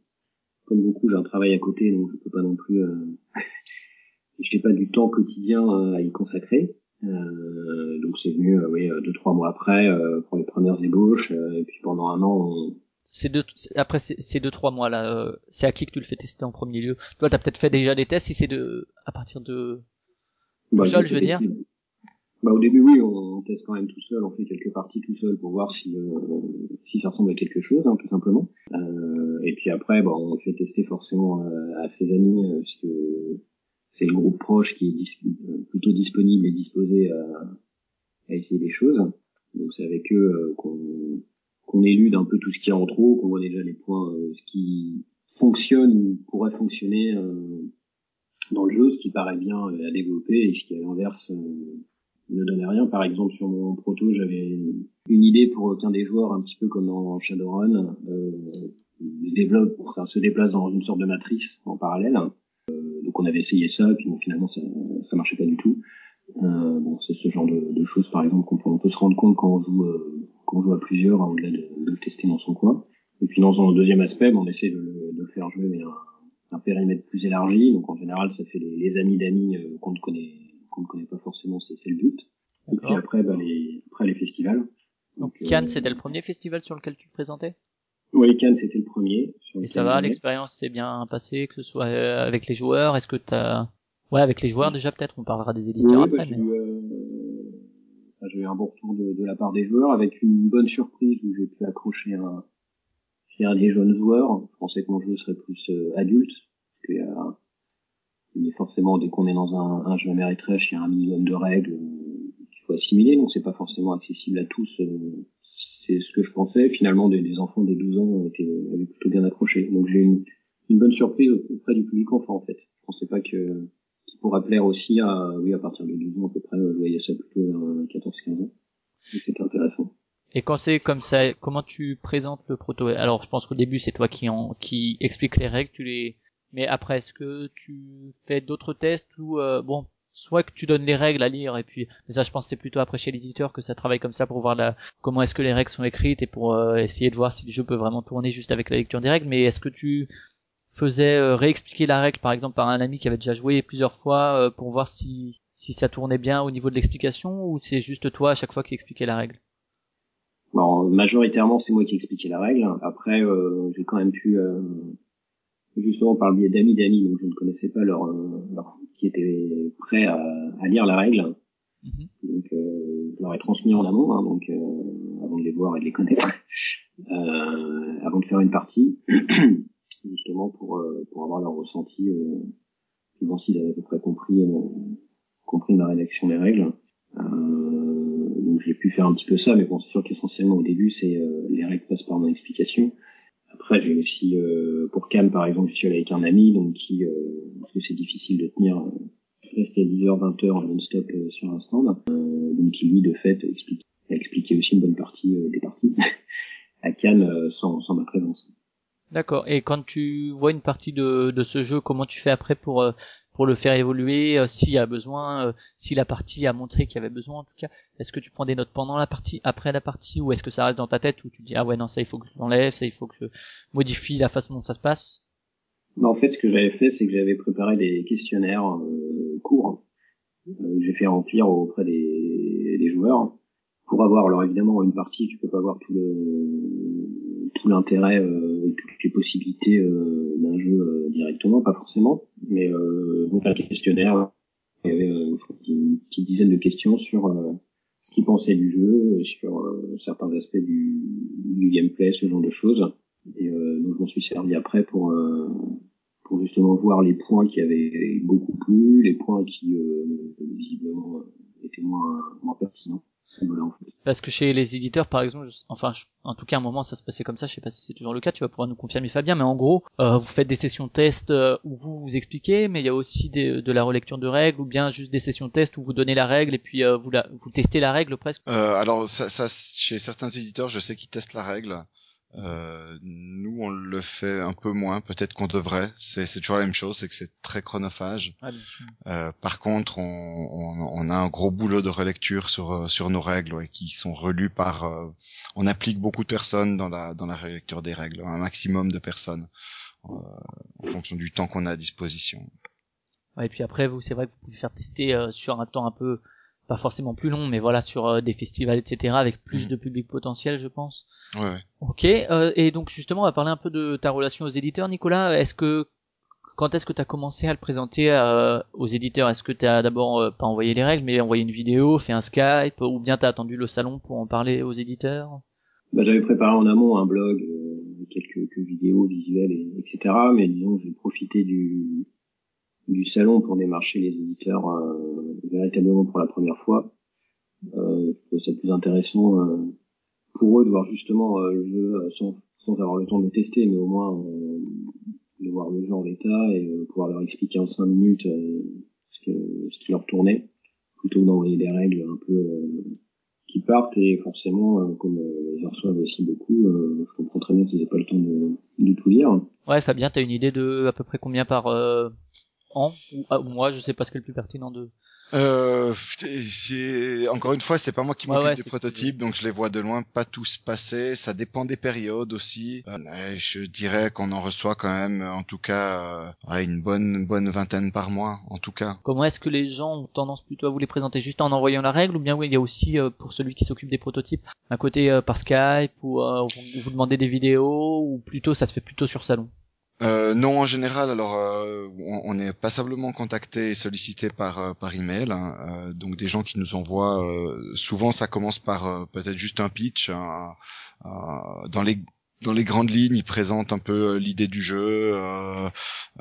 S1: comme beaucoup, j'ai un travail à côté, donc je peux pas non plus. Euh, <laughs> j'ai pas du temps quotidien euh, à y consacrer. Euh, donc c'est venu, euh, oui, deux trois mois après pour les premières ébauches, et puis pendant un an. On...
S2: C'est deux, après ces deux trois mois là, c'est à qui que tu le fais tester en premier lieu? Toi, t'as peut-être fait déjà des tests. Si c'est de à partir de bah, seul, je veux dire?
S1: Bah, au début, oui, on, teste quand même tout seul, on fait quelques parties tout seul pour voir si, euh, si ça ressemble à quelque chose, hein, tout simplement. Euh, et puis après, bah, on fait tester forcément euh, à ses amis, euh, parce que c'est le groupe proche qui est plutôt disponible et disposé à, essayer des choses. Donc c'est avec eux qu'on qu'on élude un peu tout ce qui est en trop, qu'on voit déjà les points ce qui fonctionne ou pourrait fonctionner dans le jeu, ce qui paraît bien à développer et ce qui à l'inverse ne donnait rien. Par exemple, sur mon proto, j'avais une idée pour qu'un des joueurs, un petit peu comme dans Shadowrun, euh, développe, enfin, se déplace dans une sorte de matrice en parallèle. Donc on avait essayé ça, puis bon, finalement ça, ça marchait pas du tout. Euh, bon, c'est ce genre de, de, choses, par exemple, qu'on peut, se rendre compte quand on joue, euh, quand on joue à plusieurs, hein, au-delà de, de, le tester dans son coin. Et puis dans un deuxième aspect, on essaie de, de, le faire jouer mais un, un, périmètre plus élargi. Donc en général, ça fait les, les amis d'amis euh, qu'on ne connaît qu'on ne connaît pas forcément, c'est le but. Et puis après, bah, les, après les festivals.
S2: Donc, Cannes, euh, c'était le premier festival sur lequel tu te présentais?
S1: Oui, Cannes, c'était le premier.
S2: Et ça va, l'expérience s'est bien passée, que ce soit euh, avec les joueurs Est-ce que t'as... Ouais, avec les joueurs déjà peut-être, on parlera des éditeurs après. Bah,
S1: euh, j'ai eu, un bon retour de, de, la part des joueurs, avec une bonne surprise où j'ai pu accrocher un, je dirais, des jeunes joueurs. Je pensais que mon jeu serait plus adulte, parce qu'il y a forcément, dès qu'on est dans un, un jeu Ameritrash, il y a un minimum de règles qu'il faut assimiler, donc c'est pas forcément accessible à tous. C'est ce que je pensais. Finalement, des, enfants des 12 ans étaient, avaient plutôt bien accroché. Donc j'ai une, une bonne surprise auprès du public enfant, en fait. Je pensais pas que qui pourra plaire aussi à, oui, à partir de 12 ans à peu près. Je voyais ça plutôt vers 14-15 ans. C'était intéressant.
S2: Et quand c'est comme ça, comment tu présentes le proto? Alors, je pense qu'au début, c'est toi qui en, qui explique les règles, tu les mais après, est-ce que tu fais d'autres tests ou euh, bon, soit que tu donnes les règles à lire et puis mais ça, je pense c'est plutôt après chez l'éditeur que ça travaille comme ça pour voir la comment est-ce que les règles sont écrites et pour euh, essayer de voir si le jeu peut vraiment tourner juste avec la lecture des règles. Mais est-ce que tu faisais euh, réexpliquer la règle par exemple par un ami qui avait déjà joué plusieurs fois pour voir si si ça tournait bien au niveau de l'explication ou c'est juste toi à chaque fois qui expliquait la règle?
S1: Bon, majoritairement c'est moi qui expliquais la règle. Après, j'ai quand même pu justement par le biais d'amis d'amis donc je ne connaissais pas euh, leur qui étaient prêts à, à, lire la règle. Mhm. donc euh, je leur ai transmis en amont hein, donc euh, avant de les voir et de les connaître <laughs> euh, avant de faire une partie <clears throat> justement pour euh, pour avoir leur ressenti euh, voir s'ils avaient à peu près compris compris ma rédaction des règles. Donc j'ai pu faire un petit peu ça mais bon c'est sûr qu'essentiellement au début c'est les règles passent par mon explication après, j'ai aussi euh, pour Cam par exemple, je suis allé avec un ami donc qui euh, parce que c'est difficile de tenir euh, rester 10h 20h en non-stop sur un stand, donc qui lui de fait explique a expliqué aussi une bonne partie des parties <laughs> à Cannes sans, sans ma présence.
S2: D'accord. Et quand tu vois une partie de, de ce jeu, comment tu fais après pour pour le faire évoluer euh, s'il y a besoin, euh, si la partie a montré qu'il y avait besoin en tout cas. Est-ce que tu prends des notes pendant la partie, après la partie, ou est-ce que ça reste dans ta tête où tu dis ah ouais non ça il faut que je l'enlève, ça il faut que je modifie la façon dont ça se passe?
S1: Bah, En fait ce que j'avais fait c'est que j'avais préparé des questionnaires euh, courts euh, que j'ai fait remplir auprès des, des joueurs pour avoir alors évidemment une partie tu peux pas avoir tout le tout l'intérêt euh, et toutes les possibilités euh, d'un jeu euh, directement pas forcément mais euh, donc un questionnaire il y avait une petite dizaine de questions sur ce qu'ils pensaient du jeu sur certains aspects du, du gameplay ce genre de choses. Et donc je m'en suis servi après pour pour justement voir les points qui avaient beaucoup plu les points qui visiblement étaient moins moins pertinents
S2: parce que chez les éditeurs, par exemple, enfin, en tout cas, à un moment, ça se passait comme ça. Je sais pas si c'est toujours le cas. Tu vas pouvoir nous confirmer, Fabien. Mais en gros, euh, vous faites des sessions test euh, où vous vous expliquez, mais il y a aussi des, de la relecture de règles, ou bien juste des sessions test où vous donnez la règle et puis euh, vous la, vous testez la règle presque.
S4: alors, ça, ça, chez certains éditeurs, je sais qu'ils testent la règle. Euh, nous, on le fait un peu moins, peut-être qu'on devrait. C'est, toujours la même chose, c'est que c'est très chronophage. euh, par contre, on, on, on, a un gros boulot de relecture sur euh, sur nos règles, ouais, qui sont relus par. Euh, on applique beaucoup de personnes dans la dans la relecture des règles, un maximum de personnes, euh, en fonction du temps qu'on a à disposition.
S2: Ouais, et puis après, vous, c'est vrai que vous pouvez faire tester sur un temps un peu pas forcément plus long, mais voilà sur euh, des festivals, etc., avec plus mm. de public potentiel, je pense.
S4: Ouais.
S2: Ok. Euh, et donc justement, on va parler un peu de ta relation aux éditeurs, Nicolas. Est-ce que quand est-ce que tu as commencé à le présenter euh, aux éditeurs? Est-ce que tu as d'abord pas envoyé les règles, mais envoyé une vidéo, fait un Skype, ou bien tu as attendu le salon pour en parler aux éditeurs?
S1: Bah, J'avais préparé en amont un blog, quelques, quelques, vidéos visuelles, et, etc. Mais disons, j'ai profité du, du salon pour démarcher les éditeurs euh, véritablement pour la première fois. Euh, je trouve ça plus intéressant euh, pour eux de voir justement le jeu sans, sans avoir le temps de le tester, mais au moins de voir le jeu en l'état et pouvoir leur expliquer en cinq minutes ce, que, ce qui leur tournait, plutôt que d'envoyer des règles un peu qui partent et forcément comme ils reçoivent aussi beaucoup, je comprends très bien qu'ils n'aient pas le temps de, de, tout lire.
S2: Ouais Fabien, t'as une idée de à peu près combien par an ou, ah, moi je sais pas ce qui est le plus pertinent de
S4: euh, c'est encore une fois, c'est pas moi qui m'occupe des prototypes, donc je les vois de loin pas tous passer. Ça dépend des périodes aussi. Euh, je dirais qu'on en reçoit quand même, en tout cas, euh, une bonne bonne vingtaine par mois, en tout cas.
S2: Comment est-ce que les gens ont tendance plutôt à vous les présenter? Juste en envoyant la règle, ou bien oui, il y a aussi pour celui qui s'occupe des prototypes, un côté par Skype ou vous, vous demandez des vidéos, ou plutôt ça se fait plutôt sur salon?
S4: Euh, non, en général, alors euh, on, est passablement contacté et sollicité par euh, par email. Hein, euh, donc des gens qui nous envoient. souvent, ça commence par peut-être juste un pitch. dans les dans les grandes lignes, il présente un peu l'idée du jeu,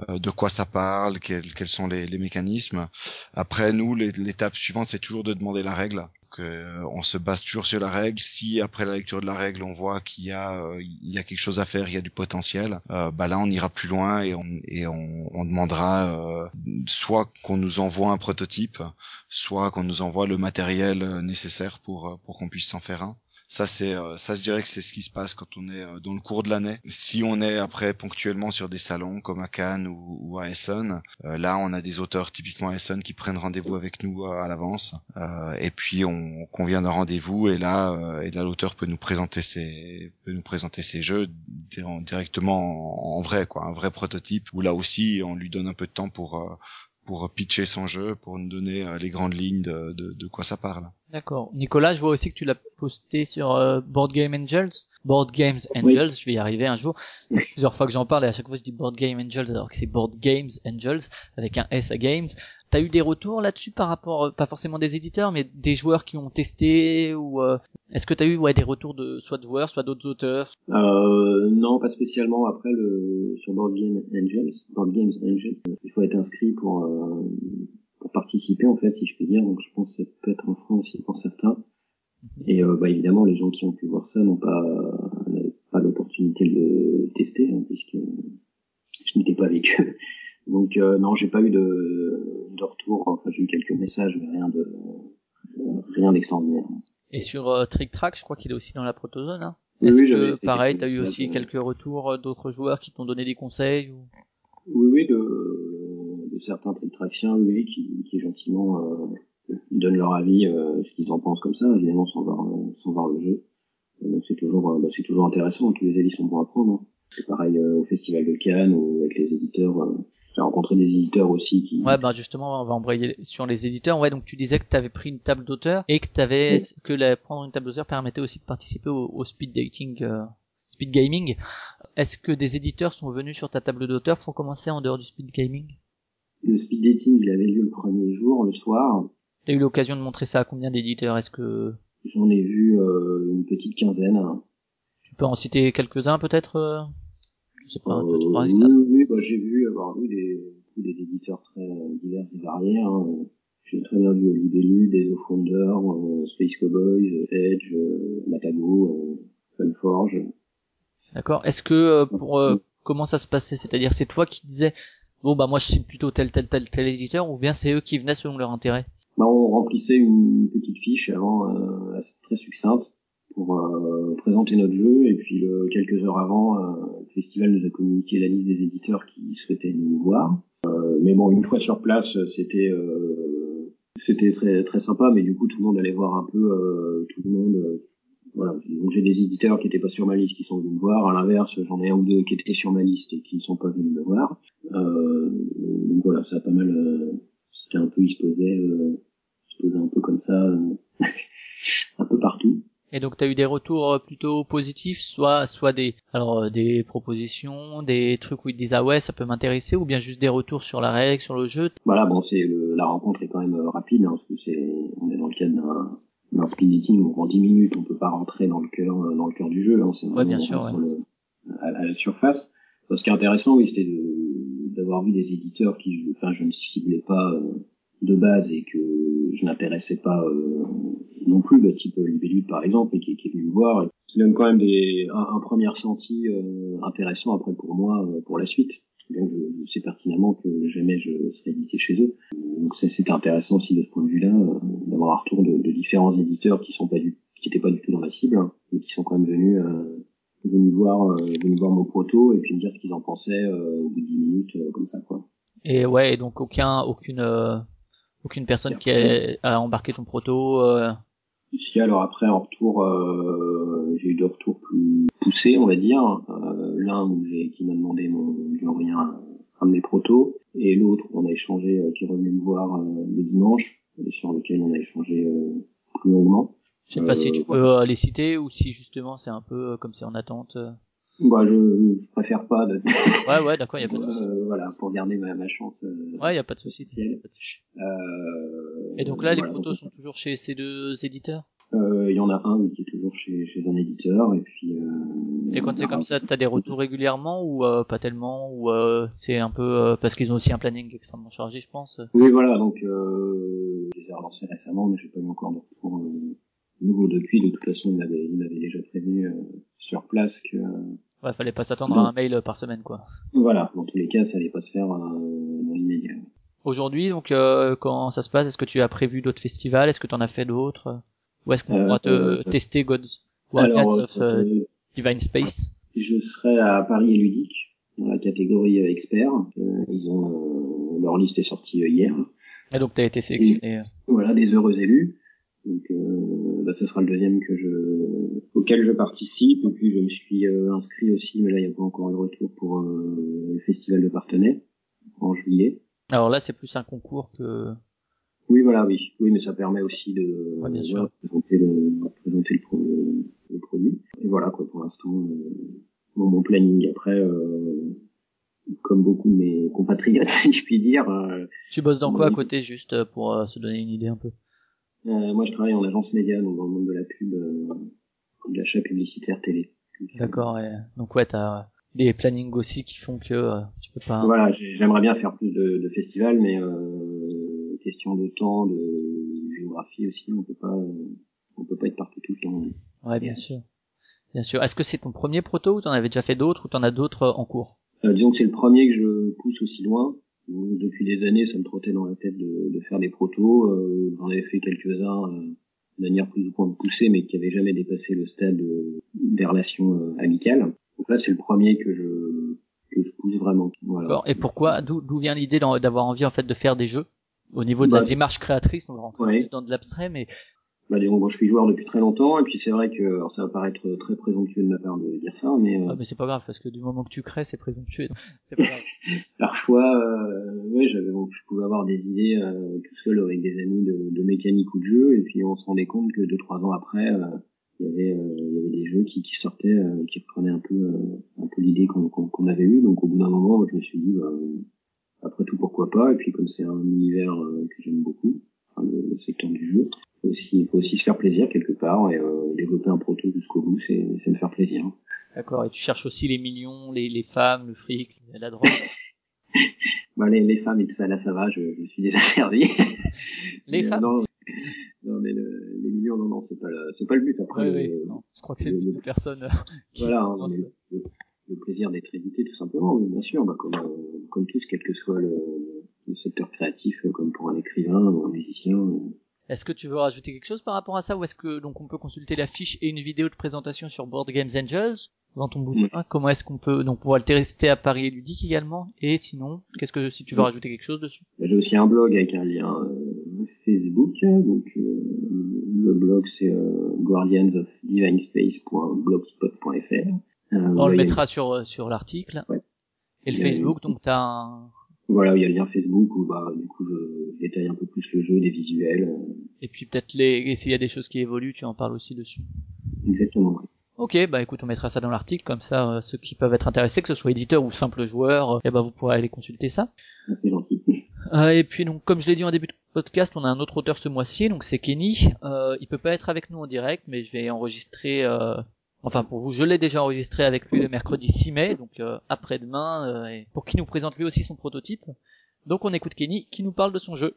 S4: de quoi ça parle, quels, quels sont les, les mécanismes. Après, nous, l'étape suivante, c'est toujours de demander la règle. Euh, on se base toujours sur la règle. Si après la lecture de la règle, on voit qu'il y a euh, y a quelque chose à faire, il y a du potentiel, euh, bah là on ira plus loin et on et on, on demandera soit qu'on nous envoie un prototype, soit qu'on nous envoie le matériel nécessaire pour pour qu'on puisse s'en faire un. Ça, c'est, euh, ça, je dirais que c'est ce qui se passe quand on est euh, dans le cours de l'année. Si on est après ponctuellement sur des salons comme à Cannes ou, à Essen, euh, là, on a des auteurs typiquement à Essen qui prennent rendez-vous avec nous à l'avance. et puis, on convient d'un rendez-vous et là, et là, l'auteur peut nous présenter ses, peut nous présenter ses jeux directement en, vrai, quoi, un vrai prototype. Où là aussi, on lui donne un peu de temps pour pour pitcher son jeu, pour nous donner les grandes lignes de, de, de quoi ça parle.
S2: D'accord. Nicolas, je vois aussi que tu l'as posté sur euh, Board Game Angels. Board Games Angels, je vais y arriver un jour. Plusieurs fois que j'en parle et à chaque fois je dis Board Game Angels alors que c'est Board Games Angels avec un S à Games. T'as eu des retours là-dessus par rapport, euh, pas forcément des éditeurs, mais des joueurs qui ont testé ou euh, est-ce que t'as eu ouais des retours de soit de joueurs, soit d'autres auteurs?
S1: Euh, Non, pas spécialement. Après le sur Board Game Angels, Board Games Angels, il faut être inscrit pour pour participer en fait, si je puis dire. Donc je pense que ça peut être un frein aussi pour certains. Mhm. Et euh, bah, évidemment, les gens qui ont pu voir ça n'ont pas pas l'opportunité de le tester hein, puisque je n'étais pas avec eux. Donc euh, non, j'ai pas eu de, de retour. Enfin, j'ai eu quelques messages, mais rien de rien d'extraordinaire.
S2: Et sur euh, Trick Track, je crois qu'il est aussi dans la protozone. Hein Est-ce que pareil, t'as eu aussi quelques retours euh, d'autres joueurs qui t'ont donné des conseils ou...
S1: Oui, oui, de de certains tractiens, oui, qui, qui gentiment euh, donnent leur avis, euh, ce qu'ils en pensent comme ça, évidemment sans voir, euh, sans voir le jeu. Donc c'est toujours, bah, c'est toujours intéressant. Tous les avis sont bons à prendre. Hein. C'est pareil au festival de Cannes ou avec les éditeurs. J'ai rencontré des éditeurs aussi qui.
S2: Ouais, bah justement, on va embrayer sur les éditeurs. Ouais, donc tu disais que tu avais pris une table d'auteur et que t'avais que la, prendre une table d'auteur permettait aussi de participer au, au speed dating, speed gaming. Est-ce que des éditeurs sont venus sur ta table d'auteur pour commencer en dehors du speed gaming?
S1: Le speed dating, il avait lieu le premier jour, le soir.
S2: T'as eu l'occasion de montrer ça à combien d'éditeurs? Est-ce que
S1: j'en ai vu euh, une petite quinzaine.
S2: Tu peux en citer quelques-uns peut-être euh? Je sais pas.
S1: Euh, oui, oui bah, j'ai vu avoir vu des, des éditeurs très divers et variés. Hein. J'ai très bien vu Libellu, des of Wonder, Space Cowboys, Edge, Matago, Funforge.
S2: D'accord. Est-ce que pour comment ça se passait? C'est-à-dire c'est toi qui disais bon bah moi je suis plutôt tel tel tel tel éditeur ou bien c'est eux qui venaient selon leur intérêt
S1: bah, on remplissait une petite fiche avant euh, très succincte pour euh, présenter notre jeu et puis quelques heures avant euh, le festival nous a communiqué la liste des éditeurs qui souhaitaient nous voir. Euh, mais bon une fois sur place c'était c'était très très sympa mais du coup tout le monde allait voir un peu tout le monde voilà, donc j'ai des éditeurs qui étaient pas sur ma liste qui sont venus me voir. À l'inverse, j'en ai un ou deux qui étaient sur ma liste et qui ne sont pas venus me voir. Euh, donc voilà, ça a pas mal. Euh, c'était un peu, il se posait, euh, se posait un peu comme ça, euh, <laughs> un peu partout.
S2: Et donc tu as eu des retours plutôt positifs, soit soit des alors des propositions, des trucs où ils disent ah ouais ça peut m'intéresser, ou bien juste des retours sur la règle, sur le jeu?
S1: Voilà bon c'est la rencontre est quand même rapide hein, parce que c'est on est dans le cadre d'un un speed dating en 10 minutes, on peut pas rentrer dans le cœur euh, dans le cœur du jeu. Hein,
S2: c'est ouais, bien sûr,
S1: à, la surface. Ce qui est intéressant, oui, c'était d'avoir vu des éditeurs qui, je, enfin, je ne ciblais pas euh, de base et que je n'intéressais pas euh, non plus, le type Libellude par exemple, et qui, qui est venu me voir, et qui donne quand même des, un, un premier ressenti intéressant après pour moi pour la suite. Donc je, je, sais pertinemment que jamais je serai édité chez eux. Donc c'est intéressant aussi de ce point de vue-là euh, d'avoir un retour de, de, différents éditeurs qui sont pas du, qui étaient pas du tout dans la cible, hein, mais qui sont quand même venus euh, venus voir euh, venus voir mon proto et puis me dire ce qu'ils en pensaient au bout de 10 minutes comme ça quoi.
S2: Et ouais, donc aucun aucune aucune personne qui a, a, embarqué ton proto
S1: si alors après en retour, j'ai eu deux retours plus poussés, on va dire. Euh, L'un où j'ai qui m'a demandé mon, de lui envoyer un, de mes protos, et l'autre on a échangé, euh, qui est revenu me voir euh, le dimanche, et sur lequel on a échangé euh, plus longuement.
S2: Je sais pas si tu peux les citer ou si justement c'est un peu comme c'est en attente.
S1: Bah, je, je préfère pas. De... <laughs>
S2: ouais, ouais, d'accord, y a pas de souci.
S1: Euh, voilà, pour garder ma, ma chance.
S2: Euh, ouais, y a pas de souci. Y a pas de souci. Euh, Et donc là, les protos sont toujours chez ces deux éditeurs?
S1: Il y en a un oui, qui est toujours chez, chez un éditeur, et puis
S2: Et quand c'est comme ça, t'as des retours régulièrement ou euh, pas tellement ou euh, c'est un peu euh, parce qu'ils ont aussi un planning extrêmement chargé, je pense?
S1: Oui, voilà. Donc, euh, je les ai relancés récemment, mais j'ai pas eu encore de retour euh, nouveau depuis. De toute façon, il m'avait, il m'avait déjà prévenu euh, sur place que,
S2: Ouais, fallait pas s'attendre à un mail par semaine, quoi.
S1: voilà, dans tous les cas, ça allait pas se faire euh, dans l'immédiat.
S2: Aujourd'hui, donc, euh, comment ça se passe? Est-ce que tu as prévu d'autres festivals? Est-ce que tu en as fait d'autres? Ou est-ce qu'on
S1: Euh,
S2: pourra te
S1: euh,
S2: tester Gods Guardians of euh,
S1: euh,
S2: Divine Space
S1: Je serai à Paris et Ludique, dans la catégorie euh, expert. Euh, ils ont, euh, leur liste est sortie euh, hier.
S2: Et donc, t'as été sélectionné. euh.
S1: Voilà, des heureux élus. Donc, euh, bah, ce sera le deuxième que je, auquel je participe. Et puis, je me suis euh, inscrit aussi, mais là, il n'y a pas encore eu le retour pour euh, le festival de Partenay en juillet.
S2: Alors là, c'est plus un concours que...
S1: Oui, voilà, oui. Oui, mais ça permet aussi de
S2: Ouais, bien
S1: présenter, le, présenter le, le produit. Et voilà, quoi, pour l'instant, euh, mon, mon planning. Après, euh, comme beaucoup de mes compatriotes, <laughs> si je puis dire, euh,
S2: Tu bosses dans quoi à côté, juste pour euh, se donner une idée un peu?
S1: Euh, moi, je travaille en agence média, donc dans le monde de la pub, euh, de l'achat publicitaire télé.
S2: D'accord, et... donc ouais, t'as des plannings aussi qui font que euh, tu peux pas...
S1: Voilà, j'ai- j'aimerais bien faire plus de, de festivals, mais euh, question de temps, de géographie aussi, on peut pas, euh, on peut pas être partout tout le temps.
S2: Ouais, bien sûr. Bien sûr. Est-ce que c'est ton premier proto ou t'en avais déjà fait d'autres ou t'en as d'autres euh, en cours?
S1: Euh, disons que c'est le premier que je pousse aussi loin. Donc, Depuis des années, ça me trottait dans la tête de, de faire des protos. Euh, J'en avais fait quelques-uns euh, de manière plus ou moins poussée, mais qui n'avaient jamais dépassé le stade euh, des relations amicales. Donc là, c'est le premier que je que je pousse vraiment. Voilà.
S2: Et pourquoi D'où vient l'idée d'avoir envie en fait de faire des jeux? Au niveau de la
S1: Bah,
S2: démarche créatrice, on va rentrer
S1: Ouais.
S2: dans de l'abstrait, mais
S1: Bah, disons, bon, je suis joueur depuis très longtemps, et puis c'est vrai que alors, ça va paraître très présomptueux de ma part de dire ça, mais euh,
S2: Ah, mais c'est pas grave parce que du moment que tu crées, c'est présomptueux. C'est pas grave. <laughs>
S1: parfois, euh, ouais, j'avais, je pouvais avoir des idées euh, tout seul avec des amis de, de mécanique ou de jeu, et puis on se rendait compte que deux trois ans après, euh, il y avait, euh, il y avait des jeux qui, qui sortaient, euh, qui reprenaient un peu, euh, un peu l'idée qu'on qu'on qu'on avait eue. Donc au bout d'un moment, moi, je me suis dit, bah, après tout, pourquoi pas. Et puis comme c'est un univers euh, que j'aime beaucoup, enfin, le, le secteur du jeu, aussi, il faut aussi se faire plaisir quelque part et euh, développer un proto jusqu'au bout, c'est, c'est me faire plaisir.
S2: D'accord. Et tu cherches aussi les millions, les, les femmes, le fric, la drogue? <laughs>
S1: Bah, les, les femmes et tout ça, là, ça va, je, je suis déjà <laughs> servi.
S2: Les
S1: Mais, euh,
S2: femmes?
S1: non, non, mais le- les millions, non, non, c'est pas, le- c'est pas le but. Après,
S2: Oui, oui. Non, je crois que c'est le but de personne. <laughs>
S1: voilà, hein, le, le plaisir d'être édité, tout simplement, oui, bien sûr, bah, comme, euh, comme tous, quel que soit le, le secteur créatif, euh, comme pour un écrivain ou un musicien.
S2: Est-ce que tu veux rajouter quelque chose par rapport à ça ou est-ce que donc on peut consulter la fiche et une vidéo de présentation sur Board Games Angels dans ton bouquin Comment est-ce qu'on peut donc pouvoir le tester à Paris et Ludique également Et sinon, qu'est-ce que si tu veux
S1: Oui.
S2: rajouter quelque chose dessus
S1: Bah, J'ai aussi un blog avec un lien euh, Facebook, donc euh, le blog c'est euh, guardiansofdivinespace.blogspot.fr.
S2: On le mettra sur sur l'article.
S1: Ouais.
S2: Et le Facebook, donc t'as un
S1: Voilà, il y a le lien Facebook où bah du coup je détaille un peu plus le jeu, les visuels. euh,
S2: et puis peut-être les s'il y a des choses qui évoluent, tu en parles aussi dessus.
S1: exactement. ouais.
S2: Ok, bah écoute, on mettra ça dans l'article, comme ça, euh, ceux qui peuvent être intéressés, que ce soit éditeur ou simple joueur, euh, eh ben vous pourrez aller consulter ça.
S1: Ah, C'est gentil. <laughs>
S2: Euh, et puis donc, comme je l'ai dit en début de podcast, on a un autre auteur ce mois-ci, donc c'est Kenny. Euh, il peut pas être avec nous en direct, mais je vais enregistrer. Enfin pour vous, je l'ai déjà enregistré avec lui le mercredi 6 mai, donc euh, après-demain, euh, pour qu'il nous présente lui aussi son prototype. Donc on écoute Kenny qui nous parle de son jeu.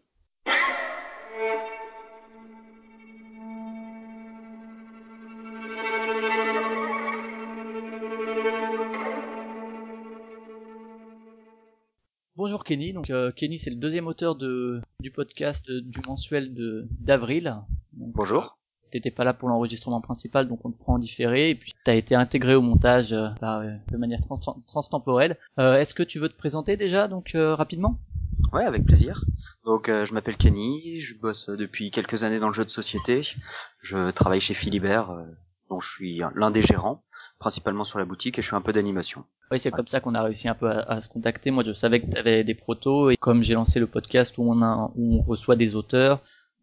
S2: Bonjour Kenny, donc euh, Kenny c'est le deuxième auteur de du podcast euh, du mensuel de d'avril.
S3: Bonjour.
S2: T'étais pas là pour l'enregistrement principal, donc on te prend en différé, et puis t'as été intégré au montage euh, par, euh, de manière trans transtemporelle. Euh, Est-ce que tu veux te présenter déjà, donc euh, rapidement?
S3: Ouais, avec plaisir. Donc, euh, je m'appelle Kenny, je bosse depuis quelques années dans le jeu de société. Je travaille chez Philibert, dont je suis l'un des gérants, principalement sur la boutique, et je fais un peu d'animation.
S2: Oui, c'est comme ça qu'on a réussi un peu à, à se contacter. Moi, je savais que tu avais des protos, et comme j'ai lancé le podcast où on, a, où on reçoit des auteurs,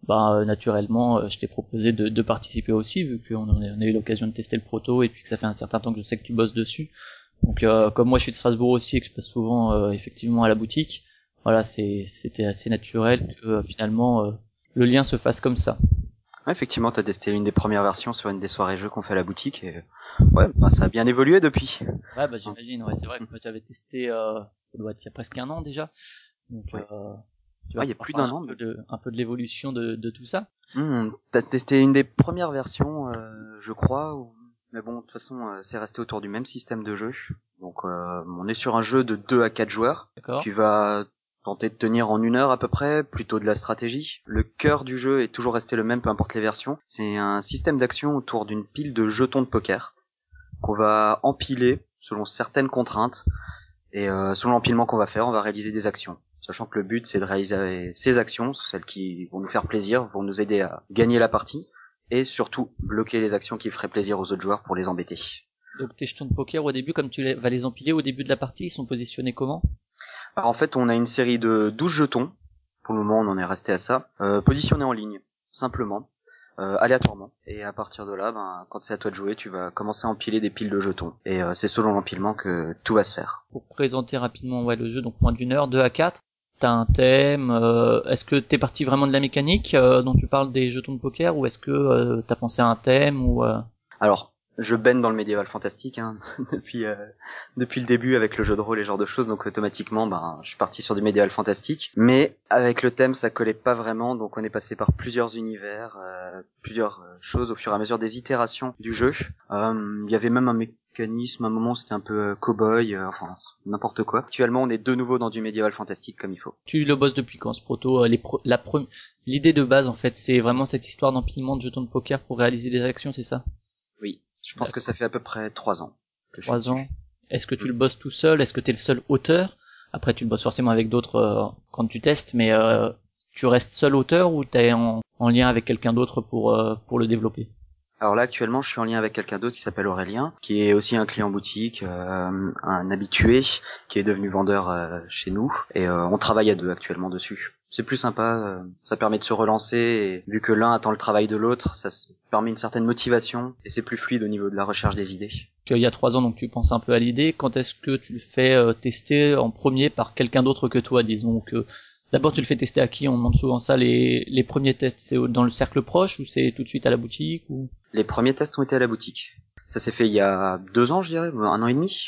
S2: bah euh, naturellement, euh, je t'ai proposé de, de participer aussi, vu qu'on a, on a eu l'occasion de tester le proto, et puis que ça fait un certain temps que je sais que tu bosses dessus. Donc, euh, comme moi, je suis de Strasbourg aussi, et que je passe souvent euh, effectivement à la boutique, voilà, c'est c'était assez naturel que euh, finalement euh, le lien se fasse comme ça.
S3: Ouais, effectivement, t'as testé une des premières versions sur une des soirées jeux qu'on fait à la boutique et ouais, bah, ça a bien évolué depuis.
S2: Ouais, bah j'imagine. Ouais, c'est vrai que moi j'avais testé, euh, ça doit être il y a presque un an déjà. Donc,
S3: Ouais.
S2: Tu
S3: Ouais, il y a plus d'un
S2: un
S3: an,
S2: de, un peu de l'évolution de, de tout ça.
S3: T'as testé une des premières versions, euh, je crois, mais bon, de toute façon, euh, c'est resté autour du même système de jeu. Donc, euh, on est sur un jeu de 2 à 4 joueurs
S2: D'accord.
S3: qui va tenter de tenir en une heure à peu près, plutôt de la stratégie. Le cœur du jeu est toujours resté le même, peu importe les versions. C'est un système d'action autour d'une pile de jetons de poker qu'on va empiler selon certaines contraintes. Et euh, selon l'empilement qu'on va faire, on va réaliser des actions. Sachant que le but c'est de réaliser ces actions, celles qui vont nous faire plaisir, vont nous aider à gagner la partie, et surtout bloquer les actions qui feraient plaisir aux autres joueurs pour les embêter.
S2: Donc tes jetons de poker au début, comme tu les- vas les empiler au début de la partie, ils sont positionnés comment?
S3: Alors en fait on a une série de 12 jetons, pour le moment on en est resté à ça, euh, positionnés en ligne, simplement, euh, aléatoirement. Et à partir de là, ben, quand c'est à toi de jouer, tu vas commencer à empiler des piles de jetons. Et euh, c'est selon l'empilement que tout va se faire.
S2: Pour présenter rapidement ouais, le jeu, donc moins d'une heure, 2 à 4. T'as un thème. euh, est-ce que t'es parti vraiment de la mécanique euh, dont tu parles des jetons de poker, ou est-ce que euh, t'as pensé à un thème ou euh,
S3: Alors, je baigne dans le médiéval fantastique hein, <laughs> depuis euh, depuis le début avec le jeu de rôle et ce genre de choses, donc automatiquement, ben, je suis parti sur du médiéval fantastique. Mais avec le thème, ça collait pas vraiment, donc on est passé par plusieurs univers, plusieurs choses au fur et à mesure des itérations du jeu. Il y avait même un mécanisme, à un moment c'était un peu euh, cow-boy, euh, enfin n'importe quoi. Actuellement, on est de nouveau dans du médiéval fantastique comme il faut.
S2: tu le bosses depuis quand ce proto euh, les pro- la pre- L'idée de base en fait, c'est vraiment cette histoire d'empilement de jetons de poker pour réaliser des actions, c'est ça?
S3: Oui, je pense que ça fait à peu près trois ans.
S2: Trois ans. Est-ce que tu le bosses tout seul? Est-ce que t'es le seul auteur? Après, tu le bosses forcément avec d'autres euh, quand tu testes, mais euh, tu restes seul auteur ou t'es en, en lien avec quelqu'un d'autre pour pour le développer?
S3: Alors là actuellement je suis en lien avec quelqu'un d'autre qui s'appelle Aurélien, qui est aussi un client boutique, euh, un habitué, qui est devenu vendeur euh, chez nous, et euh, on travaille à deux actuellement dessus. C'est plus sympa, euh, ça permet de se relancer, et vu que l'un attend le travail de l'autre, ça permet une certaine motivation, et c'est plus fluide au niveau de la recherche des idées.
S2: Il y a trois ans, donc tu penses un peu à l'idée. Quand est-ce que tu le fais euh, tester en premier par quelqu'un d'autre que toi Disons que d'abord tu le fais tester à qui? On demande souvent ça. Les, les premiers tests, c'est dans le cercle proche ou c'est tout de suite à la boutique ou?
S3: Les premiers tests ont été à la boutique. Ça s'est fait il y a deux ans je dirais, un an et demi,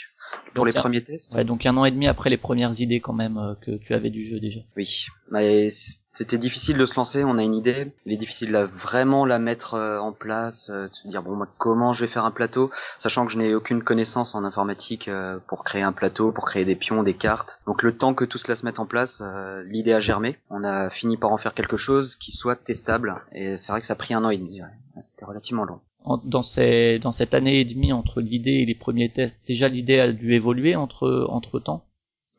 S3: pour
S2: Donc,
S3: les
S2: un-
S3: premiers tests.
S2: Ouais, donc un an et demi après les premières idées quand même euh, que tu avais du jeu déjà.
S3: Oui, mais c'était difficile de se lancer. On a une idée, il est difficile de vraiment la mettre euh, en place, euh, de se dire bon, comment je vais faire un plateau, sachant que je n'ai aucune connaissance en informatique euh, pour créer un plateau, pour créer des pions, des cartes. Donc le temps que tout cela se mette en place, l'idée a germé. On a fini par en faire quelque chose qui soit testable, et c'est vrai que ça a pris un an et demi. ouais. C'était relativement long.
S2: Dans, ces, dans cette année et demie entre l'idée et les premiers tests, déjà l'idée a dû évoluer entre entre temps?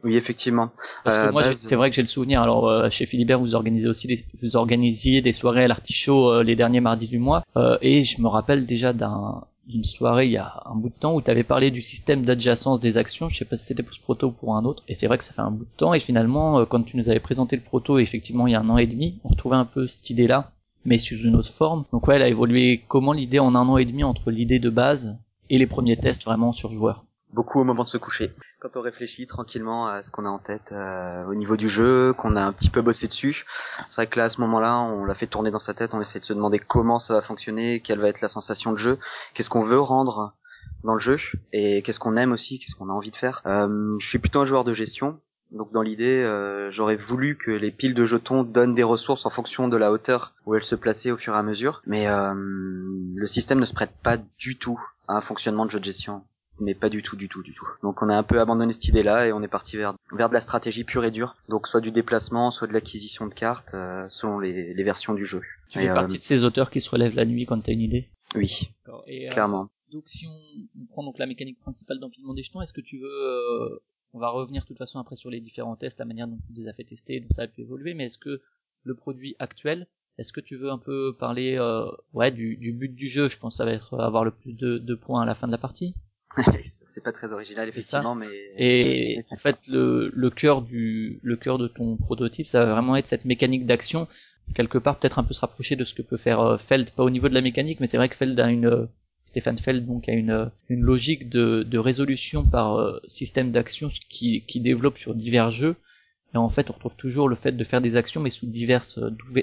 S3: Oui, effectivement.
S2: Parce que
S3: Euh,
S2: moi,
S3: base-
S2: c'est vrai que j'ai le souvenir. Alors, euh, chez Philibert, vous organisez aussi des, vous organisiez des soirées à l'artichaut euh, les derniers mardis du mois. Euh, et je me rappelle déjà d'un d'une soirée il y a un bout de temps où tu avais parlé du système d'adjacence des actions. Je sais pas si c'était pour ce proto ou pour un autre. Et c'est vrai que ça fait un bout de temps. Et finalement, euh, quand tu nous avais présenté le proto, effectivement, il y a un an et demi, on retrouvait un peu cette idée-là, mais sous une autre forme. Donc ouais, elle a évolué comment l'idée en un an et demi entre l'idée de base et les premiers tests vraiment sur joueur.
S3: Beaucoup au moment de se coucher. Quand on réfléchit tranquillement à ce qu'on a en tête euh, au niveau du jeu, qu'on a un petit peu bossé dessus, c'est vrai que là à ce moment-là, on l'a fait tourner dans sa tête, on essaie de se demander comment ça va fonctionner, quelle va être la sensation de jeu, qu'est-ce qu'on veut rendre dans le jeu et qu'est-ce qu'on aime aussi, qu'est-ce qu'on a envie de faire. Euh, je suis plutôt un joueur de gestion. Donc dans l'idée, euh, j'aurais voulu que les piles de jetons donnent des ressources en fonction de la hauteur où elles se plaçaient au fur et à mesure. Mais euh, le système ne se prête pas du tout à un fonctionnement de jeu de gestion mais pas du tout, du tout, du tout. Donc on a un peu abandonné cette idée-là et on est parti vers vers de la stratégie pure et dure. Donc soit du déplacement, soit de l'acquisition de cartes, euh, selon les, les versions du jeu.
S2: Tu
S3: Et,
S2: fais
S3: euh,
S2: partie de ces auteurs qui se relèvent la nuit quand t'as une idée?
S3: Oui,
S2: Et, euh,
S3: clairement.
S2: Donc si on, on prend donc la mécanique principale d'empilement des jetons, est-ce que tu veux, euh, on va revenir de toute façon après sur les différents tests, la manière dont tu les as fait tester, donc ça a pu évoluer, mais est-ce que le produit actuel, est-ce que tu veux un peu parler, euh, ouais, du, du but du jeu? Je pense que ça va être avoir le plus de, de points à la fin de la partie. <laughs>
S3: c'est pas très original effectivement, mais
S2: Et
S3: mais
S2: en fait, le, le cœur du, le cœur de ton prototype, ça va vraiment être cette mécanique d'action, quelque part peut-être un peu se rapprocher de ce que peut faire euh, Feld, pas au niveau de la mécanique, mais c'est vrai que Feld a une, euh, Stéphane Feld donc a une, euh, une logique de, de résolution par euh, système d'action qui, qui développe sur divers jeux. et en fait on retrouve toujours le fait de faire des actions mais sous diverses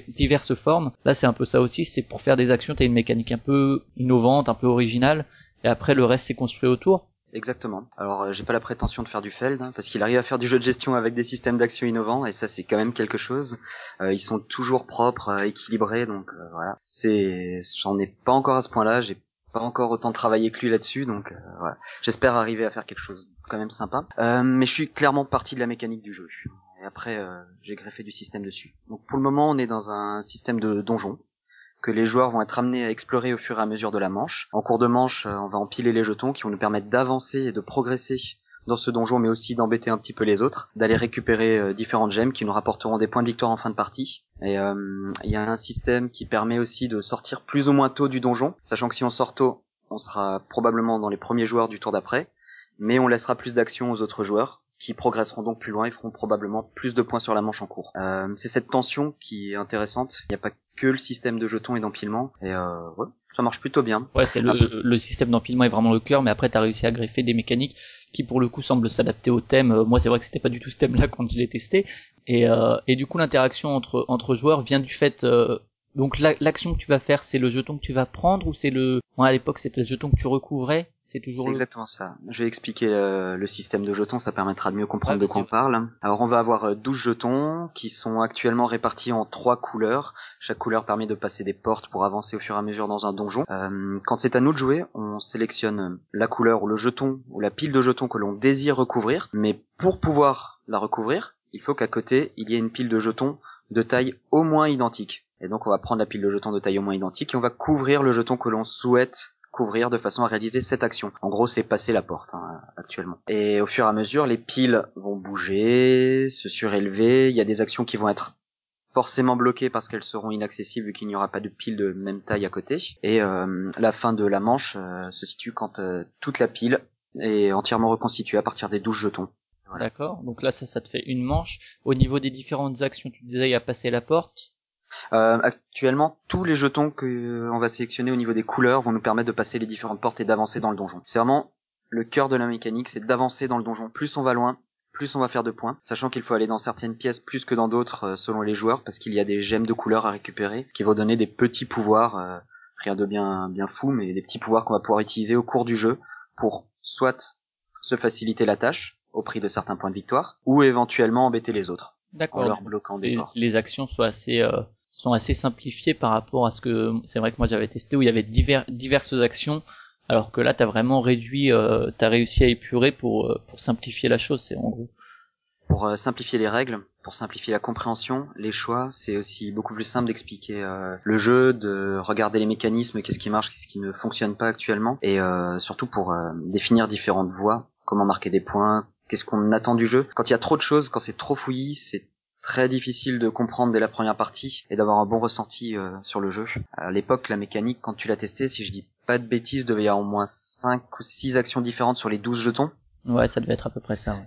S2: diverses formes. Là c'est un peu ça aussi, c'est pour faire des actions t'as une mécanique un peu innovante, un peu originale et après le reste c'est construit autour.
S3: Exactement. Alors euh, j'ai pas la prétention de faire du Feld hein, parce qu'il arrive à faire du jeu de gestion avec des systèmes d'action innovants et ça c'est quand même quelque chose. Euh, ils sont toujours propres, euh, équilibrés donc voilà. C'est j'en ai pas encore à ce point-là, j'ai pas encore autant travaillé que lui là-dessus donc voilà. J'espère arriver à faire quelque chose quand même sympa. mais je suis clairement parti de la mécanique du jeu. Et après j'ai greffé du système dessus. Donc pour le moment on est dans un système de donjon que les joueurs vont être amenés à explorer au fur et à mesure de la manche. En cours de manche, euh, on va empiler les jetons qui vont nous permettre d'avancer et de progresser dans ce donjon, mais aussi d'embêter un petit peu les autres, d'aller récupérer euh, différentes gemmes qui nous rapporteront des points de victoire en fin de partie. Et euh, il y a un système qui permet aussi de sortir plus ou moins tôt du donjon, sachant que si on sort tôt, on sera probablement dans les premiers joueurs du tour d'après, mais on laissera plus d'action aux autres joueurs qui progresseront donc plus loin et feront probablement plus de points sur la manche en cours. Euh, c'est cette tension qui est intéressante. Il n'y a pas que le système de jetons et d'empilement et euh, ouais, ça marche plutôt bien.
S2: Ouais, c'est le, le, système d'empilement est vraiment le cœur, mais après t'as réussi à greffer des mécaniques qui pour le coup semblent s'adapter au thème. Euh, moi, c'est vrai que c'était pas du tout ce thème-là <laughs> quand je l'ai testé, et, euh, et du coup l'interaction entre entre joueurs vient du fait euh, donc l'action que tu vas faire, c'est le jeton que tu vas prendre ou c'est le... Moi à l'époque c'était le jeton que tu recouvrais, c'est toujours...
S3: C'est exactement ça. Je vais expliquer euh, le système de jetons, ça permettra de mieux comprendre de quoi on parle. Alors on va avoir 12 euh, jetons qui sont actuellement répartis en trois couleurs. Chaque couleur permet de passer des portes pour avancer au fur et à mesure dans un donjon. Euh, quand c'est à nous de jouer, on sélectionne la couleur ou le jeton ou la pile de jetons que l'on désire recouvrir, mais pour pouvoir la recouvrir, il faut qu'à côté il y ait une pile de jetons de taille au moins identique. Et donc on va prendre la pile de jetons de taille au moins identique et on va couvrir le jeton que l'on souhaite couvrir de façon à réaliser cette action. En gros, c'est passer la porte hein, actuellement. Et au fur et à mesure, les piles vont bouger, se surélever. Il y a des actions qui vont être forcément bloquées parce qu'elles seront inaccessibles vu qu'il n'y aura pas de pile de même taille à côté. Et euh, la fin de la manche euh, se situe quand euh, toute la pile est entièrement reconstituée à partir des 12 jetons.
S2: D'accord. Donc là, ça, ça te fait une manche. Au niveau des différentes actions, tu disais il passer la porte.
S3: Euh, actuellement, tous les jetons que euh, on va sélectionner au niveau des couleurs vont nous permettre de passer les différentes portes et d'avancer dans le donjon. C'est vraiment le cœur de la mécanique, c'est d'avancer dans le donjon. Plus on va loin, plus on va faire de points, sachant qu'il faut aller dans certaines pièces plus que dans d'autres euh, selon les joueurs, parce qu'il y a des gemmes de couleurs à récupérer qui vont donner des petits pouvoirs, rien de bien bien fou, mais des petits pouvoirs qu'on va pouvoir utiliser au cours du jeu pour soit se faciliter la tâche au prix de certains points de victoire, ou éventuellement embêter les autres.
S2: D'accord.
S3: En leur bloquant des portes.
S2: Les actions soient assez sont assez simplifiés par rapport à ce que c'est vrai que moi j'avais testé où il y avait divers, diverses actions alors que là t'as vraiment réduit euh, t'as réussi à épurer pour euh, pour simplifier la chose c'est en gros.
S3: Pour euh, simplifier les règles pour simplifier la compréhension les choix c'est aussi beaucoup plus simple d'expliquer euh, le jeu de regarder les mécanismes qu'est-ce qui marche qu'est-ce qui ne fonctionne pas actuellement et surtout pour définir différentes voies comment marquer des points qu'est-ce qu'on attend du jeu. Quand il y a trop de choses quand c'est trop fouillis c'est très difficile de comprendre dès la première partie et d'avoir un bon ressenti euh, sur le jeu. À l'époque, la mécanique, quand tu l'as testé, si je dis pas de bêtises, devait y avoir au moins 5 ou 6 actions différentes sur les 12 jetons.
S2: Ouais, ça devait être à peu près ça.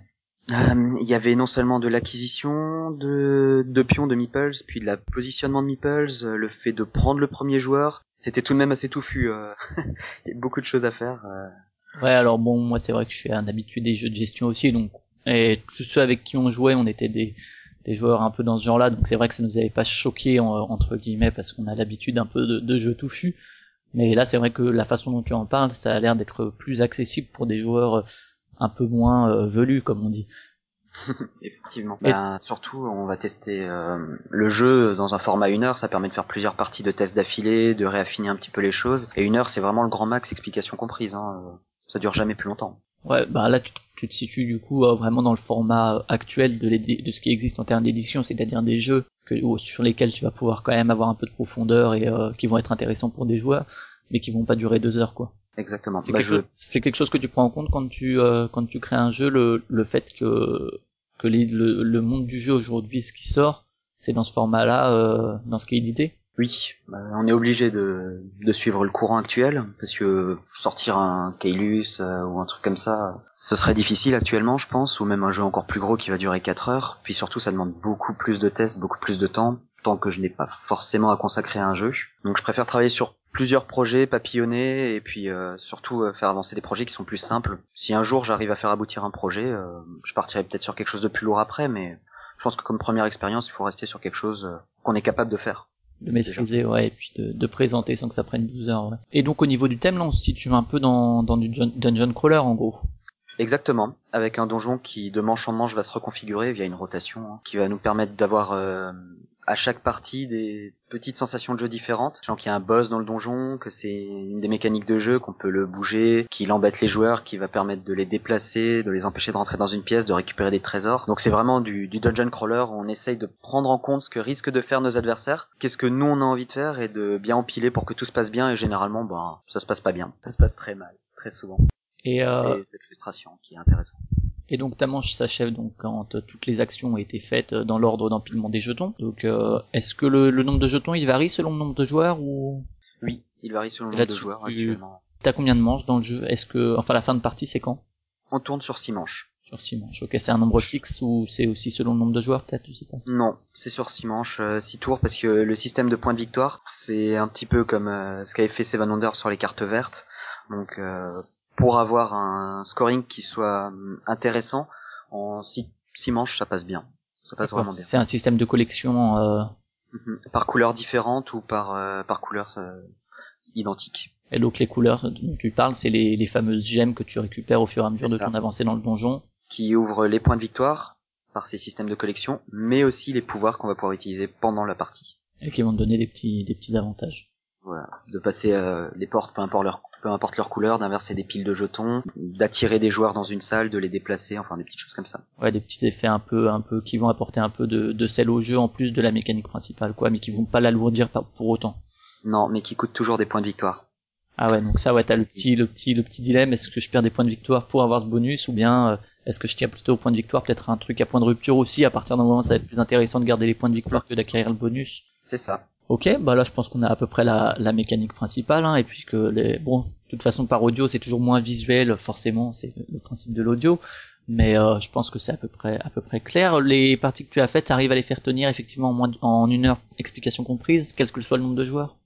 S3: Euh, il y avait non seulement de l'acquisition de, de pions de meeples, puis de la positionnement de meeples, euh, le fait de prendre le premier joueur. C'était tout de même assez touffu. <laughs> il y a beaucoup de choses à faire.
S2: Ouais, alors bon, moi c'est vrai que je suis un habitué des jeux de gestion aussi, donc et tous ceux avec qui on jouait, on était des des joueurs un peu dans ce genre-là, donc c'est vrai que ça nous avait pas choqué entre guillemets parce qu'on a l'habitude un peu de, de jeux touffus. Mais là, c'est vrai que la façon dont tu en parles, ça a l'air d'être plus accessible pour des joueurs euh, un peu moins euh, velus, comme on dit. <laughs>
S3: Effectivement. Ben, surtout, on va tester euh, le jeu dans un format une heure. Ça permet de faire plusieurs parties de tests d'affilée, de réaffiner un petit peu les choses. Et une heure, c'est vraiment le grand max, explication comprise. Hein. Ça dure jamais plus longtemps.
S2: Ouais, bah là tu, te situes du coup euh, vraiment dans le format actuel de, de ce qui existe en termes d'édition, c'est-à-dire des jeux que, sur lesquels tu vas pouvoir quand même avoir un peu de profondeur et euh, qui vont être intéressants pour des joueurs, mais qui vont pas durer deux heures quoi.
S3: Exactement.
S2: C'est bah, quelque, quelque, chose que tu prends en compte quand tu euh, quand tu crées un jeu, le, le fait que que le, le monde du jeu aujourd'hui, ce qui sort, c'est dans ce format-là, dans ce qui est édité?
S3: Oui, bah, on est obligé de, de, suivre le courant actuel parce que sortir un Kailus euh, ou un truc comme ça, ce serait difficile actuellement, je pense, ou même un jeu encore plus gros qui va durer 4 heures. Puis surtout, ça demande beaucoup plus de tests, beaucoup plus de temps, tant que je n'ai pas forcément à consacrer à un jeu. Donc, je préfère travailler sur plusieurs projets, papillonner et puis euh, surtout euh, faire avancer des projets qui sont plus simples. Si un jour j'arrive à faire aboutir un projet, je partirai peut-être sur quelque chose de plus lourd après, mais je pense que comme première expérience, il faut rester sur quelque chose euh, qu'on est capable de faire.
S2: De maîtriser, ouais, et puis de, de, présenter sans que ça prenne 12 heures. Ouais. Et donc au niveau du thème, là, on se situe un peu dans, dans du dungeon crawler en gros.
S3: Exactement, avec un donjon qui de manche en manche va se reconfigurer via une rotation, hein, qui va nous permettre d'avoir euh, à chaque partie des petites sensations de jeu différentes. Genre qu'il y a un boss dans le donjon, que c'est une des mécaniques de jeu, qu'on peut le bouger, qu'il embête les joueurs, qui va permettre de les déplacer, de les empêcher de rentrer dans une pièce, de récupérer des trésors. Donc c'est vraiment du, du dungeon crawler on essaye de prendre en compte ce que risquent de faire nos adversaires, qu'est-ce que nous on a envie de faire et de bien empiler pour que tout se passe bien et généralement bah ça se passe pas bien. Ça se passe très mal, très souvent.
S2: Et euh...
S3: c'est cette frustration qui est intéressante.
S2: Et donc ta manche s'achève donc quand toutes les actions ont été faites dans l'ordre d'empilement des jetons. Donc euh, est-ce que le, le, nombre de jetons il varie selon le nombre de joueurs ou?
S3: Oui, il varie selon le nombre de joueurs actuellement.
S2: T'as combien de manches dans le jeu? Est-ce que enfin la fin de partie c'est quand?
S3: On tourne sur six manches.
S2: Sur six manches. Ok, c'est un nombre fixe ou c'est aussi selon le nombre de joueurs peut-être, je sais pas.
S3: Non, c'est sur six manches, euh, six tours parce que le système de points de victoire, c'est un petit peu comme euh, ce qu'avait fait Seven Wonders sur les cartes vertes. Donc euh, pour avoir un scoring qui soit hum, intéressant, en six, six manches, ça passe bien. Ça passe vraiment bien.
S2: C'est un système de collection euh...
S3: Mhm. par couleur différente ou par euh, par couleur euh, identique.
S2: Et donc les couleurs dont tu parles, c'est les, les fameuses gemmes que tu récupères au fur et à mesure de ton avancée dans le donjon.
S3: Qui ouvrent les points de victoire par ces systèmes de collection, mais aussi les pouvoirs qu'on va pouvoir utiliser pendant la partie.
S2: Et qui vont te donner des petits des petits avantages.
S3: Voilà, de passer euh, les portes, peu importe leur peu importe leur couleur, d'inverser des piles de jetons, d'attirer des joueurs dans une salle, de les déplacer, enfin des petites choses comme ça.
S2: Ouais, des petits effets un peu, un peu qui vont apporter un peu de, de sel au jeu en plus de la mécanique principale, quoi, mais qui vont pas l'alourdir pour autant.
S3: Non, mais qui coûtent toujours des points de victoire.
S2: Ah ouais, donc ça, ouais, t'as le petit, le petit, le petit dilemme. Est-ce que je perds des points de victoire pour avoir ce bonus, ou bien euh, est-ce que je tiens plutôt au point de victoire, peut-être un truc à point de rupture aussi. À partir d'un moment, ça va être plus intéressant de garder les points de victoire que d'acquérir le bonus.
S3: C'est ça.
S2: Ok, bah là je pense qu'on a à peu près la, la mécanique principale, hein, et puis que les bon, de toute façon par audio c'est toujours moins visuel, forcément c'est le principe de l'audio, mais euh, je pense que c'est à peu près à peu près clair. Les parties que tu as faites, arrivent à les faire tenir effectivement en moins en une heure, explication comprise, quel que soit le nombre de joueurs?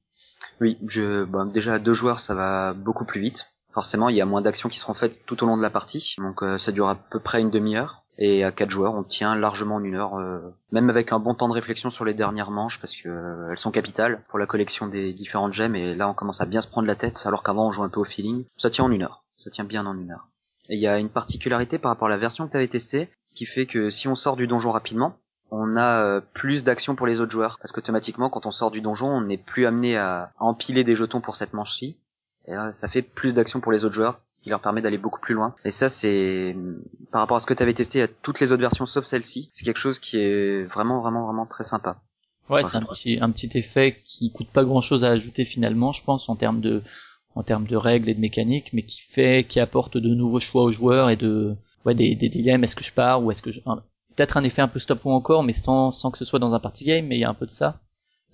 S3: Oui, je, bon, déjà deux joueurs ça va beaucoup plus vite. Forcément, il y a moins d'actions qui seront faites tout au long de la partie, donc euh, ça dure à peu près une demi-heure. Et à quatre joueurs, on tient largement en une heure, euh, même avec un bon temps de réflexion sur les dernières manches, parce que euh, elles sont capitales pour la collection des différentes gemmes. Et là, on commence à bien se prendre la tête, alors qu'avant on joue un peu au feeling. Ça tient en une heure, ça tient bien en une heure. Et il y a une particularité par rapport à la version que tu avais testée, qui fait que si on sort du donjon rapidement, on a plus d'actions pour les autres joueurs, parce qu'automatiquement, quand on sort du donjon, on n'est plus amené à empiler des jetons pour cette manche-ci, et euh, ça fait plus d'actions pour les autres joueurs, ce qui leur permet d'aller beaucoup plus loin. Et ça, c'est par rapport à ce que tu avais testé à toutes les autres versions sauf celle-ci, c'est quelque chose qui est vraiment, vraiment, vraiment très sympa.
S2: Ouais, c'est un petit, un petit effet qui coûte pas grand-chose à ajouter finalement, je pense, en termes de, en termes de règles et de mécaniques, mais qui fait, qui apporte de nouveaux choix aux joueurs et de, ouais, des, des dilemmes. Est-ce que je pars ou est-ce que je, peut-être un effet un peu stop ou encore, mais sans, sans que ce soit dans un party game, mais il y a un peu de ça.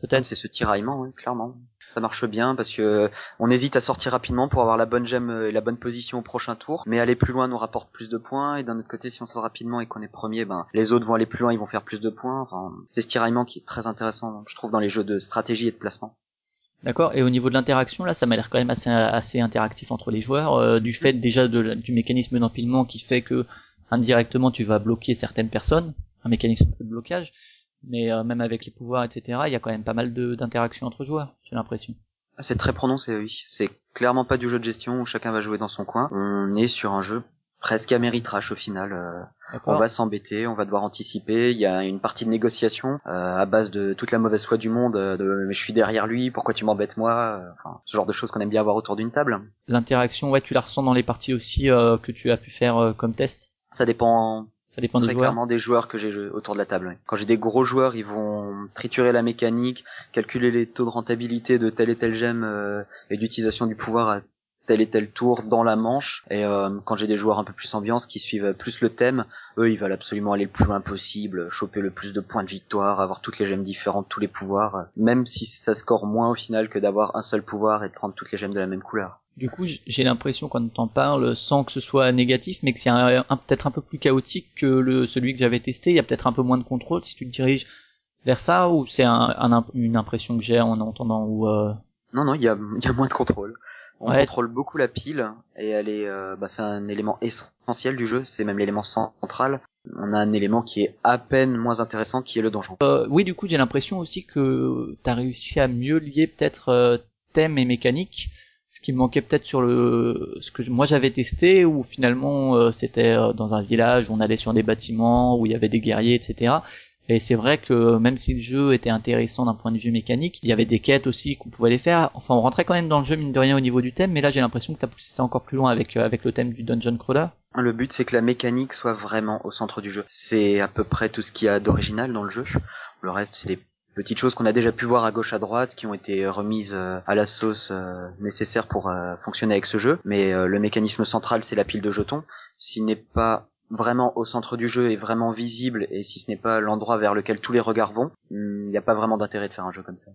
S2: Peut-être.
S3: C'est ce tiraillement, oui, clairement ça marche bien parce que on hésite à sortir rapidement pour avoir la bonne gemme et la bonne position au prochain tour, mais aller plus loin nous rapporte plus de points et d'un autre côté si on sort rapidement et qu'on est premier, ben les autres vont aller plus loin, ils vont faire plus de points. Enfin, c'est ce tiraillement qui est très intéressant, je trouve, dans les jeux de stratégie et de placement.
S2: D'accord. Et au niveau de l'interaction, là, ça m'a l'air quand même assez, assez interactif entre les joueurs, euh, du fait déjà de, du mécanisme d'empilement qui fait que indirectement tu vas bloquer certaines personnes, un mécanisme de blocage mais euh, même avec les pouvoirs, etc., il y a quand même pas mal d'interactions entre joueurs, j'ai l'impression.
S3: Ah, c'est très prononcé, oui. C'est clairement pas du jeu de gestion où chacun va jouer dans son coin. On est sur un jeu presque à méritrage au final. Euh, on va s'embêter, on va devoir anticiper. Il y a une partie de négociation euh, à base de toute la mauvaise foi du monde. De mais je suis derrière lui, pourquoi tu m'embêtes moi? Enfin, Ce genre de choses qu'on aime bien avoir autour d'une table.
S2: L'interaction, ouais, tu la ressens dans les parties aussi que tu as pu faire comme test.
S3: Ça dépend
S2: ça dépend
S3: Très
S2: des
S3: clairement des joueurs que j'ai autour de la table. Quand j'ai des gros joueurs, ils vont triturer la mécanique, calculer les taux de rentabilité de telle et telle gemme euh, et d'utilisation du pouvoir à tel et tel tour dans la manche. Et euh, quand j'ai des joueurs un peu plus ambiance qui suivent plus le thème, eux ils veulent absolument aller le plus loin possible, choper le plus de points de victoire, avoir toutes les gemmes différentes, tous les pouvoirs, même si ça score moins au final que d'avoir un seul pouvoir et de prendre toutes les gemmes de la même couleur.
S2: Du coup, j'ai l'impression quand on t'en parle, sans que ce soit négatif, mais que c'est un, peut-être un peu plus chaotique que le celui que j'avais testé. Il y a peut-être un peu moins de contrôle si tu te diriges vers ça, ou c'est un, une impression que j'ai en entendant ou. Euh...
S3: Non, non, il y a, y a moins de contrôle. On contrôle beaucoup la pile et elle est, euh, bah, c'est un élément essentiel du jeu. C'est même l'élément central. on a un élément qui est à peine moins intéressant, qui est le donjon.
S2: Euh, oui, du coup, j'ai l'impression aussi que t'as réussi à mieux lier peut-être euh, thème et mécanique, ce qui me manquait peut-être sur le ce que moi j'avais testé, où finalement euh, c'était euh, dans un village, où on allait sur des bâtiments, où il y avait des guerriers, etc. Et c'est vrai que même si le jeu était intéressant d'un point de vue mécanique, il y avait des quêtes aussi qu'on pouvait les faire. Enfin, on rentrait quand même dans le jeu mine de rien au niveau du thème, mais là j'ai l'impression que t'as poussé ça encore plus loin avec euh, avec le thème du dungeon crawler.
S3: Le but, c'est que la mécanique soit vraiment au centre du jeu. C'est à peu près tout ce qu'il y a d'original dans le jeu. Le reste, c'est les petites choses qu'on a déjà pu voir à gauche à droite, qui ont été remises euh, à la sauce euh, nécessaire pour fonctionner avec ce jeu. Mais le mécanisme central, c'est la pile de jetons. S'il n'est pas vraiment au centre du jeu et vraiment visible, et si ce n'est pas l'endroit vers lequel tous les regards vont, il n'y a pas vraiment d'intérêt de faire un jeu comme ça.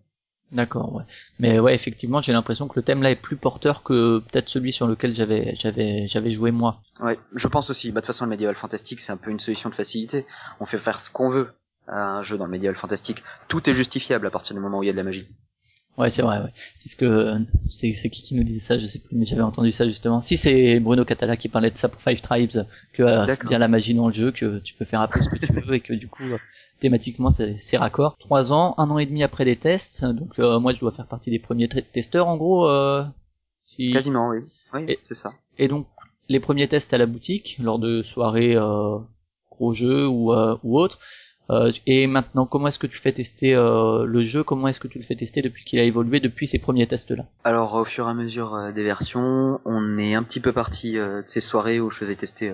S2: D'accord, ouais. Mais ouais, effectivement, j'ai l'impression que le thème là est plus porteur que peut-être celui sur lequel j'avais j'avais j'avais joué moi.
S3: Ouais, je pense aussi. Bah de toute façon, le médiéval fantastique, c'est un peu une solution de facilité. On fait faire ce qu'on veut à un jeu dans le médiéval fantastique. Tout est justifiable à partir du moment où il y a de la magie.
S2: Ouais, c'est vrai. Ouais. C'est ce que c'est c'est qui qui nous disait ça, je sais plus, mais j'avais entendu ça justement. Si c'est Bruno Catala qui parlait de ça pour Five Tribes, que euh, c'est bien la magie dans le jeu, que tu peux faire un peu ce que tu veux et que du coup euh, thématiquement c'est raccord. Trois ans, un an et demi après les tests, donc euh, moi je dois faire partie des premiers testeurs en gros. Euh,
S3: si... Quasiment, oui. Oui, c'est ça.
S2: Et donc les premiers tests à la boutique lors de soirées euh, gros jeux ou ou autres. Euh, et maintenant, comment est-ce que tu fais tester euh, le jeu? Comment est-ce que tu le fais tester depuis qu'il a évolué depuis ces premiers tests-là?
S3: Alors, au fur et à mesure euh, des versions, on est un petit peu parti de ces soirées où je faisais tester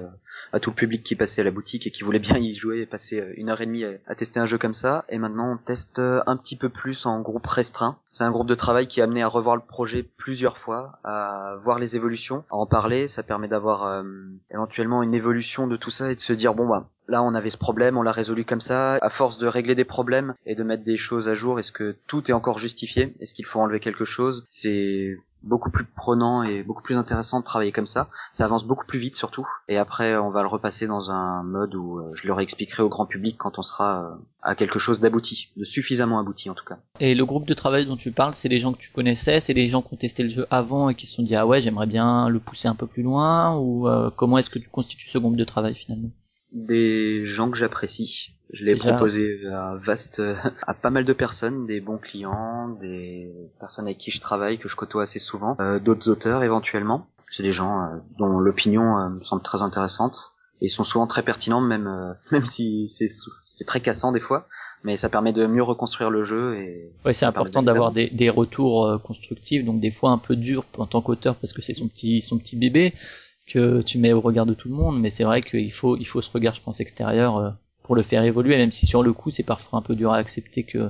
S3: à tout le public qui passait à la boutique et qui voulait bien y jouer et passer une heure et demie à, tester un jeu comme ça. Et maintenant, on teste un petit peu plus en groupe restreint. C'est un groupe de travail qui est amené à revoir le projet plusieurs fois, à voir les évolutions, à en parler. Ça permet d'avoir éventuellement une évolution de tout ça et de se dire bon bah là on avait ce problème, on l'a résolu comme ça. À force de régler des problèmes et de mettre des choses à jour, est-ce que tout est encore justifié? Est-ce qu'il faut enlever quelque chose? C'est beaucoup plus prenant et beaucoup plus intéressant de travailler comme ça. Ça avance beaucoup plus vite surtout. Et après, on va le repasser dans un mode où euh, je leur expliquerai au grand public quand on sera euh, à quelque chose d'abouti, de suffisamment abouti en tout cas.
S2: Et le groupe de travail dont tu parles, c'est les gens que tu connaissais, c'est les gens qui ont testé le jeu avant et qui se sont dit ah ouais j'aimerais bien le pousser un peu plus loin ou euh, comment est-ce que tu constitues ce groupe de travail finalement?
S3: Des gens que j'apprécie. Je l'ai proposé à vaste, <laughs> à pas mal de personnes, des bons clients, des personnes avec qui je travaille, que je côtoie assez souvent, euh, d'autres auteurs éventuellement. C'est des gens euh, dont l'opinion euh, me semble très intéressante et sont souvent très pertinents, même <laughs> même si c'est c'est très cassant des fois, mais ça permet de mieux reconstruire le jeu et.
S2: Ouais, c'est important d'avoir des, des retours constructifs, donc des fois un peu dur en tant qu'auteur parce que c'est son petit son petit bébé que tu mets au regard de tout le monde, mais c'est vrai qu'il faut, il faut ce regard, je pense, extérieur euh, pour le faire évoluer, même si sur le coup c'est parfois un peu dur à accepter que,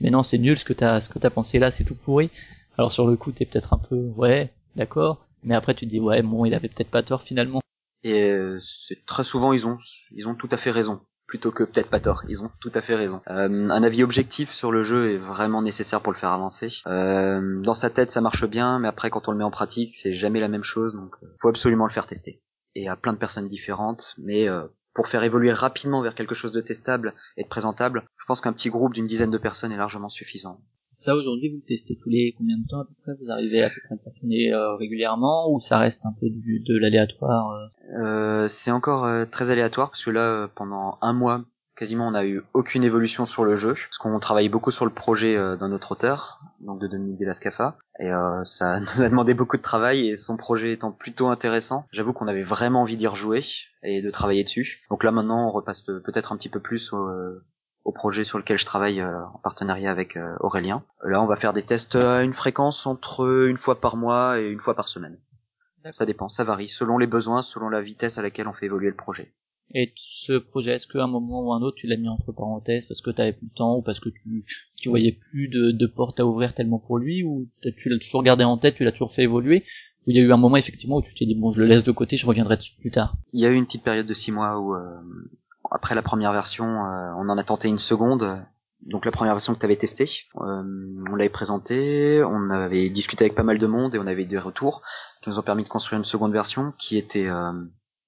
S2: mais non, c'est nul ce que t'as, ce que t'as pensé là, c'est tout pourri. Alors sur le coup t'es peut-être un peu, ouais, d'accord, mais après tu dis ouais, bon, il avait peut-être pas tort finalement.
S3: Et euh, c'est très souvent ils ont, ils ont tout à fait raison plutôt que peut-être pas tort. Ils ont tout à fait raison. Euh, un avis objectif sur le jeu est vraiment nécessaire pour le faire avancer. Euh, dans sa tête, ça marche bien, mais après, quand on le met en pratique, c'est jamais la même chose. Donc, euh, faut absolument le faire tester. Et à plein de personnes différentes, mais pour faire évoluer rapidement vers quelque chose de testable et de présentable, je pense qu'un petit groupe d'une dizaine de personnes est largement suffisant.
S2: Ça aujourd'hui vous testez tous les combien de temps à peu près? Vous arrivez à tourner euh, régulièrement ou ça reste un peu du, de l'aléatoire
S3: euh? euh, C'est encore euh, très aléatoire parce que là pendant un mois quasiment on n'a eu aucune évolution sur le jeu parce qu'on travaille beaucoup sur le projet d'un autre auteur donc de Dominique Delascafa et ça <laughs> nous a demandé beaucoup de travail et son projet étant plutôt intéressant j'avoue qu'on avait vraiment envie d'y rejouer et de travailler dessus. Donc là maintenant on repasse peut-être un petit peu plus au, au projet sur lequel je travaille euh, en partenariat avec euh, Aurélien. Là, on va faire des tests à une fréquence entre une fois par mois et une fois par semaine. Ça dépend, ça varie selon les besoins, selon la vitesse à laquelle on fait évoluer le projet.
S2: Et ce projet, est-ce qu'à un moment ou un autre, tu l'as mis entre parenthèses parce que tu avais plus le temps ou parce que tu, tu voyais plus de, de portes à ouvrir tellement pour lui ou tu l'as toujours gardé en tête, tu l'as toujours fait évoluer ou il y a eu un moment effectivement où tu t'es dit bon je le laisse de côté, je reviendrai dessus plus tard?
S3: Il y a eu une petite période de six mois où euh, après la première version, euh, on en a tenté une seconde. Donc la première version que tu avais testée, euh, on l'avait présentée, on avait discuté avec pas mal de monde et on avait des retours qui nous ont permis de construire une seconde version qui était euh,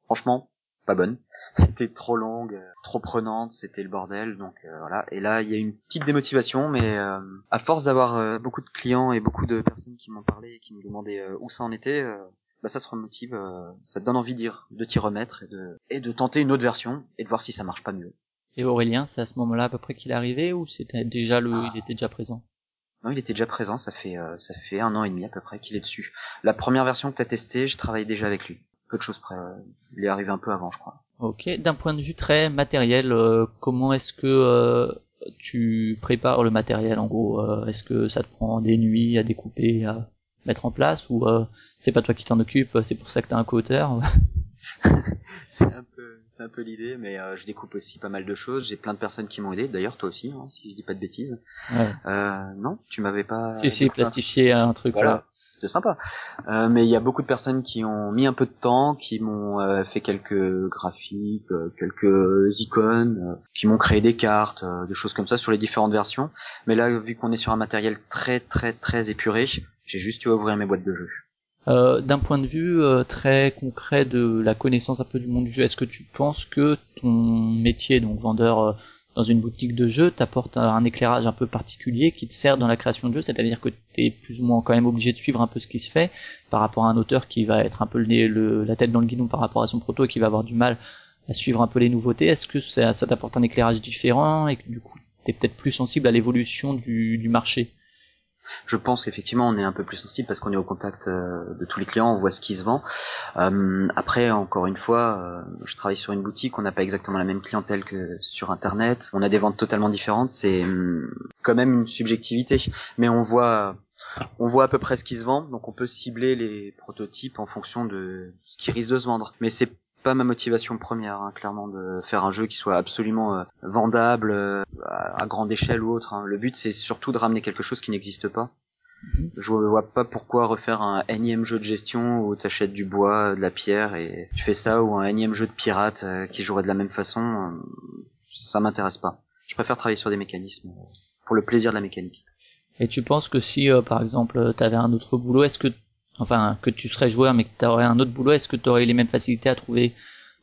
S3: franchement pas bonne, <laughs> était trop longue, trop prenante, c'était le bordel, donc voilà. Et là, il y a une petite démotivation, mais à force d'avoir beaucoup de clients et beaucoup de personnes qui m'ont parlé et qui me demandaient où ça en était, bah ça se remotive, ça te donne envie dire de t'y remettre et de et de tenter une autre version et de voir si ça marche pas mieux.
S2: Et Aurélien, c'est à ce moment-là à peu près qu'il est arrivé ou c'était déjà le, il était déjà présent?
S3: Non, il était déjà présent. Ça fait ça fait un an et demi à peu près qu'il est dessus. La première version que t'as testée, je travaillais déjà avec lui. Peu de choses près. il est arrivé un peu avant, je crois.
S2: Ok. D'un point de vue très matériel, comment est-ce que tu prépares le matériel en gros? Euh, Est-ce que ça te prend des nuits à découper, à mettre en place ou euh, c'est pas toi qui t'en occupe C'est pour ça que t'as un co-auteur <laughs>
S3: C'est un peu, c'est un peu l'idée, mais euh, je découpe aussi pas mal de choses. J'ai plein de personnes qui m'ont aidé. D'ailleurs, toi aussi, hein, si je dis pas de bêtises.
S2: Ouais.
S3: non, tu m'avais pas.
S2: Si si, plastifié un truc.
S3: Voilà c'est sympa. Euh, mais il y a beaucoup de personnes qui ont mis un peu de temps, qui m'ont euh, fait quelques graphiques, euh, quelques icônes, qui m'ont créé des cartes, des choses comme ça sur les différentes versions. Mais là, vu qu'on est sur un matériel très très très épuré, j'ai juste eu à ouvrir mes boîtes de
S2: jeu. D'un point de vue très concret de la connaissance un peu du monde du jeu, est-ce que tu penses que ton métier, donc vendeur dans une boutique de jeux t'apporte un éclairage un peu particulier qui te sert dans la création de jeux, c'est-à-dire que tu es plus ou moins quand même obligé de suivre un peu ce qui se fait par rapport à un auteur qui va être un peu le, la tête dans le guidon par rapport à son proto et qui va avoir du mal à suivre un peu les nouveautés. Est-ce que ça, ça t'apporte un éclairage différent et que du coup tu es peut-être plus sensible à l'évolution du marché?
S3: Je pense qu'effectivement on est un peu plus sensible parce qu'on est au contact euh, de tous les clients, on voit ce qui se vend. Euh, après, encore une fois, euh, je travaille sur une boutique, on n'a pas exactement la même clientèle que sur Internet, on a des ventes totalement différentes, c'est hum, quand même une subjectivité, mais on voit on voit à peu près ce qui se vend, donc on peut cibler les prototypes en fonction de ce qui risque de se vendre. Mais c'est pas ma motivation première, hein, clairement, de faire un jeu qui soit absolument euh, vendable euh, à, grande échelle ou autre. Hein. Le but, c'est surtout de ramener quelque chose qui n'existe pas. Mhm. Je vois pas pourquoi refaire un énième jeu de gestion où t'achètes du bois, de la pierre et tu fais ça ou un énième jeu de pirate euh, qui jouerait de la même façon. ça m'intéresse pas. Je préfère travailler sur des mécanismes pour le plaisir de la mécanique.
S2: Et tu penses que si, par exemple, t'avais un autre boulot, est-ce que enfin que tu serais joueur mais que tu aurais un autre boulot, est-ce que tu aurais les mêmes facilités à trouver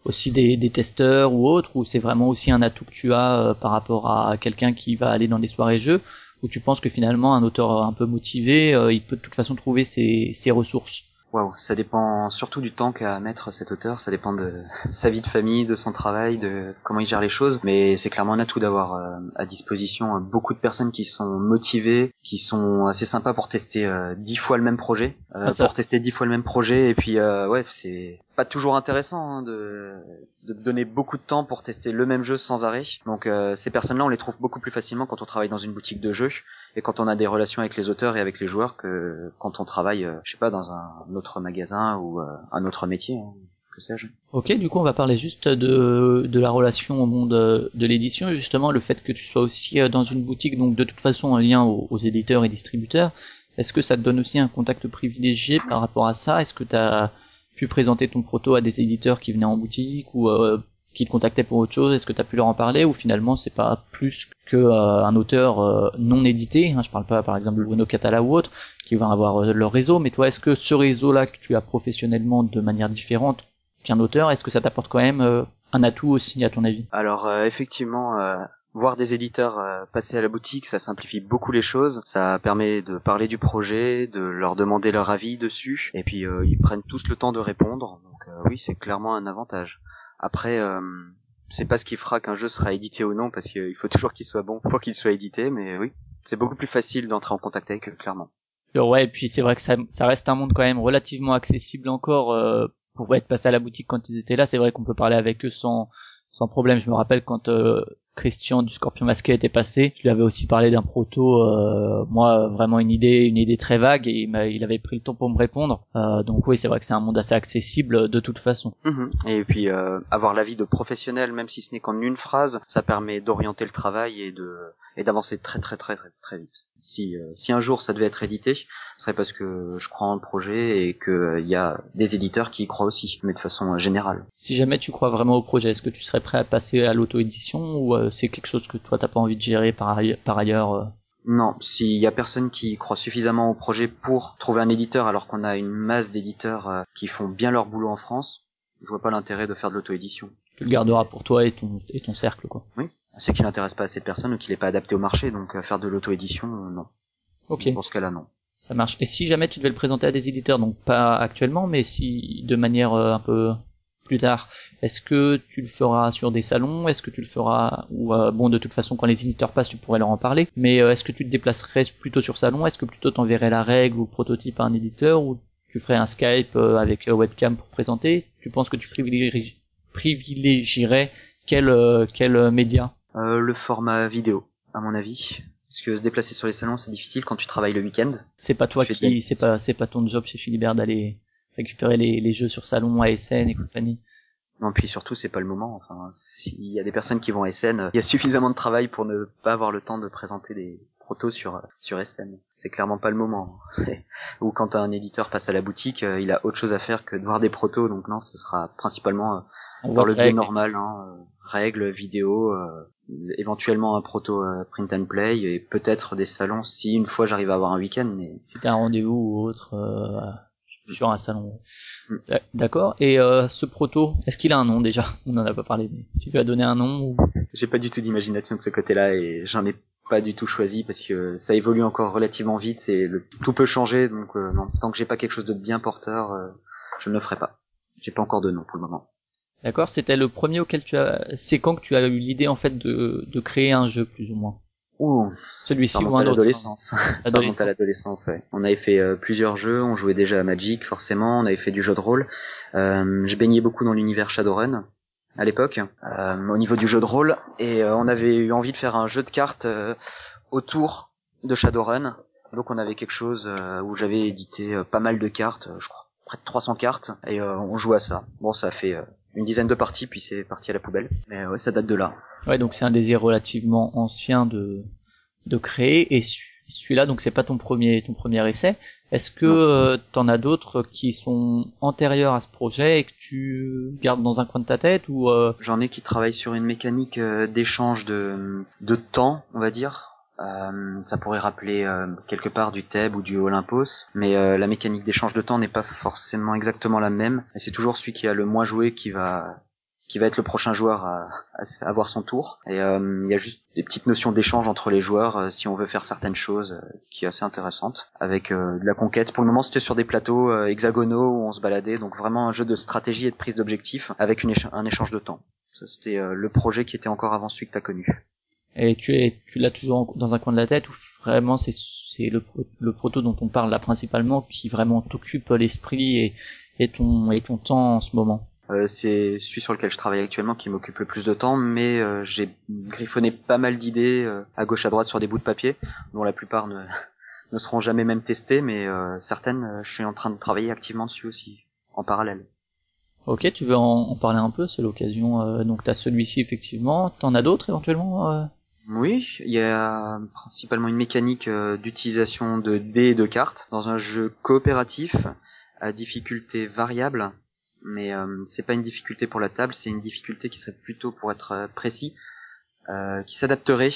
S2: aussi des, des testeurs ou autres, ou c'est vraiment aussi un atout que tu as euh, par rapport à quelqu'un qui va aller dans des soirées jeux, ou tu penses que finalement un auteur un peu motivé, euh, il peut de toute façon trouver ses, ses ressources?
S3: Waouh, ça dépend surtout du temps qu'a à mettre cet auteur, ça dépend de <laughs> sa vie de famille, de son travail, de comment il gère les choses, mais c'est clairement un atout d'avoir euh, à disposition euh, beaucoup de personnes qui sont motivées, qui sont assez sympas pour tester euh, dix fois le même projet, ah, pour tester dix fois le même projet, et puis ouais, c'est pas toujours intéressant hein, de, de donner beaucoup de temps pour tester le même jeu sans arrêt. Donc euh, ces personnes-là, on les trouve beaucoup plus facilement quand on travaille dans une boutique de jeux et quand on a des relations avec les auteurs et avec les joueurs que quand on travaille, euh, je sais pas, dans un autre magasin ou euh, un autre métier. Hein.
S2: Ok, du coup on va parler juste de, de la relation au monde de l'édition, justement le fait que tu sois aussi dans une boutique, donc de toute façon en lien aux, aux éditeurs et distributeurs. Est-ce que ça te donne aussi un contact privilégié par rapport à ça? Est-ce que tu as pu présenter ton proto à des éditeurs qui venaient en boutique ou euh, qui te contactaient pour autre chose Est-ce que tu as pu leur en parler ou finalement c'est pas plus que euh, un auteur euh, non édité hein, Je parle pas par exemple de Bruno Catala ou autre qui va avoir leur réseau, mais toi est-ce que ce réseau-là que tu as professionnellement de manière différente qu'un auteur, est-ce que ça t'apporte quand même un atout aussi à ton avis?
S3: Alors effectivement voir des éditeurs euh, passer à la boutique, ça simplifie beaucoup les choses. Ça permet de parler du projet, de leur demander leur avis dessus, et puis euh, ils prennent tous le temps de répondre. Donc euh, oui, c'est clairement un avantage. Après, c'est pas ce qui fera qu'un jeu sera édité ou non, parce qu'il faut <laughs> toujours qu'il soit bon pour qu'il soit édité. Mais oui, c'est beaucoup plus facile d'entrer en contact avec eux, clairement.
S2: ouais, et puis c'est vrai que ça, ça, reste un monde quand même relativement accessible encore pour être passé à la boutique quand ils étaient là. C'est vrai qu'on peut parler avec eux sans sans problème. Je me rappelle quand euh, Christian du Scorpion Masqué était passé, je lui avais aussi parlé d'un proto, euh, moi vraiment une idée, une idée très vague, et il, il avait pris le temps pour me répondre. Euh, donc oui, c'est vrai que c'est un monde assez accessible de toute façon.
S3: Mhm. Et puis avoir l'avis de professionnels, même si ce n'est qu'en une phrase, ça permet d'orienter le travail et de et d'avancer très très très très vite. Si euh, si un jour ça devait être édité, ce serait parce que je crois en le projet et que il euh, y a des éditeurs qui y croient aussi, mais de façon euh, générale.
S2: Si jamais tu crois vraiment au projet, est-ce que tu serais prêt à passer à l'auto-édition ou c'est quelque chose que toi t'as pas envie de gérer par, ailleurs, par ailleurs
S3: non, s'il y a personne qui croit suffisamment au projet pour trouver un éditeur alors qu'on a une masse d'éditeurs qui font bien leur boulot en France, je vois pas l'intérêt de faire de l'auto-édition.
S2: Tu le garderas pour toi et ton, et ton cercle, quoi.
S3: Oui c'est qu'il n'intéresse pas assez de personnes ou qu'il n'est pas adapté au marché, donc euh, faire de l'auto-édition, euh, non.
S2: Ok.
S3: Pour ce cas-là, non.
S2: Ça marche. Et si jamais tu devais le présenter à des éditeurs, donc pas actuellement, mais si de manière euh, un peu plus tard, est-ce que tu le feras sur des salons? Est-ce que tu le feras ou euh, bon de toute façon quand les éditeurs passent, tu pourrais leur en parler. Mais euh, est-ce que tu te déplacerais plutôt sur salon? Est-ce que plutôt t'enverrais la règle ou le prototype à un éditeur? Ou tu ferais un Skype avec webcam pour présenter? Tu penses que tu privilégierais quel quel média?
S3: Le format vidéo, à mon avis. Parce que se déplacer sur les salons, c'est difficile quand tu travailles le week-end.
S2: C'est pas toi qui, c'est pas, c'est pas ton job chez Philibert d'aller récupérer les, les, jeux sur salon, ASN et compagnie.
S3: Non, puis surtout, c'est pas le moment. Enfin, s'il y a des personnes qui vont à SN, il y a suffisamment de travail pour ne pas avoir le temps de présenter des protos sur sur SN. C'est clairement pas le moment. <laughs> Ou quand un éditeur passe à la boutique, euh, il a autre chose à faire que de voir des protos. Donc non, ce sera principalement euh, dans le biais normal, hein, euh, règles, vidéos, éventuellement un proto euh, print and play et peut-être des salons si une fois j'arrive à avoir un week-end. Mais
S2: t'as un rendez-vous ou autre euh, sur un salon. Mm. D'accord. Et euh, ce proto, est-ce qu'il a un nom déjà? On n'en a pas parlé. Mais tu lui as donné un nom ou...
S3: J'ai pas du tout d'imagination de ce côté-là et j'en ai pas du tout choisi parce que ça évolue encore relativement vite et le... tout peut changer. Donc non, tant que j'ai pas quelque chose de bien porteur, je ne le ferai pas. J'ai pas encore de nom pour le moment.
S2: D'accord, c'était le premier auquel tu as. C'est quand que tu as eu l'idée en fait de, de créer un jeu plus ou moins?
S3: Ouh,
S2: celui-ci
S3: ou un autre. L'adolescence. <laughs> Ça remonte à l'adolescence. Ouais. On avait fait euh, plusieurs jeux, on jouait déjà à Magic forcément, on avait fait du jeu de rôle. Euh, je baignais beaucoup dans l'univers Shadowrun à l'époque, euh, au niveau du jeu de rôle, et euh, on avait eu envie de faire un jeu de cartes euh, autour de Shadowrun. Donc on avait quelque chose où j'avais édité pas mal de cartes, je crois près de 300 cartes, et on jouait à ça. Bon, ça a fait une dizaine de parties, puis c'est parti à la poubelle. Mais ouais, ça date de là.
S2: Ouais, donc c'est un désir relativement ancien de de créer et celui-là donc c'est pas ton premier ton premier essai. Est-ce que euh, t'en as d'autres qui sont antérieurs à ce projet et que tu gardes dans un coin de ta tête ou euh...
S3: J'en ai qui travaillent sur une mécanique euh, d'échange de de temps, on va dire, euh, ça pourrait rappeler euh, quelque part du Thèbes ou du Olympos, mais euh, la mécanique d'échange de temps n'est pas forcément exactement la même. Et c'est toujours celui qui a le moins joué qui va qui va être le prochain joueur à, avoir son tour. Et il y a juste des petites notions d'échange entre les joueurs si on veut faire certaines choses qui est assez intéressante. Avec de la conquête. Pour le moment, c'était sur des plateaux hexagonaux où on se baladait, donc vraiment un jeu de stratégie et de prise d'objectif avec un échange de temps. Ça, c'était le projet qui était encore avant celui que t'as connu
S2: et tu es tu l'as toujours dans un coin de la tête ou vraiment c'est c'est le le proto dont on parle là principalement qui vraiment t'occupe l'esprit et et ton et ton temps en ce moment?
S3: Euh, c'est celui sur lequel je travaille actuellement qui m'occupe le plus de temps, mais euh, j'ai griffonné pas mal d'idées euh, à gauche à droite sur des bouts de papier, dont la plupart ne, <laughs> ne seront jamais même testées, mais euh, certaines, je suis en train de travailler activement dessus aussi, en parallèle.
S2: Ok, tu veux en, en parler un peu, c'est l'occasion. donc t'as celui-ci effectivement, t'en as d'autres éventuellement
S3: oui, il y a principalement une mécanique euh, d'utilisation de dés et de cartes dans un jeu coopératif à difficulté variable, mais euh, c'est pas une difficulté pour la table, c'est une difficulté qui serait plutôt pour être euh, précis, qui s'adapterait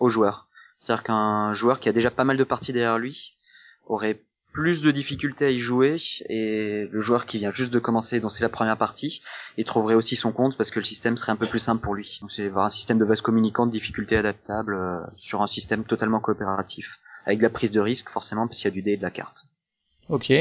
S3: aux joueurs. C'est-à-dire qu'un joueur qui a déjà pas mal de parties derrière lui aurait plus de difficultés à y jouer et le joueur qui vient juste de commencer, dont c'est la première partie, il trouverait aussi son compte parce que le système serait un peu plus simple pour lui. Donc c'est un système de vase communicant de difficulté adaptable euh, sur un système totalement coopératif, avec de la prise de risque forcément parce qu'il y a du dé et de la carte.
S2: Ok.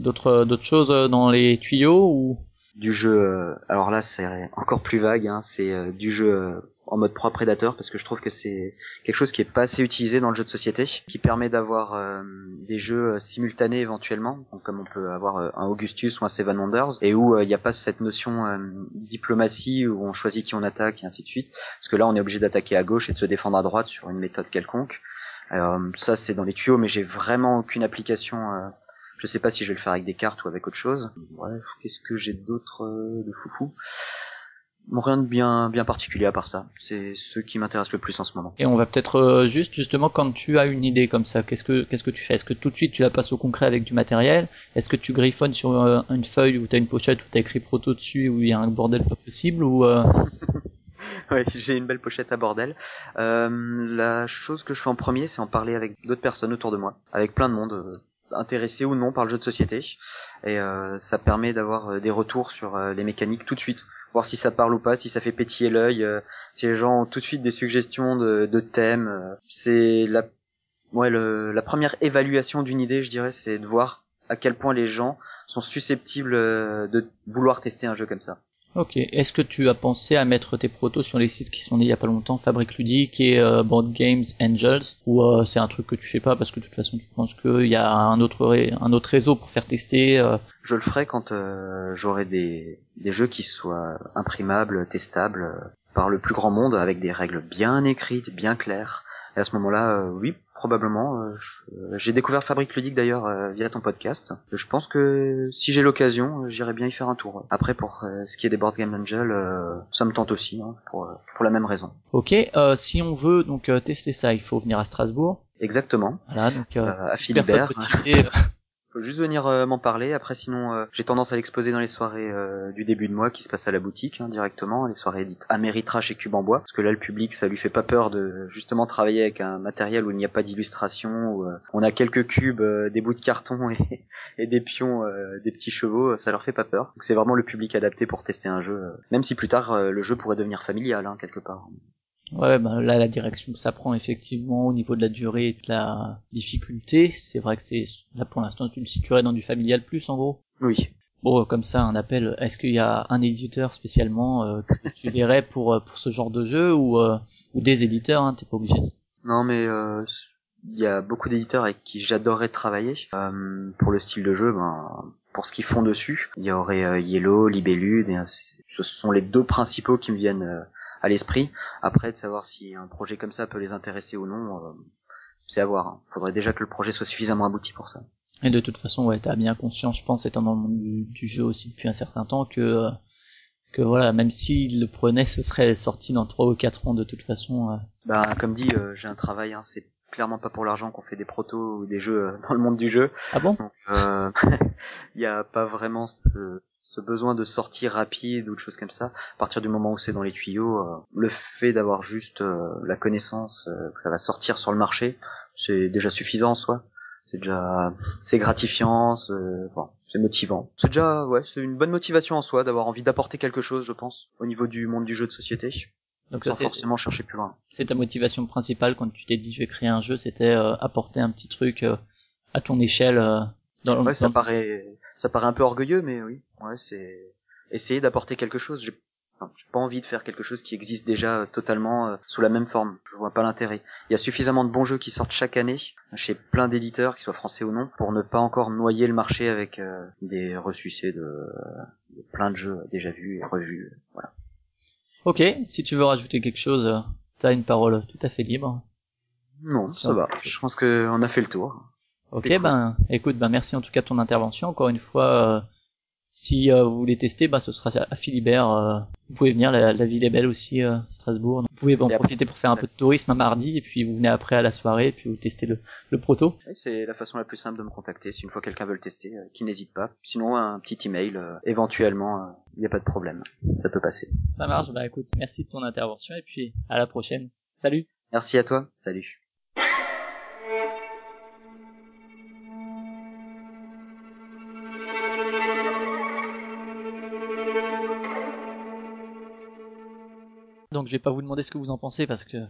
S2: D'autres d'autres choses euh, dans les tuyaux ou?
S3: Du jeu euh, alors là c'est encore plus vague hein, c'est du jeu en mode proie prédateur parce que je trouve que c'est quelque chose qui est pas assez utilisé dans le jeu de société, qui permet d'avoir euh, des jeux euh, simultanés éventuellement, comme on peut avoir euh, un Augustus ou un Seven Wonders, et où il n'y a pas cette notion diplomatie où on choisit qui on attaque et ainsi de suite, parce que là on est obligé d'attaquer à gauche et de se défendre à droite sur une méthode quelconque. ça c'est dans les tuyaux, mais j'ai vraiment aucune application. je sais pas si je vais le faire avec des cartes ou avec autre chose. Ouais, qu'est-ce que j'ai d'autre de foufou? Rien de bien bien particulier à part ça. C'est ce qui m'intéresse le plus en ce moment.
S2: Et on va peut-être euh, juste justement quand tu as une idée comme ça, qu'est-ce que qu'est-ce que tu fais? Est-ce que tout de suite tu la passes au concret avec du matériel? Est-ce que tu griffonnes sur euh, une feuille où tu as une pochette où tu as écrit proto dessus où il y a un bordel pas possible ou euh... <laughs>
S3: Ouais, j'ai une belle pochette à bordel. Euh, la chose que je fais en premier, c'est en parler avec d'autres personnes autour de moi, avec plein de monde intéressé ou non par le jeu de société et ça permet d'avoir des retours sur les mécaniques tout de suite voir si ça parle ou pas, si ça fait pétiller l'œil, euh, si les gens ont tout de suite des suggestions de, de thèmes. Euh, c'est la Ouais, le, la première évaluation d'une idée, je dirais, c'est de voir à quel point les gens sont susceptibles euh, de vouloir tester un jeu comme ça.
S2: Ok. Est-ce que tu as pensé à mettre tes protos sur les sites qui sont nés il y a pas longtemps, Fabric Ludique et euh, Board Games Angels, ou euh, c'est un truc que tu fais pas parce que de toute façon tu penses qu'il y a un autre un autre réseau pour faire tester euh,
S3: Je le ferai quand euh, j'aurai des, des jeux qui soient imprimables, testables euh, par le plus grand monde, avec des règles bien écrites, bien claires. Et à ce moment-là, oui, probablement. euh, je- J'ai découvert Fabrique Ludique d'ailleurs euh, via ton podcast. Je pense que si j'ai l'occasion, euh, j'irai bien y faire un tour. Après, pour euh, ce qui est des Board Game Angel, euh, ça me tente aussi, hein, pour, euh, pour la même raison.
S2: Ok. euh, si on veut donc euh, tester ça, il faut venir à Strasbourg.
S3: Exactement.
S2: Voilà. Donc euh,
S3: Euh, à Philibert. Faut juste venir euh, m'en parler. Après, sinon, euh, j'ai tendance à l'exposer dans les soirées euh, du début de mois qui se passent à la boutique hein, directement, les soirées dites Améritrash et Cube en bois, parce que là, le public, ça lui fait pas peur de justement travailler avec un matériel où il n'y a pas d'illustration, où on a quelques cubes, des bouts de carton <laughs> et, et des pions, des petits chevaux, ça leur fait pas peur. Donc c'est vraiment le public adapté pour tester un jeu, même si plus tard le jeu pourrait devenir familial hein, quelque part.
S2: Ouais, bah, là, la direction que ça prend effectivement au niveau de la durée et de la difficulté, c'est vrai que c'est là pour l'instant tu le situerais dans du familial plus en gros?
S3: Oui.
S2: Bon, comme ça, un appel. Est-ce qu'il y a un éditeur spécialement euh, que tu verrais pour euh, pour ce genre de jeu ou euh, ou des éditeurs hein, T'es pas obligé.
S3: Non, mais euh, il y a beaucoup d'éditeurs avec qui j'adorerais travailler. Euh, pour le style de jeu, ben, pour ce qu'ils font dessus, il y aurait euh, Yellow, Libellude, et ainsi- ce sont les deux principaux qui me viennent euh, à l'esprit. Après, de savoir si un projet comme ça peut les intéresser ou non, euh, c'est à voir. hein. Faudrait déjà que le projet soit suffisamment abouti pour ça.
S2: Et de toute façon, ouais, t'as bien conscience, je pense, étant dans le monde du, du jeu aussi depuis un certain temps, que euh, que voilà, même s'il le prenait, ce serait sorti dans trois ou quatre ans de toute façon. euh.
S3: Ben, comme dit, euh, j'ai un travail, hein, c'est clairement pas pour l'argent qu'on fait des protos ou des jeux euh, <laughs> dans le monde du jeu.
S2: Ah bon? <laughs>
S3: Il n'y a pas vraiment ce, ce besoin de sortie rapide ou de choses comme ça. À partir du moment où c'est dans les tuyaux, euh, le fait d'avoir juste euh, la connaissance euh, que ça va sortir sur le marché, c'est déjà suffisant en soi. C'est déjà, c'est gratifiant, c'est motivant. C'est déjà, ouais, c'est une bonne motivation en soi d'avoir envie d'apporter quelque chose, je pense, au niveau du monde du jeu de société,
S2: Donc ça,
S3: sans forcément chercher plus loin.
S2: c'est ta motivation principale quand tu t'es dit je vais créer un jeu, c'était apporter un petit truc à ton échelle. dans,
S3: Ouais, ça
S2: dans-
S3: paraît, ça paraît un peu orgueilleux, mais oui, ouais, c'est essayer d'apporter quelque chose. J'ai enfin, pas envie de faire quelque chose qui existe déjà euh, totalement euh, sous la même forme. Je vois pas l'intérêt. Il y a suffisamment de bons jeux qui sortent chaque année chez plein d'éditeurs, qu'ils soient français ou non, pour ne pas encore noyer le marché avec euh, des ressucés de, de plein de jeux déjà vus et revus. Voilà.
S2: Ok, si tu veux rajouter quelque chose, euh, t'as une parole tout à fait libre.
S3: Non, ça
S2: on-
S3: va. Je pense qu'on a fait le tour.
S2: Ok,
S3: cool.
S2: ben écoute, ben merci en tout cas de ton intervention. Encore une fois, euh, si euh, vous voulez tester, bah ce sera à Philibert. euh, vous pouvez venir, la, la ville est belle aussi, euh, Strasbourg. Donc, vous pouvez en profiter pour faire un peu de tourisme un mardi, et puis vous venez après à la soirée, et puis vous testez le, le proto.
S3: C'est la façon la plus simple de me contacter. Si une fois quelqu'un veut le tester, qu'il n'hésite pas. Sinon, un petit email, éventuellement, il n'y a pas de problème. Ça peut passer.
S2: Ça marche, bah écoute, merci de ton intervention, et puis à la prochaine. Salut
S3: Merci à toi. Salut.
S2: Je vais pas vous demander ce que vous en pensez, parce que... <laughs>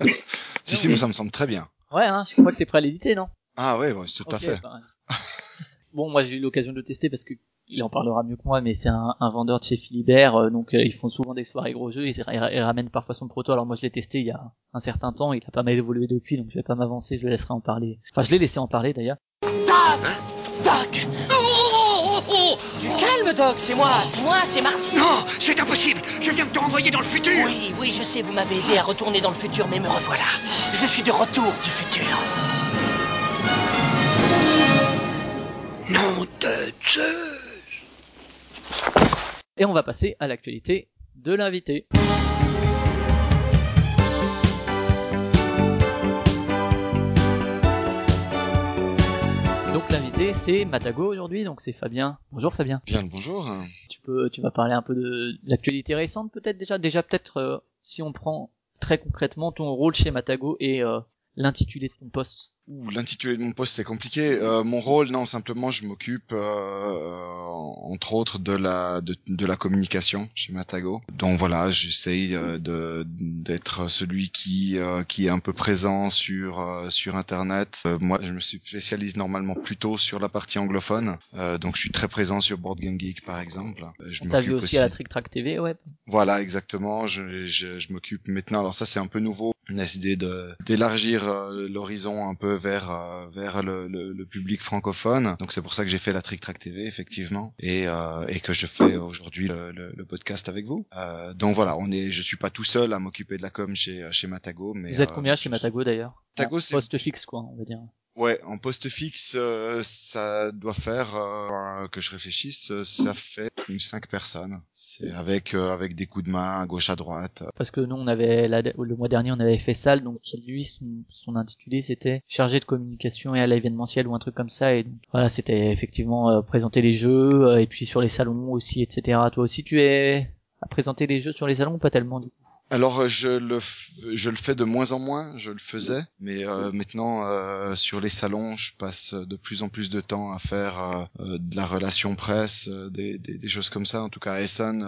S2: <laughs>
S4: Si, si, mais ça me semble très bien.
S2: Ouais, hein, je crois que t'es prêt à l'éditer, non?
S4: Ah ouais, ouais, tout à fait.
S2: bah, <laughs> bon, moi j'ai eu l'occasion de le tester parce que il en parlera mieux que moi, mais c'est un, un vendeur de chez Philibert, euh, donc euh, ils font souvent des soirées gros jeux, ils, ils, ils ramènent parfois son proto. Alors moi je l'ai testé il y a un certain temps, il a pas mal évolué depuis, donc je vais pas m'avancer, je le laisserai en parler. Enfin, je l'ai laissé en parler d'ailleurs.
S5: Doc, c'est moi, c'est moi, c'est Marty
S6: Non, c'est impossible. Je viens de te renvoyer dans le futur.
S5: Oui, oui, je sais, vous m'avez aidé à retourner dans le futur, mais me revoilà. Je suis de retour du futur.
S6: Nom de Zeus.
S2: Et on va passer à l'actualité de l'invité. C'est Matago aujourd'hui, donc c'est Fabien. Bonjour Fabien.
S4: Bien bonjour.
S2: Tu peux, tu vas parler un peu de, de l'actualité récente peut-être déjà? Déjà peut-être euh, si on prend très concrètement ton rôle chez Matago et euh, l'intitulé de ton poste.
S4: L'intitulé de mon poste c'est compliqué. Euh, mon rôle, non, simplement je m'occupe euh, entre autres de la de, de, la communication chez Matago. Donc voilà, j'essaye euh, de d'être celui qui euh, qui est un peu présent sur euh, sur internet. moi, je me spécialise normalement plutôt sur la partie anglophone. donc je suis très présent sur Board Game Geek par exemple.
S2: Je m'occupe vu aussi, aussi, à la Trick Track TV, ouais.
S4: Voilà, exactement. Je je, je m'occupe maintenant. Alors ça c'est un peu nouveau on a décidé d'élargir euh, l'horizon un peu vers euh, vers le, le, le, public francophone. Donc c'est pour ça que j'ai fait la Trick Track TV effectivement et euh, et que je fais aujourd'hui le, le, podcast avec vous. Euh, donc voilà, on est je suis pas tout seul à m'occuper de la com chez chez Matago mais
S2: Vous êtes combien chez Matago d'ailleurs?
S4: Matago c'est
S2: poste fixe quoi, on va dire.
S4: Ouais, en poste fixe, euh, ça doit faire euh, que je réfléchisse, ça fait une cinq personnes. C'est avec euh, avec des coups de main à gauche à droite.
S2: Parce que nous, on avait le mois dernier, on avait fait ça, donc lui, son, son intitulé, c'était chargé de communication et à l'événementiel ou un truc comme ça. Et voilà, c'était effectivement présenter les jeux et puis sur les salons aussi, etc. Toi aussi, tu es à présenter les jeux sur les salons pas tellement du coup?
S4: Alors euh, je le je le fais de moins en moins, je le faisais, mais euh, maintenant euh, sur les salons, je passe de plus en plus de temps à faire de la relation presse, des, des, des, choses comme ça. En tout cas, à Essen,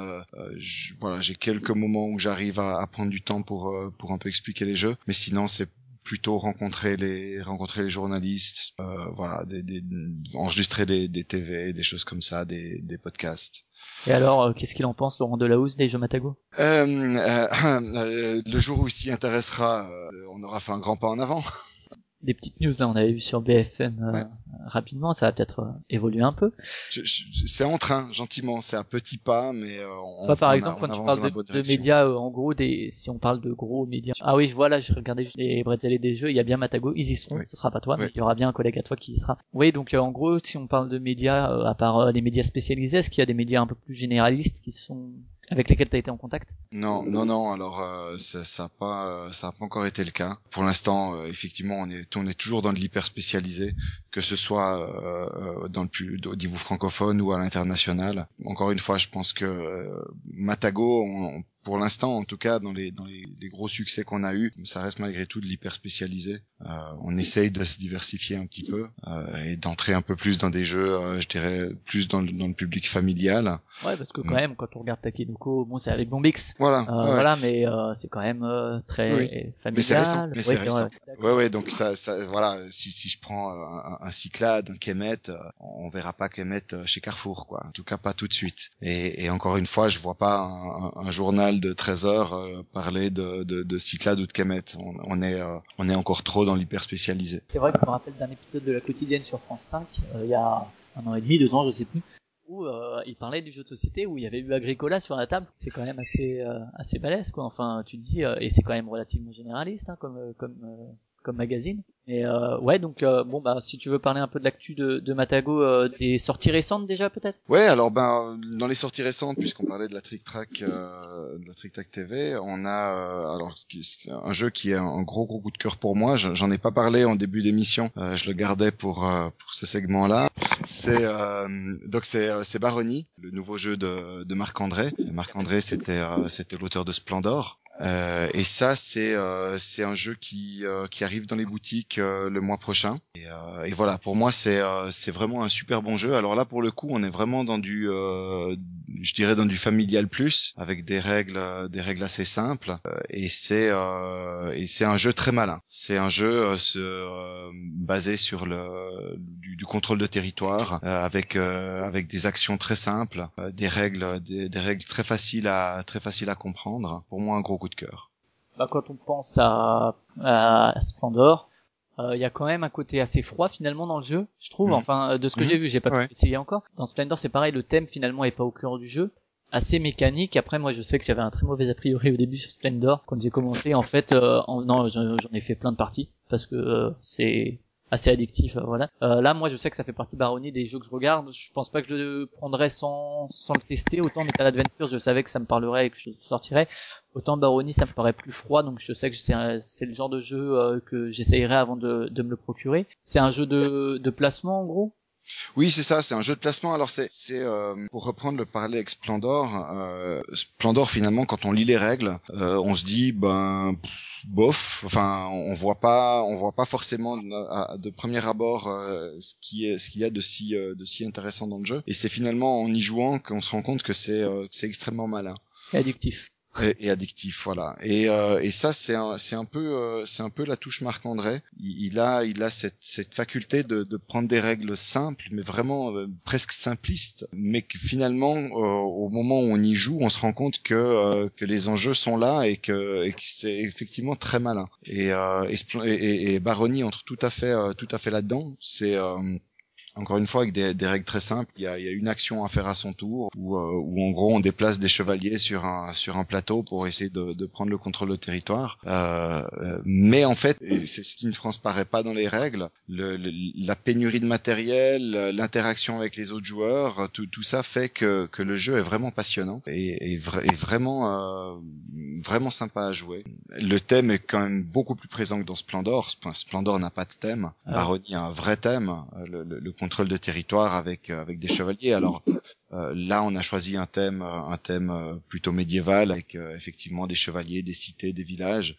S4: voilà, j'ai quelques moments où j'arrive à, à, prendre du temps pour pour un peu expliquer les jeux, mais sinon c'est plutôt rencontrer les rencontrer les journalistes, voilà, des, enregistrer des, des TV, des choses comme ça, des, des podcasts.
S2: Et alors, euh, qu'est-ce qu'il en pense, Laurent Delahousse, des jeux Matago?
S4: Euh, euh, <clears throat> euh, Le jour où il s'y intéressera, on aura fait un grand pas en avant.
S2: Des petites news, là, on avait vu sur BFM rapidement, ça va peut-être euh, évoluer un peu.
S4: c'est en train, gentiment, c'est un petit pas, mais euh,
S2: on, par exemple, quand tu parles de, médias, euh, en gros, des, si on parle de gros médias. Ah oui, voilà, je regardais les Bretzel et des jeux, il y a bien Matago, ils y seront, ce sera pas toi, mais il y aura bien un collègue à toi qui y sera. Oui, donc en gros, si on parle de médias, à part les médias spécialisés, est-ce qu'il y a des médias un peu plus généralistes qui sont avec lesquels tu as été en contact?
S4: Non, non, non. Alors euh, ça, ça pas, euh, ça a pas encore été le cas. Pour l'instant, euh, effectivement, on est, on est toujours dans de l'hyper spécialisé, que ce soit dans le au niveau francophone ou à l'international. Encore une fois, je pense que Matago, on, pour l'instant, en tout cas, dans les, dans les, les gros succès qu'on a eu, ça reste malgré tout de l'hyper spécialisé. Euh, on essaye de se diversifier un petit peu euh, et d'entrer un peu plus dans des jeux, euh, je dirais, plus dans le, dans le public familial.
S2: Ouais, parce que quand mm. même, quand on regarde Takenoko, bon, c'est avec Bombix.
S4: Voilà.
S2: Euh, Voilà, mais euh, c'est quand même euh, très familial. Mais c'est récent.
S4: Mais c'est récent. Ouais, ouais, donc ça, ça, voilà, si, si je prends un, un Cyclade, un Kemet, on verra pas Kemet chez Carrefour, quoi. En tout cas, pas tout de suite. Et, et encore une fois, je vois pas un, un journal de Trésor euh, parler de, de, de Cyclade ou de Kemet. On, est, euh, on est encore trop dans l'hyper spécialisé.
S2: C'est vrai que je me rappelle d'un épisode de la quotidienne sur France 5, euh, il y a un an et demi, deux ans, je sais plus, où il parlait du jeu de société où il y avait eu Agricola sur la table. C'est quand même assez assez balèze quoi. Enfin, tu te dis et c'est quand même relativement généraliste hein, comme comme comme magazine. Et euh, ouais, donc euh, bon bah si tu veux parler un peu de l'actu de, de Matago, euh, des sorties récentes déjà peut-être?
S4: Ouais, alors ben dans les sorties récentes, puisqu'on parlait de la Trick Track, euh, de la Trick Track TV, on a euh, alors un jeu qui est un gros gros coup de cœur pour moi. J'en ai pas parlé en début d'émission, je le gardais pour pour ce segment-là. C'est donc c'est c'est Baroni, le nouveau jeu de, de Marc André. Marc André, c'était c'était l'auteur de Splendor. Euh, et ça, c'est euh, un jeu qui euh, qui arrive dans les boutiques le mois prochain. Et, et voilà, pour moi, c'est c'est vraiment un super bon jeu. Alors là, pour le coup, on est vraiment dans du je dirais dans du familial plus, avec des règles des règles assez simples. et c'est et un jeu très malin. C'est un jeu basé sur le du, du, contrôle de territoire, avec avec des actions très simples, des règles des, des règles très faciles à très faciles à comprendre. Pour moi, un gros coup cœur.
S2: Bah, quand on pense à, à Splendor, il euh, y a quand même un côté assez froid finalement dans le jeu, je trouve. Mhm. Enfin, de ce que mhm. j'ai vu, j'ai pas essayé encore. Dans Splendor, c'est pareil, le thème finalement est pas au cœur du jeu assez mécanique. Après, moi, je sais que j'avais un très mauvais a priori au début sur Splendor quand j'ai commencé. En fait, euh, en, non, j'en ai fait plein de parties parce que euh, c'est assez addictif euh, voilà. Euh, là moi je sais que ça fait partie baronnie des jeux que je regarde. Je pense pas que je le prendrais sans sans le tester. Autant Metal Adventure je savais que ça me parlerait et que je sortirais. Autant baronnie ça me paraît plus froid donc je sais que c'est le genre de jeu euh, que j'essayerais avant de de me le procurer. C'est un jeu de de placement en gros?
S4: Oui, c'est ça, c'est un jeu de placement. Alors c'est, euh, pour reprendre le parallèle avec Splendor. Euh, Splendor, finalement, quand on lit les règles, euh, on se dit ben bof. Enfin, on voit pas, on voit pas forcément de, premier abord euh, ce qui est, ce qu'il y a de si, euh, de si intéressant dans le jeu. Et c'est finalement en y jouant qu'on se rend compte que c'est, euh, c'est extrêmement malin.
S2: Et addictif.
S4: Et, et addictif, voilà. Et, euh, et ça, c'est un, c'est un peu, euh, c'est un peu la touche Marc André. Il, a, il a cette, cette faculté de, de prendre des règles simples, mais vraiment euh, presque simplistes, mais que finalement, euh, au moment où on y joue, on se rend compte que euh, que les enjeux sont là et que, et que c'est effectivement très malin. Et, euh, et, et, et- Baroni entre tout à fait, tout à fait là-dedans. C'est euh, encore une fois, avec des, des règles très simples, il y a, il y a une action à faire à son tour, où, euh, où en gros on déplace des chevaliers sur un sur un plateau pour essayer de, de prendre le contrôle du territoire. Euh, euh, mais en fait, c'est ce qui ne transparaît pas dans les règles, le, le- la pénurie de matériel, l'interaction avec les autres joueurs, tout, tout ça fait que, que le jeu est vraiment passionnant et, et, vra- et vraiment euh, vraiment sympa à jouer. Le thème est quand même beaucoup plus présent que dans Splendor. Enfin, Splendor n'a pas de thème.
S2: Ah.
S4: Baroni a un vrai thème, le, le- le contrôle de territoire avec euh, avec des chevaliers. Alors euh, là, on a choisi un thème euh, un thème plutôt médiéval avec effectivement des chevaliers, des cités, des villages.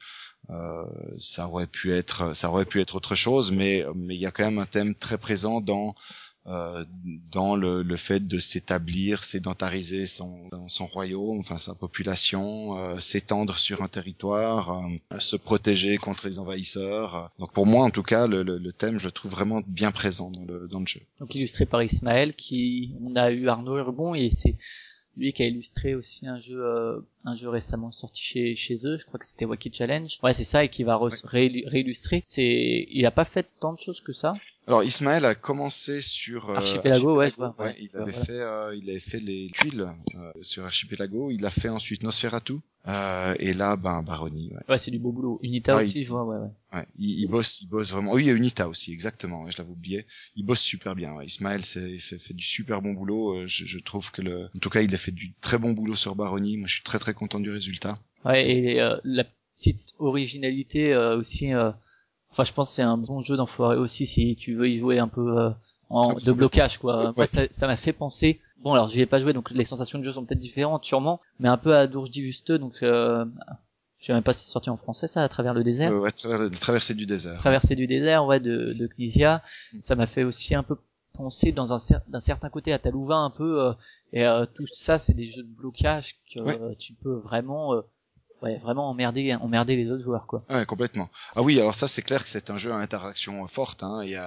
S4: Ça aurait pu être ça aurait pu être autre chose, mais mais il y a quand même un thème très présent dans euh, dans le, le fait de s'établir, sédentariser son, son royaume, enfin sa population, euh, s'étendre sur un territoire, euh, se protéger contre les envahisseurs. Donc pour moi, en tout cas, le, le, le thème, je le trouve vraiment bien présent dans le, dans jeu.
S2: Donc illustré par Ismaël, qui on a eu Arnaud Urbon et c'est lui qui a illustré aussi un jeu euh, un jeu récemment sorti chez chez eux je crois que c'était Wacky Challenge ouais c'est ça et qui va re- réillu- réillustrer c'est il a pas fait tant de choses que ça
S4: Alors Ismaël a commencé sur euh,
S2: Archipelago, ouais, ouais.
S4: il avait
S2: voilà.
S4: fait euh, il avait fait les tuiles euh, sur Archipelago. Il a fait ensuite Nosferatu euh, et là ben Baroni. Ouais.
S2: ouais c'est du beau boulot Unita
S4: Ouais,
S2: aussi
S4: il-
S2: je vois ouais ouais
S4: Ouais, il, il bosse, il bosse vraiment. Oui, il y a Unita aussi, exactement. je l'avais oublié. Il bosse super bien. Ouais. Ismaël, fait, fait du super bon boulot. euh, Je, je trouve que le, en tout cas, il a fait du très bon boulot sur Baroni. Moi, je suis très très content du résultat.
S2: Ouais, et euh, la petite originalité euh, aussi. euh, Enfin, je pense que c'est un bon jeu d'enfoiré aussi si tu veux y jouer un peu euh, en, de blocage, quoi. Moi,
S4: Ouais.
S2: ça ça m'a fait penser. Bon, alors j'y ai pas joué, donc les sensations de jeu sont peut-être différentes, sûrement, mais un peu à Dourge Divusteux, donc euh, je sais même pas si c'est sorti en français ça, à travers le désert.
S4: Euh, ouais, travers- traversée du désert.
S2: Traversée du désert, ouais, de, de Knizia. Ça m'a fait aussi un peu penser dans un cer- d'un certain côté à Talouva un peu euh, et euh, tout ça c'est des jeux de blocage que
S4: Ouais.
S2: tu peux vraiment euh, ouais vraiment emmerder emmerder les autres joueurs quoi
S4: Ouais, complètement. Ah oui, alors ça, c'est clair que c'est un jeu à interaction forte. Hein. Il y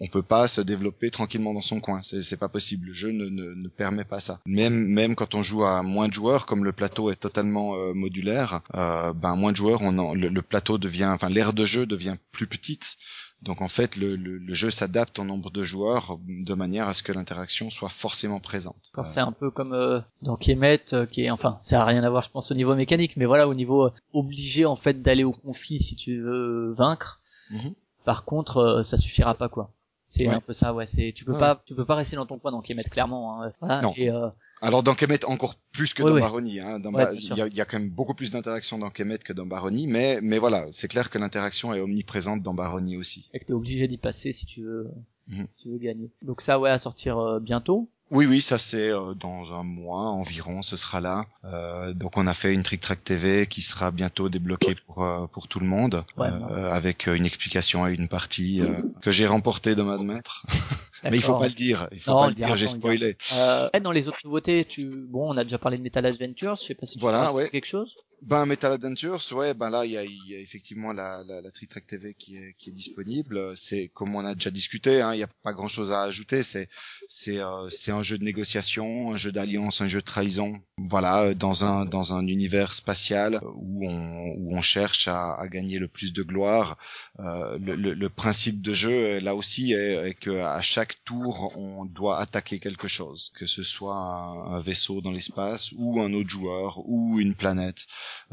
S4: on peut pas se développer tranquillement dans son coin. C'est, pas possible. Le jeu ne, ne, permet pas ça. Même, même quand on joue à moins de joueurs, comme le plateau est totalement euh, modulaire, euh, ben moins de joueurs, on le, le plateau devient, enfin l'aire de jeu devient plus petite. Donc en fait, le, le, le jeu s'adapte au nombre de joueurs de manière à ce que l'interaction soit forcément présente. Euh,
S2: c'est un peu comme euh, dans Kemet, euh, qui est, enfin, ça a rien à voir, je pense, au niveau mécanique, mais voilà, au niveau euh, obligé en fait d'aller au conflit si tu veux vaincre.
S4: Mhm.
S2: Par contre, euh, ça suffira pas quoi. C'est
S4: Ouais.
S2: un peu ça, ouais. C'est, tu peux
S4: Ouais,
S2: pas, tu peux pas rester dans ton coin dans Kemet, clairement. Hein. Voilà.
S4: Non.
S2: Et, euh,
S4: Alors dans Kemet encore plus que dans. Baroni. Hein. Dans
S2: Ouais,
S4: Ba-
S2: bien
S4: il y, a, il y a quand même beaucoup plus d'interaction dans Kemet que dans Baroni, mais mais voilà, c'est clair que l'interaction est omniprésente dans Baroni aussi.
S2: et que t'es obligé d'y passer si tu veux,
S4: Mhm.
S2: si tu veux gagner. Donc ça, ouais, à sortir euh, bientôt.
S4: Oui, oui, ça c'est euh, dans un mois environ, ce sera là. Euh, donc on a fait une Trick Track TV qui sera bientôt débloquée pour euh, pour tout le monde,
S2: Ouais.
S4: euh, avec euh, une explication et une partie euh, que j'ai remportée de m'admettre. <laughs> Mais il faut pas le dire, il faut
S2: Non,
S4: pas
S2: le
S4: dire, j'ai spoilé.
S2: Euh, dans les autres nouveautés, tu, bon, on a déjà parlé de Metal Adventures. Je sais pas si tu
S4: Voilà, ouais.
S2: quelque chose.
S4: Ben Metal Adventures, ouais, ben là il y a, y a effectivement la, la, la Trick Track TV qui est, qui est disponible. C'est comme on a déjà discuté, hein, il n'y a pas grand chose à ajouter. C'est c'est euh, c'est un jeu de négociation, un jeu d'alliance, un jeu de trahison. Voilà, euh, dans un dans un univers spatial où on où on cherche à, à gagner le plus de gloire. Euh, le, le, le principe de jeu euh, là aussi est, est que à chaque tour on doit attaquer quelque chose, que ce soit un vaisseau dans l'espace ou un autre joueur ou une planète.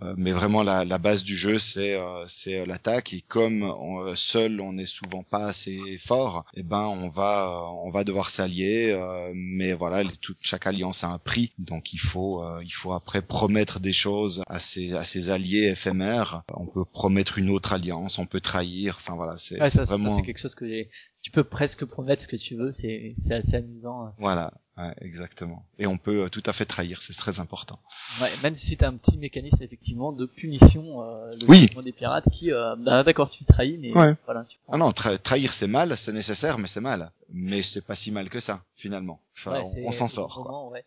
S4: Euh, mais vraiment la, la, base du jeu c'est euh, c'est l'attaque et comme on, seul on n'est souvent pas assez fort, et eh ben on va on va devoir s'allier. mais voilà, toute chaque alliance a un prix, donc il faut il faut après promettre des choses à ses à ses alliés éphémères. On peut promettre une autre alliance, on peut trahir. Enfin voilà, c'est vraiment
S2: c'est quelque chose que tu peux presque promettre ce que tu veux. C'est c'est assez amusant.
S4: Voilà, Ouais, exactement. Et on peut euh, tout à fait trahir, c'est très important.
S2: Ouais, même si t'as un petit mécanisme effectivement de punition euh, le
S4: oui.
S2: des pirates qui, euh, bah, d'accord, tu trahis, mais voilà. Tu
S4: ah non, trahir c'est mal, c'est nécessaire, mais c'est mal. Mais c'est pas si mal que ça, finalement. Enfin, on, s'en sort. Quoi.
S2: Ouais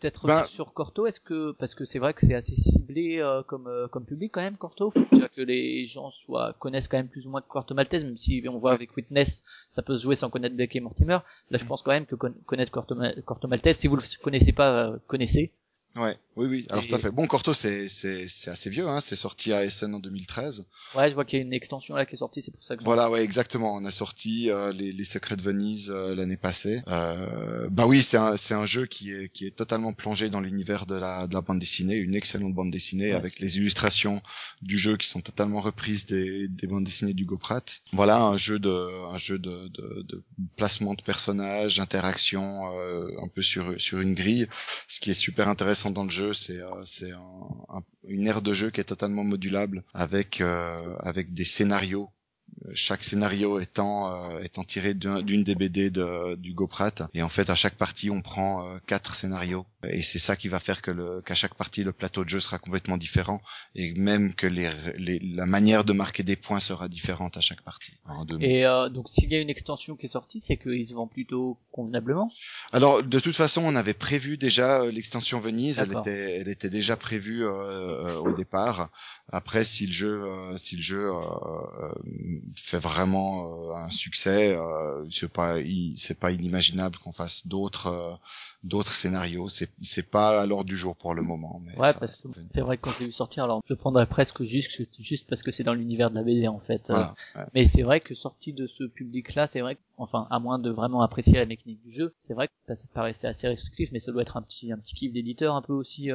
S2: peut-être ben... sur Corto Est-ce que parce que c'est vrai que c'est assez ciblé euh, comme euh, comme public quand même Corto Faut déjà que les gens soient connaissent quand même plus ou moins Corto Maltese, même si on voit avec Witness, ça peut se jouer sans connaître Blake et Mortimer. Là, je mm. pense quand même que connaître Corto, Corto Maltese, si vous le connaissez pas, euh, connaissez.
S4: Ouais, oui, oui. Alors tout à fait. Bon, Corto, c'est c'est c'est assez vieux, hein. C'est sorti à Essen en 2013.
S2: Ouais, je vois qu'il y a une extension là qui est sortie, c'est pour ça que.
S4: Voilà, ouais, exactement. On a sorti euh, les les Secrets de Venise euh, l'année passée. Euh, bah oui, c'est un c'est un jeu qui est qui est totalement plongé dans l'univers de la de la bande dessinée, une excellente bande dessinée avec les illustrations du jeu qui sont totalement reprises des des bandes dessinées du Goprat. Voilà, un jeu de un jeu de de, de placement de personnages, interaction euh, un peu sur sur une grille, ce qui est super intéressant dans le jeu, c'est euh, c'est une aire de jeu qui est totalement modulable avec euh, avec des scénarios chaque scénario étant euh, étant tiré d'une des BD de, du Goprat et en fait à chaque partie on prend euh, quatre scénarios et c'est ça qui va faire que le qu'à chaque partie le plateau de jeu sera complètement différent et même que les, les la manière de marquer des points sera différente à chaque partie.
S2: Et euh, donc s'il y a une extension qui est sortie, c'est qu'ils se vendent plutôt convenablement?
S4: Alors de toute façon, on avait prévu déjà l'extension Venise, elle était elle était déjà prévue au départ. Après si le jeu si le jeu fait vraiment euh, un succès. Euh, c'est pas c'est pas inimaginable qu'on fasse d'autres euh, d'autres scénarios. C'est c'est pas à l'ordre du jour pour le moment. Mais
S2: ouais, parce que c'est vrai que quand j'ai vu sortir, alors je prendrais presque juste juste parce que c'est dans l'univers de la BD en fait. Mais c'est vrai que sorti de ce public-là, c'est vrai que, enfin à moins de vraiment apprécier la mécanique du jeu, c'est vrai que ça paraissait assez restrictif, mais ça doit être un petit un petit kiff d'éditeur un peu aussi.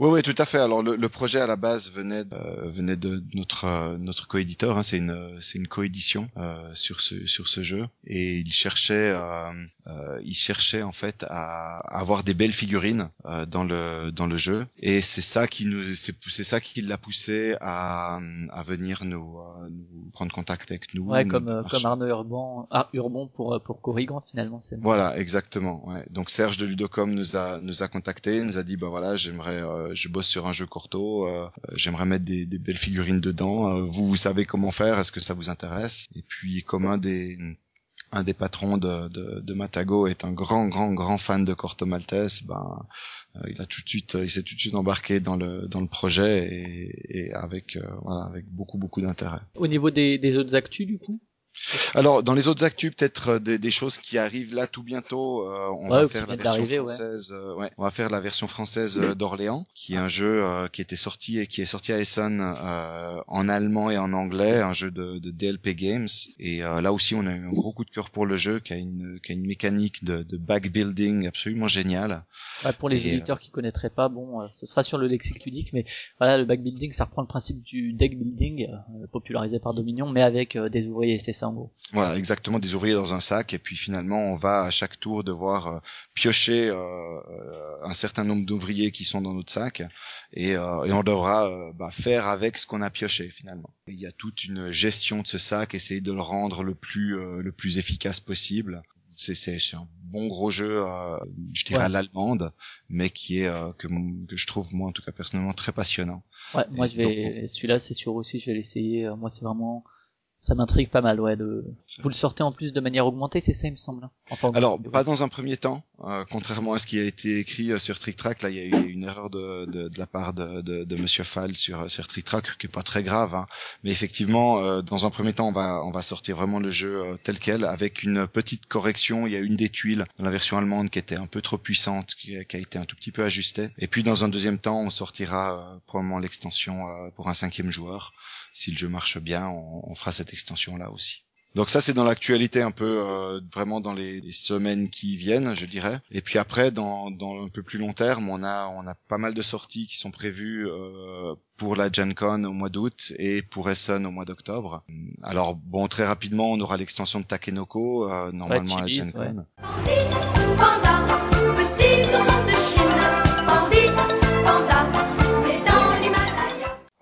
S4: Oui, oui, tout à fait. Alors le, le, projet à la base venait de, venait de notre euh, notre coéditeur. Hein, c'est une c'est une coédition euh, sur ce sur ce jeu et il cherchait euh, euh il cherchait en fait à, avoir des belles figurines euh, dans le dans le jeu et c'est ça qui nous c'est c'est ça qui l'a poussé à à venir nous, nous prendre contact avec nous.
S2: Ouais, comme comme Arnaud Urban ah, Urbon pour pour Corrigan finalement. C'est
S4: voilà, exactement. Ouais. Donc Serge de Ludocom nous a nous a contacté, nous a dit bah voilà j'aimerais euh, je bosse sur un jeu corto, euh, j'aimerais mettre des, des, belles figurines dedans. Euh, vous, vous savez comment faire Est-ce que ça vous intéresse? Et puis, comme un des un des patrons de, de, de, Matago est un grand, grand, grand fan de Corto Maltese, ben, il a tout de suite, il s'est tout de suite embarqué dans le dans le projet et, et avec voilà, avec beaucoup, beaucoup d'intérêt.
S2: Au niveau des, des autres actus, du coup?
S4: Alors, dans les autres actus, peut-être euh, des, des, choses qui arrivent là tout bientôt. Euh, on va faire la version française. Euh, ouais. on va faire la version française d'Orléans, qui est un jeu qui était sorti et qui est sorti à Essen en allemand et en anglais, un jeu de, de DLP Games. Et là aussi, on a eu un gros coup de cœur pour le jeu, qui a une, qui a une mécanique de, de backbuilding absolument géniale.
S2: Ouais, pour les éditeurs qui connaîtraient pas, bon, ce sera sur le lexique ludique, mais voilà, le backbuilding, ça reprend le principe du deck building popularisé par Dominion, mais avec des ouvriers, c'est ça
S4: voilà, exactement, des ouvriers dans un sac, et puis finalement, on va à chaque tour devoir euh, piocher euh, euh, un certain nombre d'ouvriers qui sont dans notre sac, et, et on devra bah, faire avec ce qu'on a pioché finalement. Il y a toute une gestion de ce sac, essayer de le rendre le plus le plus efficace possible. C'est c'est un bon gros jeu, je dirais à l'allemande, mais qui est que, que je trouve moi en tout cas personnellement très passionnant.
S2: Ouais, moi je vais celui-là c'est sûr aussi, je vais l'essayer. Moi c'est vraiment ça m'intrigue pas mal, ouais. De... Vous le sortez en plus de manière augmentée, c'est ça, il me semble. Hein.
S4: Enfin, Alors, pas dans un premier temps, euh, contrairement à ce qui a été écrit euh, sur Trick Track. Là, il y a eu une erreur de, de, de la part de, de, de, Monsieur Fall sur, euh, sur Trick Track, qui est pas très grave. Hein. Mais effectivement, euh, dans un premier temps, on va, on va sortir vraiment le jeu tel quel, avec une petite correction. Il y a une des tuiles dans la version allemande qui était un peu trop puissante, qui, qui a été un tout petit peu ajustée. Et puis, dans un deuxième temps, on sortira probablement l'extension pour un cinquième joueur si le jeu marche bien, on, on fera cette extension là aussi. Donc ça c'est dans l'actualité un peu euh, vraiment dans les, les, semaines qui viennent, je dirais. Et puis après dans, dans un peu plus long terme, on a on a pas mal de sorties qui sont prévues euh, pour la Gen Con au mois d'août et pour Essen au mois d'octobre. Alors bon très rapidement, on aura l'extension de Takenoko euh, normalement à la Gen. Con.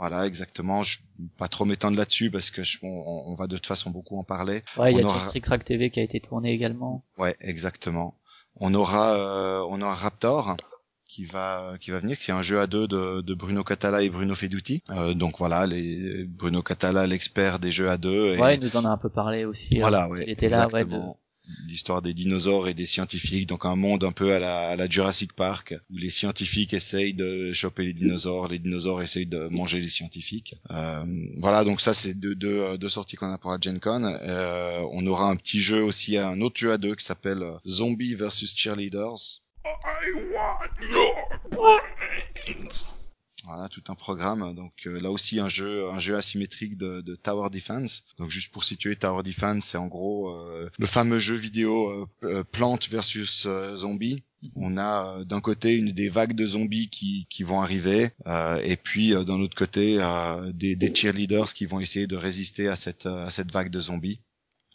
S4: Voilà exactement. Je vais pas trop m'étendre là-dessus parce que je, on, on va de toute façon beaucoup en parler.
S2: Ouais, il y a
S4: aura-
S2: Trick TV qui a été tourné également.
S4: Ouais, exactement. On aura, euh, on aura Raptor qui va, qui va venir, qui est un jeu à deux de, de Bruno Catala et Bruno Feduti. Euh, donc voilà, les, Bruno Catala, l'expert des jeux à deux. Et,
S2: Ouais, il nous en a un peu parlé aussi.
S4: voilà,
S2: euh,
S4: ouais,
S2: Il était là, ouais.
S4: exactement. L'histoire des dinosaures et des scientifiques, donc un monde un peu à la, à la Jurassic Park, où les scientifiques essayent de choper les dinosaures, les dinosaures essayent de manger les scientifiques. Euh, voilà, donc ça c'est deux, deux, deux sorties qu'on a pour la Gen Con. Euh, on aura un petit jeu aussi, un autre jeu à deux qui s'appelle euh, Zombie versus Cheerleaders. Voilà, tout un programme. Donc euh, là aussi un jeu, un jeu asymétrique de, de Tower Defense. Donc juste pour situer Tower Defense, c'est en gros euh, le fameux jeu vidéo euh, euh, Plante versus euh, Zombie. On a euh, d'un côté une des vagues de zombies qui, qui vont arriver, euh, et puis euh, d'un autre côté euh, des, des cheerleaders qui vont essayer de résister à cette à cette vague de zombies.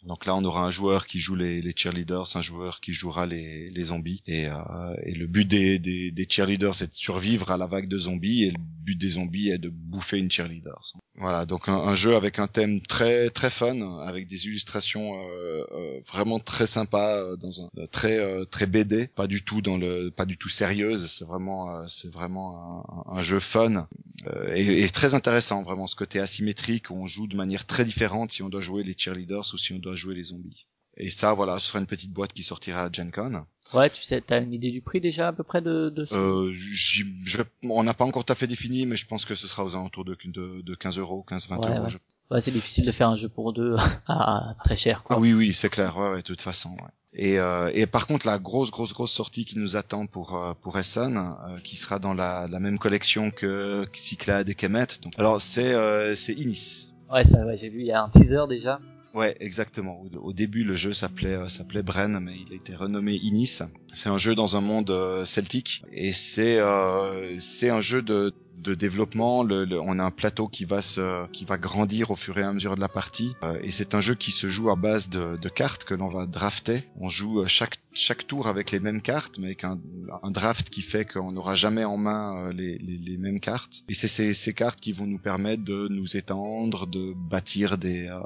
S4: Donc là, on aura un joueur qui joue les, cheerleaders, un joueur qui jouera les, zombies. Et, euh, et le but des, cheerleaders, c'est de survivre à la vague de zombies, et le but des zombies est de bouffer une cheerleader. Voilà, donc un, jeu avec un thème très très fun, avec des illustrations euh, euh, vraiment très sympas, euh, dans un euh, très très BD, pas du tout dans le, pas du tout sérieuse. C'est vraiment c'est vraiment un, jeu fun et, et très intéressant, vraiment ce côté asymétrique où on joue de manière très différente si on doit jouer les cheerleaders ou si on doit jouer les zombies. Et ça, voilà, ce sera une petite boîte qui sortira à Gen Con.
S2: Ouais, tu sais, t'as une idée du prix déjà à peu près de, de
S4: Euh, je, on n'a pas encore tout à fait défini, mais je pense que ce sera aux alentours de, de, de 15 euros, 15-20
S2: Ouais,
S4: euros.
S2: ouais.
S4: je-
S2: Ouais, c'est difficile de faire un jeu pour deux <laughs> à très cher, quoi.
S4: Ah oui, oui, c'est clair, ouais, ouais, de toute façon. Ouais. Et, euh, et par contre, la grosse, grosse, grosse sortie qui nous attend pour euh, pour Essen, euh, qui sera dans la, la même collection que Cyclade et Kemet. Donc, alors c'est c'est Inis.
S2: Ouais, ça, ouais, j'ai vu, il y a un teaser déjà.
S4: Ouais, exactement. Au, début, le jeu s'appelait euh, s'appelait Bren, mais il a été renommé Inis. C'est un jeu dans un monde euh, celtique et c'est euh, c'est un jeu de de développement. Le, le- on a un plateau qui va se qui va grandir au fur et à mesure de la partie Euh, et c'est un jeu qui se joue à base de, de cartes que l'on va drafter. On joue euh, chaque chaque tour avec les mêmes cartes, mais avec un, un draft qui fait qu'on n'aura jamais en main euh, les, les, les mêmes cartes. Et c'est ces, ces cartes qui vont nous permettre de nous étendre, de bâtir des euh,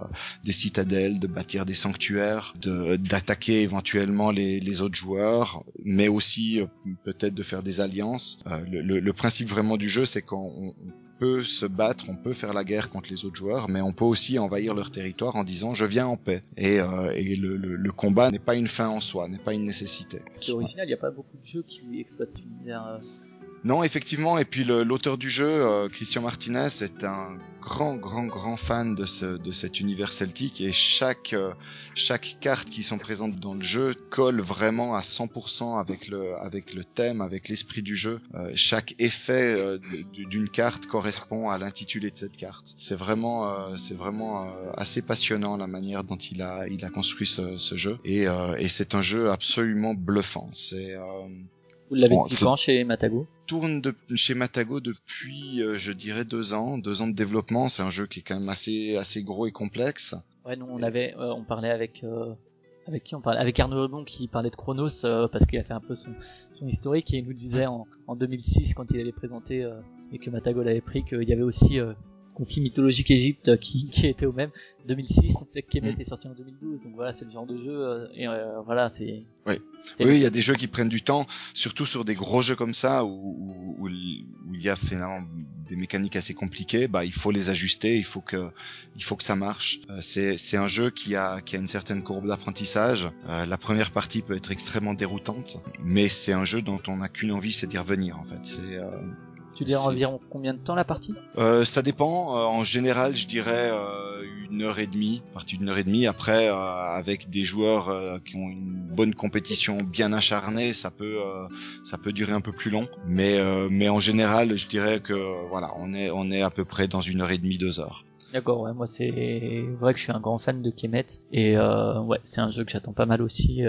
S4: des citadelles, de bâtir des sanctuaires, de d'attaquer éventuellement les, les autres joueurs, mais aussi euh, peut-être de faire des alliances. Euh, le, le, le principe vraiment du jeu, c'est qu'on on peut se battre, on peut faire la guerre contre les autres joueurs, mais on peut aussi envahir leur territoire en disant je viens en paix. Et, euh, le, combat n'est pas une fin en soi, n'est pas une nécessité.
S2: C'est original, il n'y a pas beaucoup de jeux qui exploitent univers.
S4: Non, effectivement. Et puis l'auteur du jeu, euh, Christian Martinez, est un grand, grand, grand fan de, ce, de cet univers celtique et chaque euh, chaque carte qui sont présentes dans le jeu colle vraiment à 100% avec le avec le thème, avec l'esprit du jeu. Euh, chaque effet euh, d'une carte correspond à l'intitulé de cette carte. C'est vraiment euh, c'est vraiment euh, assez passionnant la manière dont il a il a construit ce, ce jeu et, euh, et c'est un jeu absolument bluffant. C'est euh,
S2: Vous l'avez
S4: Bon,
S2: depuis quand chez Matago?
S4: Tourne chez Matago depuis, euh, je dirais, deux ans, deux ans de développement. C'est un jeu qui est quand même assez, assez gros et complexe.
S2: Ouais, nous on avait, euh, on parlait avec, euh, avec qui on parlait? Avec Arnaud Lebon qui parlait de Chronos parce qu'il a fait un peu son, son historique et il nous disait en, en 2006 quand il avait présenté et que Matago l'avait pris qu'il y avait aussi Conflit mythologique Égypte qui, qui était au même 2006 on sait que Kemet
S4: Mm.
S2: est sorti en 2012 donc voilà c'est le genre de jeu euh, et euh, voilà c'est
S4: Oui, il y a des jeux qui prennent du temps, surtout sur des gros jeux comme ça où, où, où il où il y a finalement des mécaniques assez compliquées. Bah, il faut les ajuster, il faut que, il faut que ça marche. Euh, c'est, c'est un jeu qui a, qui a une certaine courbe d'apprentissage. Euh, la première partie peut être extrêmement déroutante, mais c'est un jeu dont on n'a qu'une envie, c'est d'y revenir en fait. C'est, euh,
S2: tu dirais environ combien de temps la partie?
S4: Euh, ça dépend. Euh, en général, je dirais euh, une heure et demie, partie d'une heure et demie. Après, euh, avec des joueurs euh, qui ont une bonne compétition bien acharnée, ça peut euh, ça peut durer un peu plus long. Mais euh, mais en général, je dirais que voilà, on est on est à peu près dans une heure et demie, deux heures.
S2: D'accord, ouais, moi c'est vrai que je suis un grand fan de Kemet et euh, ouais, c'est un jeu que j'attends pas mal aussi.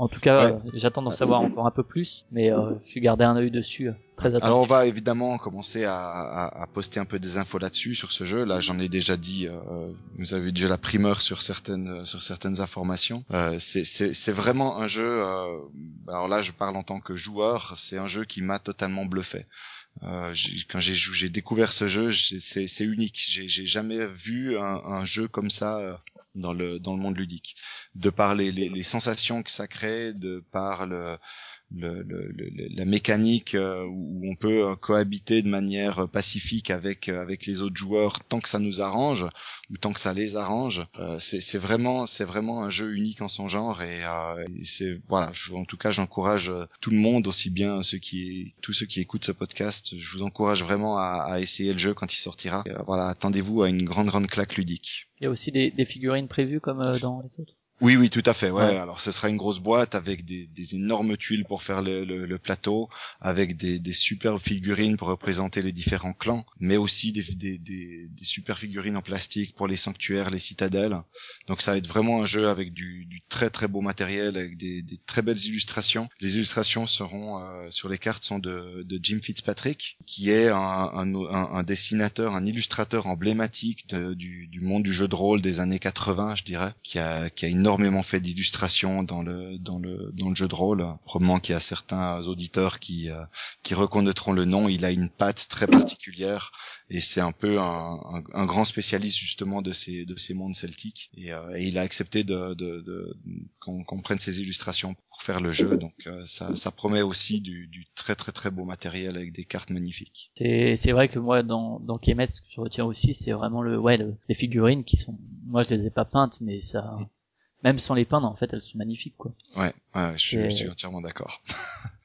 S2: En tout cas,
S4: Ouais.
S2: euh, j'attends d'en savoir encore un peu plus, mais euh, je suis gardé un œil dessus, euh, très attentif.
S4: Alors on va évidemment commencer à, à, à poster un peu des infos là-dessus sur ce jeu. Là, j'en ai déjà dit. Euh, vous avez déjà la primeur sur certaines sur certaines informations. Euh, c'est vraiment un jeu. Euh, alors là, je parle en tant que joueur. C'est un jeu qui m'a totalement bluffé. Euh, quand j'ai j'ai découvert ce jeu, c'est unique. J'ai j'ai jamais vu un, un jeu comme ça euh, dans le dans le monde ludique. De par les, les, les sensations que ça crée, de par le le, le- la mécanique euh, où on peut euh, cohabiter de manière euh, pacifique avec avec les autres joueurs tant que ça nous arrange ou tant que ça les arrange. Euh, c'est vraiment c'est vraiment un jeu unique en son genre et, euh, c'est voilà je- en tout cas j'encourage tout le monde aussi bien ceux qui tous ceux qui écoutent ce podcast je vous encourage vraiment à, à essayer le jeu quand il sortira. Voilà attendez-vous à une grande grande claque ludique.
S2: Il y a aussi des, des figurines prévues comme dans les autres.
S4: Oui, oui, tout à fait. Ouais.
S2: Ouais.
S4: Alors, ce sera une grosse boîte avec des, des énormes tuiles pour faire le, le, le plateau, avec des, des superbes figurines pour représenter les différents clans, mais aussi des, des, des, des super figurines en plastique pour les sanctuaires, les citadelles. Donc, ça va être vraiment un jeu avec du, du très très beau matériel, avec des, des très belles illustrations. Les illustrations seront euh, sur les cartes sont de, de Jim Fitzpatrick, qui est un, un, un, un dessinateur, un illustrateur emblématique de- du, du monde du jeu de rôle des années 80, je dirais, qui a, qui a énormément fait d'illustrations dans le, dans le, dans le jeu de rôle. Probablement qu'il y a certains auditeurs qui, euh, qui reconnaîtront le nom. Il a une patte très particulière et c'est un peu un, un, un grand spécialiste justement de ces, de ces mondes celtiques. Et, euh, et il a accepté de, de, de, qu'on, prenne ses illustrations pour faire le jeu. Donc euh, ça, ça promet aussi du, du très très très beau matériel avec des cartes magnifiques.
S2: C'est c'est vrai que moi dans dans Kemet, ce que je retiens aussi, c'est vraiment le ouais le- les figurines qui sont. Moi, je les ai pas peintes, mais ça. Même sans les peindre, en fait, elles sont magnifiques, quoi.
S4: Ouais, ouais je, suis, je suis entièrement d'accord. <laughs>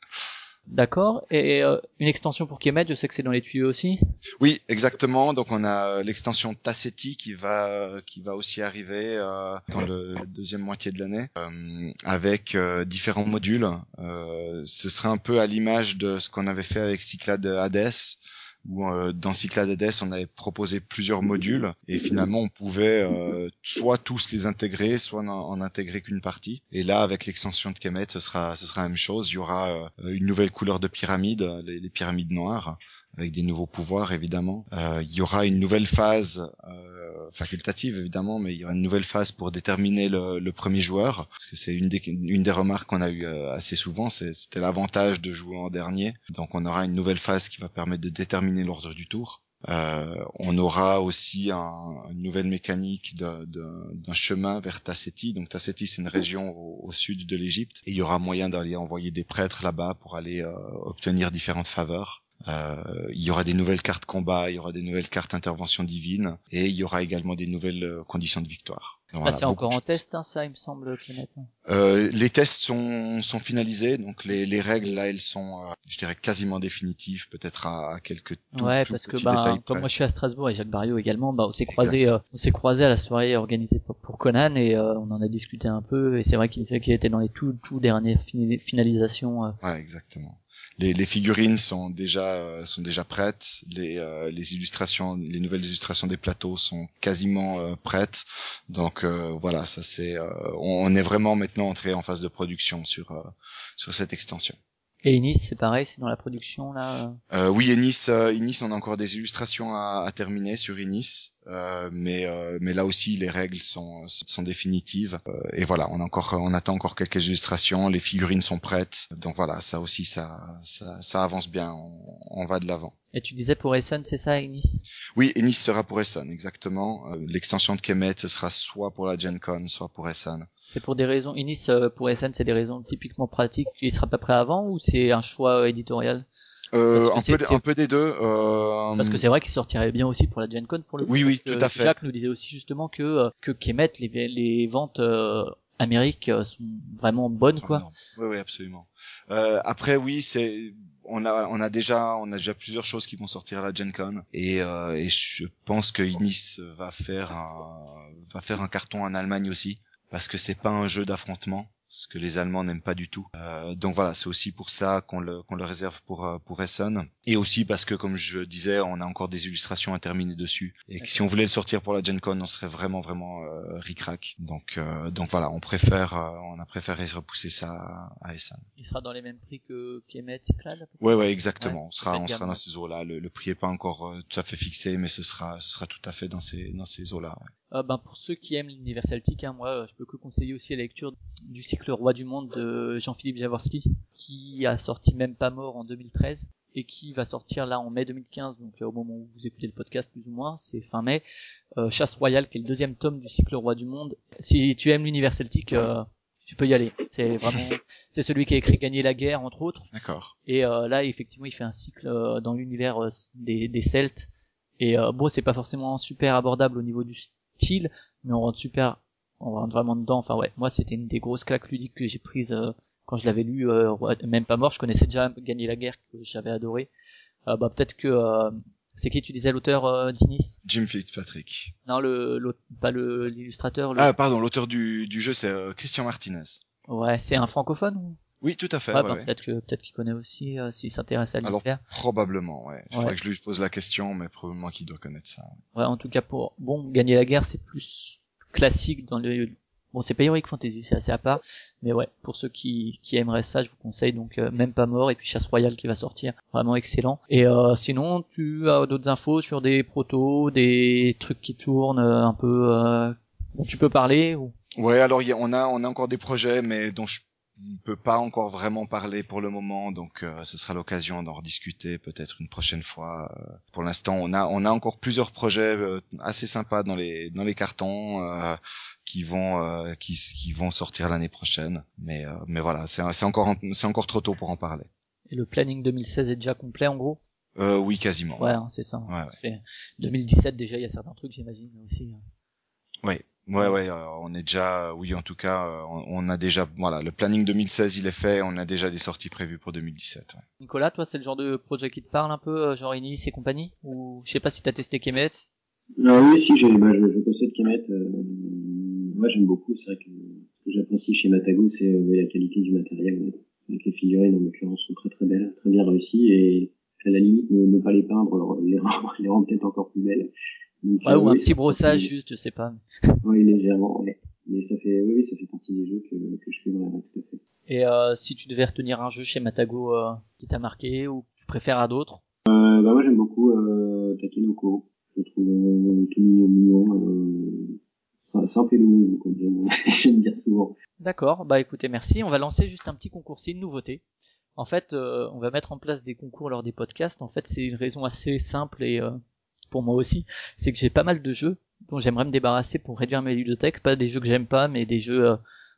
S2: D'accord. Et euh, une extension pour Kemet, je sais que c'est dans les tuyaux aussi.
S4: Oui, exactement. Donc on a euh, l'extension Tassetti qui va euh, qui va aussi arriver euh, dans le la deuxième moitié de l'année euh, avec euh, différents modules. Euh, ce serait un peu à l'image de ce qu'on avait fait avec Cyclade Hades où euh, dans Cyclade Hades on avait proposé plusieurs modules et finalement on pouvait euh, soit tous les intégrer, soit en intégrer qu'une partie. Et là avec l'extension de Kemet, ce sera ce sera la même chose. Il y aura euh, une nouvelle couleur de pyramide, les pyramides noires avec des nouveaux pouvoirs évidemment. Euh, il y aura une nouvelle phase euh, facultative évidemment, mais il y aura une nouvelle phase pour déterminer le, le premier joueur, parce que c'est une des, une des remarques qu'on a eu euh, assez souvent, c'était l'avantage de jouer en dernier. Donc on aura une nouvelle phase qui va permettre de déterminer l'ordre du tour. Euh, on aura aussi un- une nouvelle mécanique d'un chemin vers Tassetti. Donc Tassetti, c'est une région au, au sud de l'Égypte, et il y aura moyen d'aller envoyer des prêtres là-bas pour aller euh, obtenir différentes faveurs. Euh, il y aura des nouvelles cartes combat, il y aura des nouvelles cartes intervention divine, et il y aura également des nouvelles euh, conditions de victoire.
S2: Là,
S4: voilà,
S2: c'est encore en test, hein, ça, il me semble.
S4: Euh, les tests sont, sont finalisés, donc les, les règles là, elles sont, euh, je dirais, quasiment définitives, peut-être à, à quelques tout,
S2: Ouais, parce que bah, comme moi je suis à Strasbourg et Jacques Barriot également, bah on s'est croisé, euh, on s'est croisé à la soirée organisée pour- Conan et euh, on en a discuté un peu et c'est vrai qu'il qu'il était dans les tout tout dernières finalisations.
S4: Ouais, exactement. Les, les figurines sont déjà euh, sont déjà prêtes. Les, euh, les illustrations, les nouvelles illustrations des plateaux sont quasiment euh, prêtes. Donc euh, voilà, ça c'est. euh, on, on est vraiment maintenant entré en phase de production sur euh, sur cette extension.
S2: Et Inis, c'est pareil, c'est dans la production là. euh?
S4: Euh, oui, Ennis, euh, Ennis, on a encore des illustrations à, à terminer sur Ennis, euh, mais euh, mais là aussi les règles sont sont définitives Euh, et voilà, on a encore on attend encore quelques illustrations, les figurines sont prêtes, donc voilà, ça aussi ça ça, ça avance bien, on, on va de l'avant.
S2: Et tu disais pour Essen, c'est ça, Inis
S4: Oui, Ennis sera pour Essen, exactement. Euh, L'extension de Kemet sera soit pour la Gen Con, soit pour Essen.
S2: C'est pour des raisons. Inis euh, pour Essen, c'est des raisons typiquement pratiques. Il sera pas prêt avant ou c'est un choix éditorial?
S4: Euh, un,
S2: c'est-
S4: peu,
S2: c'est-
S4: un peu des deux. Euh,
S2: Parce que c'est vrai qu'il sortirait bien aussi pour la Gen Con pour le coup.
S4: Oui, oui,
S2: parce
S4: tout à fait.
S2: Jacques nous disait aussi justement que euh, que Kemet, les, les ventes euh, Amérique euh, sont vraiment bonnes quoi.
S4: énorme. Oui, oui, absolument. Euh, après, oui, c'est on a on a déjà on a déjà plusieurs choses qui vont sortir à la Gen Con et, euh, et je pense que Inis va faire un va faire un carton en Allemagne aussi parce que c'est pas un jeu d'affrontement. Ce que les Allemands n'aiment pas du tout. Euh, donc voilà, c'est aussi pour ça qu'on le, qu'on le réserve pour, euh, pour Essen. Et aussi parce que, comme je disais, on a encore des illustrations à terminer dessus. Et que si on voulait le sortir pour la Gen Con, on serait vraiment, vraiment euh, ric-rac. Donc, euh, donc voilà, on préfère, euh, on a préféré repousser ça à, Essen.
S2: Il sera dans les mêmes prix que Kemet, Cyclade
S4: Ouais, ouais, exactement.
S2: Ouais,
S4: on sera, on sera dans ces eaux-là. Le, le prix est pas encore euh, tout à fait fixé, mais ce sera, ce sera tout à fait dans ces, dans ces eaux-là. ouais.
S2: Euh, ben, pour ceux qui aiment l'univers celtique, hein, moi, je peux que conseiller aussi la lecture du cycle Roi du Monde de Jean-Philippe Jaworski, qui a sorti même pas mort en 2013 et qui va sortir là en mai 2015, donc euh, au moment où vous écoutez le podcast plus ou moins, c'est fin mai, euh, Chasse Royale, qui est le deuxième tome du cycle Roi du Monde. Si tu aimes l'univers celtique, euh, tu peux y aller. C'est vraiment, <laughs> c'est celui qui a écrit Gagner la guerre entre autres.
S4: D'accord.
S2: Et euh, là, effectivement, il fait un cycle euh, dans l'univers euh, des, des Celtes. Et euh, bon, c'est pas forcément super abordable au niveau du style, mais on rentre super, on rentre vraiment dedans. Enfin ouais, moi c'était une des grosses claques ludiques que j'ai prises euh, quand je l'avais lu. euh, même pas mort, je connaissais déjà Gagner la guerre que j'avais adoré. Euh, bah peut-être que euh, c'est qui tu disais l'auteur euh, d'Inis
S4: Jim Fitzpatrick.
S2: Non, le, pas le l'illustrateur. Le...
S4: Ah, pardon, l'auteur du, du jeu, c'est euh, Christian Martinez.
S2: Ouais, c'est un francophone ou?
S4: Oui, tout à fait.
S2: Ouais,
S4: ouais,
S2: bah,
S4: ouais.
S2: peut-être que peut-être qu'il connaît aussi euh, s'il s'intéresse à
S4: Alors,
S2: l'univers.
S4: Probablement, ouais. Il faudrait que je lui pose la question, mais probablement qu'il doit connaître ça.
S2: Ouais, en tout cas pour bon gagner la guerre, c'est plus classique dans le bon, c'est pas Heroic Fantasy, c'est assez à part, mais ouais, pour ceux qui qui aimeraient ça, je vous conseille donc euh, même pas mort et puis Chasse Royale qui va sortir, vraiment excellent. Et euh, sinon, tu as d'autres infos sur des protos, des trucs qui tournent euh, un peu euh, dont tu peux parler ou?
S4: Ouais, alors y a- on a on a encore des projets, mais dont je ne peux pas encore vraiment parler pour le moment, donc euh, ce sera l'occasion d'en rediscuter peut-être une prochaine fois. Euh, pour l'instant, on a on a encore plusieurs projets euh, assez sympas dans les dans les cartons euh, qui vont euh, qui qui vont sortir l'année prochaine, mais euh, mais voilà, c'est c'est encore en- c'est encore trop tôt pour en parler.
S2: et le planning 2016 est déjà complet en gros?
S4: Euh, oui, quasiment.
S2: Ouais, hein, c'est ça.
S4: Ouais,
S2: Ça fait 2017 déjà, il y a certains trucs, j'imagine aussi. hein.
S4: Ouais, ouais, euh, on est déjà, oui, en tout cas, euh, on, on a déjà, voilà, le planning 2016, il est fait, on a déjà des sorties prévues pour 2017. ouais.
S2: Nicolas, toi, c'est le genre de projet qui te parle un peu, genre Inis et compagnie? Ou je sais pas si t'as testé Kemet?
S1: Ah oui, si, j'ai, bah, je, je possède Kemet. Euh, moi, j'aime beaucoup. C'est vrai que ce que j'apprécie chez Matago, c'est euh, la qualité du matériel. C'est vrai que les figurines, en l'occurrence, sont très très belles, très bien réussies, et à la limite, ne, ne pas les peindre, les <laughs> rendre, les rendre peut-être encore plus belles. Donc,
S2: Ouais,
S1: euh,
S2: ou un
S1: oui,
S2: petit brossage juste, je sais pas.
S1: Oui, légèrement, ouais. Mais ça fait, oui, oui, ça fait partie des jeux que, que je suivrai, ouais, tout à fait.
S2: Et euh, si tu devais retenir un jeu chez Matago euh, qui t'a marqué ou que tu préfères à d'autres?
S1: Euh, bah, moi, j'aime beaucoup euh, Takenoko. Je le trouve euh, tout mignon, mignon, sim- simple et comme <laughs> j'aime dire souvent.
S2: D'accord, bah écoutez, merci. On va lancer juste un petit concours, c'est une nouveauté. En fait, euh, on va mettre en place des concours lors des podcasts. En fait, c'est une raison assez simple et euh, pour moi aussi, c'est que j'ai pas mal de jeux dont j'aimerais me débarrasser pour réduire mes bibliothèques. Pas des jeux que j'aime pas, mais des jeux euh,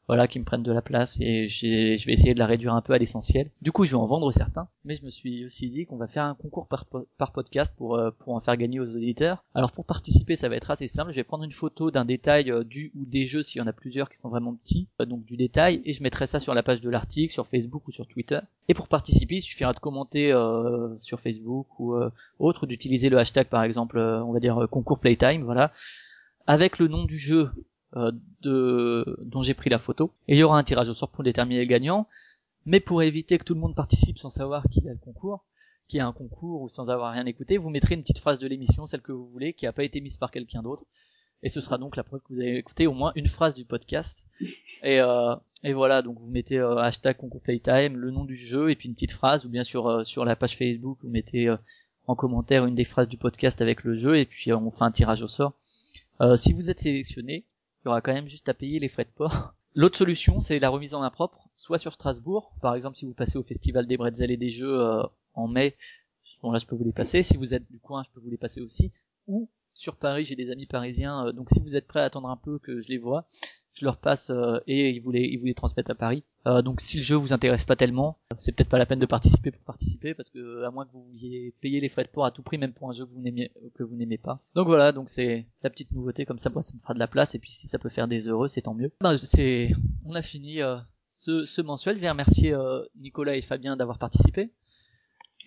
S2: voilà qui me prennent de la place et je vais essayer de la réduire un peu à l'essentiel. Du coup, je vais en vendre certains, mais je me suis aussi dit qu'on va faire un concours par, po- par podcast pour euh, pour en faire gagner aux auditeurs. Alors pour participer, ça va être assez simple. Je vais prendre une photo d'un détail euh, du ou des jeux s'il y en a plusieurs qui sont vraiment petits, euh, donc du détail, et je mettrai ça sur la page de l'article, sur Facebook ou sur Twitter. Et pour participer, il suffira de commenter sur Facebook ou autre, d'utiliser le hashtag par exemple, on va dire concours Playtime, voilà, avec le nom du jeu de dont j'ai pris la photo. Et il y aura un tirage au sort pour déterminer le gagnant. Mais pour éviter que tout le monde participe sans savoir qui a le concours, qui a un concours ou sans avoir rien écouté, vous mettrez une petite phrase de l'émission, celle que vous voulez, qui n'a pas été mise par quelqu'un d'autre. Et ce sera donc la preuve que vous avez écouté au moins une phrase du podcast. Et, euh, et voilà, donc vous mettez euh, hashtag concours playtime, le nom du jeu et puis une petite phrase, ou bien sur euh, sur la page Facebook, vous mettez euh, en commentaire une des phrases du podcast avec le jeu, et puis euh, on fera un tirage au sort. Euh, si vous êtes sélectionné, il y aura quand même juste à payer les frais de port. <laughs> L'autre solution, c'est la remise en main propre, soit sur Strasbourg, par exemple si vous passez au Festival des Bretzels et des Jeux euh, en mai, bon là je peux vous les passer, si vous êtes du coin je peux vous les passer aussi, ou sur Paris, j'ai des amis parisiens, euh, donc si vous êtes prêts à attendre un peu que je les vois, je leur passe euh, et ils vous les, ils vous les transmettent à Paris. Euh, donc si le jeu vous intéresse pas tellement, c'est peut-être pas la peine de participer pour participer parce que à moins que vous vouliez payer les frais de port à tout prix, même pour un jeu que vous n'aimez que vous n'aimez pas. Donc voilà, donc c'est la petite nouveauté comme ça, moi ça me fera de la place et puis si ça peut faire des heureux, c'est tant mieux. Ben, c'est, on a fini euh, ce, ce mensuel. Je vais remercier euh, Nicolas et Fabien d'avoir participé.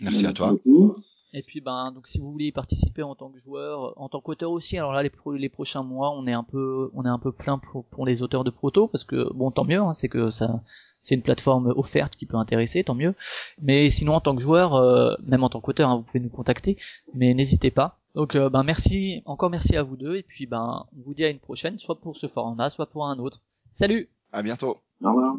S4: Merci à toi.
S1: beaucoup.
S2: Et puis ben donc si vous voulez y participer en tant que joueur, en tant qu'auteur aussi, alors là les, pro- les prochains mois on est un peu on est un peu plein pour, pour les auteurs de proto parce que bon tant mieux, hein, c'est que ça c'est une plateforme offerte qui peut intéresser, tant mieux. Mais sinon en tant que joueur, euh, même en tant qu'auteur, hein, vous pouvez nous contacter, mais n'hésitez pas. Donc euh, ben merci encore merci à vous deux et puis ben on vous dit à une prochaine, soit pour ce format, soit pour un autre. Salut.
S4: À bientôt.
S1: Au revoir.